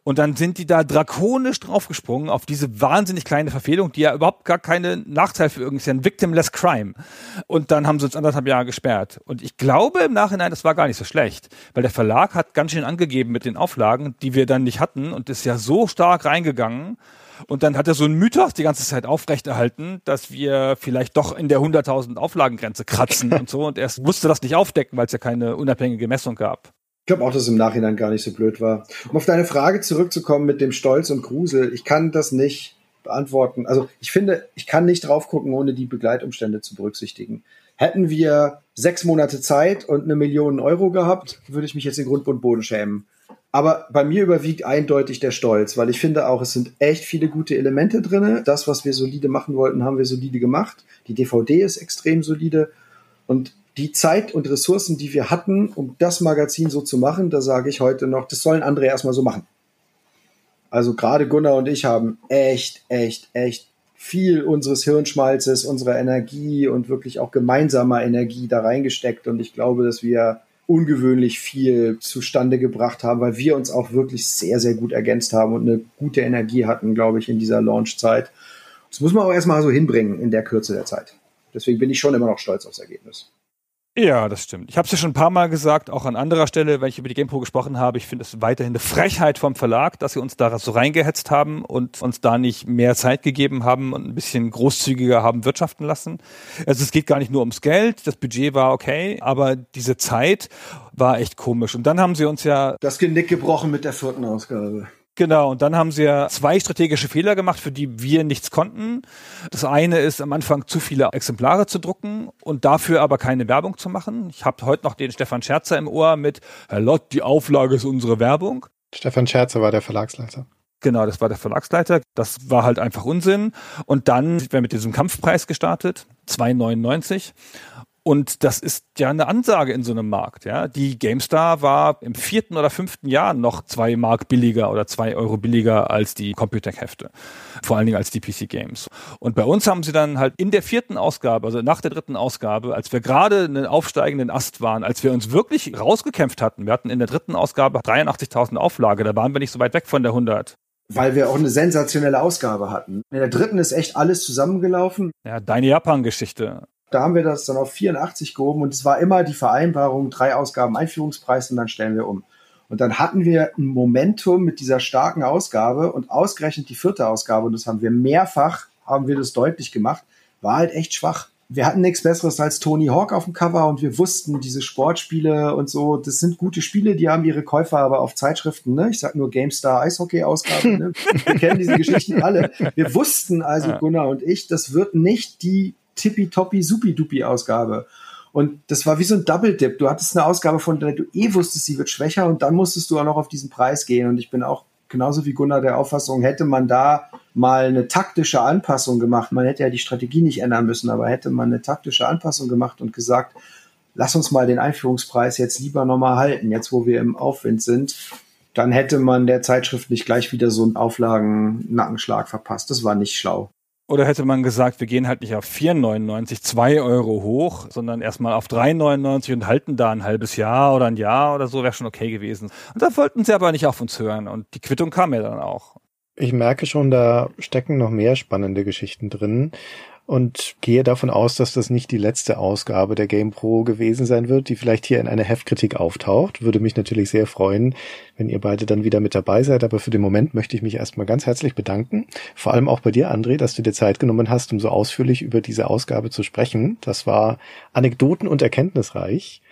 und dann sind die da drakonisch draufgesprungen auf diese wahnsinnig kleine Verfehlung, die ja überhaupt gar keine Nachteil für irgendwie ist, ja ein victimless crime. Und dann haben sie uns anderthalb Jahre gesperrt. Und ich glaube im Nachhinein, das war gar nicht so schlecht, weil der Verlag hat ganz schön angegeben mit den Auflagen, die wir dann nicht hatten und ist ja so stark reingegangen. Und dann hat er so einen Mythos die ganze Zeit aufrechterhalten, dass wir vielleicht doch in der 100.000 Auflagengrenze kratzen und so. Und er musste das nicht aufdecken, weil es ja keine unabhängige Messung gab. Ich glaube auch, dass es im Nachhinein gar nicht so blöd war. Um auf deine Frage zurückzukommen mit dem Stolz und Grusel, ich kann das nicht beantworten. Also ich finde, ich kann nicht drauf gucken, ohne die Begleitumstände zu berücksichtigen. Hätten wir sechs Monate Zeit und eine Million Euro gehabt, würde ich mich jetzt in Grund und Boden schämen. Aber bei mir überwiegt eindeutig der Stolz, weil ich finde auch, es sind echt viele gute Elemente drin. Das, was wir solide machen wollten, haben wir solide gemacht. Die DVD ist extrem solide. Und die Zeit und Ressourcen, die wir hatten, um das Magazin so zu machen, da sage ich heute noch, das sollen andere erstmal so machen. Also gerade Gunnar und ich haben echt, echt, echt viel unseres Hirnschmalzes, unserer Energie und wirklich auch gemeinsamer Energie da reingesteckt. Und ich glaube, dass wir ungewöhnlich viel zustande gebracht haben, weil wir uns auch wirklich sehr, sehr gut ergänzt haben und eine gute Energie hatten, glaube ich, in dieser Launchzeit. Das muss man auch erstmal so hinbringen in der Kürze der Zeit. Deswegen bin ich schon immer noch stolz aufs Ergebnis. Ja, das stimmt. Ich habe es ja schon ein paar Mal gesagt, auch an anderer Stelle, wenn ich über die GamePro gesprochen habe. Ich finde es weiterhin eine Frechheit vom Verlag, dass sie uns da so reingehetzt haben und uns da nicht mehr Zeit gegeben haben und ein bisschen großzügiger haben wirtschaften lassen. Also es geht gar nicht nur ums Geld, das Budget war okay, aber diese Zeit war echt komisch. Und dann haben sie uns ja das Genick gebrochen mit der vierten Ausgabe. Genau, und dann haben sie ja zwei strategische Fehler gemacht, für die wir nichts konnten. Das eine ist am Anfang zu viele Exemplare zu drucken und dafür aber keine Werbung zu machen. Ich habe heute noch den Stefan Scherzer im Ohr mit Herr Lott, die Auflage ist unsere Werbung. Stefan Scherzer war der Verlagsleiter. Genau, das war der Verlagsleiter. Das war halt einfach Unsinn. Und dann sind wir mit diesem Kampfpreis gestartet, 2,99. Und das ist ja eine Ansage in so einem Markt. Ja, die GameStar war im vierten oder fünften Jahr noch zwei Mark billiger oder zwei Euro billiger als die Computec-Hefte, vor allen Dingen als die PC Games. Und bei uns haben sie dann halt in der vierten Ausgabe, also nach der dritten Ausgabe, als wir gerade einen aufsteigenden Ast waren, als wir uns wirklich rausgekämpft hatten, wir hatten in der dritten Ausgabe 83.000 Auflage, da waren wir nicht so weit weg von der 100 weil wir auch eine sensationelle Ausgabe hatten. In der dritten ist echt alles zusammengelaufen. Ja, deine Japan-Geschichte. Da haben wir das dann auf 84 gehoben und es war immer die Vereinbarung, drei Ausgaben Einführungspreis und dann stellen wir um. Und dann hatten wir ein Momentum mit dieser starken Ausgabe und ausgerechnet die vierte Ausgabe, und das haben wir mehrfach, haben wir das deutlich gemacht, war halt echt schwach. Wir hatten nichts Besseres als Tony Hawk auf dem Cover und wir wussten, diese Sportspiele und so, das sind gute Spiele, die haben ihre Käufer aber auf Zeitschriften, ne? Ich sag nur GameStar Eishockey-Ausgabe, ne? Wir kennen diese Geschichten alle. Wir wussten also, Gunnar und ich, das wird nicht die tippitoppi supi Ausgabe. Und das war wie so ein Double Dip. Du hattest eine Ausgabe, von der du eh wusstest, sie wird schwächer und dann musstest du auch noch auf diesen Preis gehen. Und ich bin auch genauso wie Gunnar der Auffassung, hätte man da mal eine taktische Anpassung gemacht. Man hätte ja die Strategie nicht ändern müssen, aber hätte man eine taktische Anpassung gemacht und gesagt, lass uns mal den Einführungspreis jetzt lieber nochmal halten, jetzt wo wir im Aufwind sind, dann hätte man der Zeitschrift nicht gleich wieder so einen Auflagen-Nackenschlag verpasst. Das war nicht schlau. Oder hätte man gesagt, wir gehen halt nicht auf 4,99, 2 Euro hoch, sondern erstmal auf 3,99 und halten da ein halbes Jahr oder ein Jahr oder so, wäre schon okay gewesen. Und da wollten sie aber nicht auf uns hören und die Quittung kam ja dann auch. Ich merke schon, da stecken noch mehr spannende Geschichten drin und gehe davon aus, dass das nicht die letzte Ausgabe der Game Pro gewesen sein wird, die vielleicht hier in einer Heftkritik auftaucht. Würde mich natürlich sehr freuen, wenn ihr beide dann wieder mit dabei seid. Aber für den Moment möchte ich mich erstmal ganz herzlich bedanken. Vor allem auch bei dir, André, dass du dir Zeit genommen hast, um so ausführlich über diese Ausgabe zu sprechen. Das war anekdoten- und erkenntnisreich.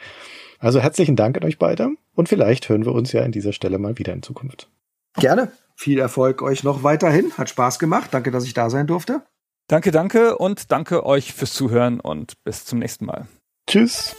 Also herzlichen Dank an euch beide und vielleicht hören wir uns ja an dieser Stelle mal wieder in Zukunft. Gerne. Viel Erfolg euch noch weiterhin. Hat Spaß gemacht. Danke, dass ich da sein durfte. Danke, danke und danke euch fürs Zuhören und bis zum nächsten Mal. Tschüss.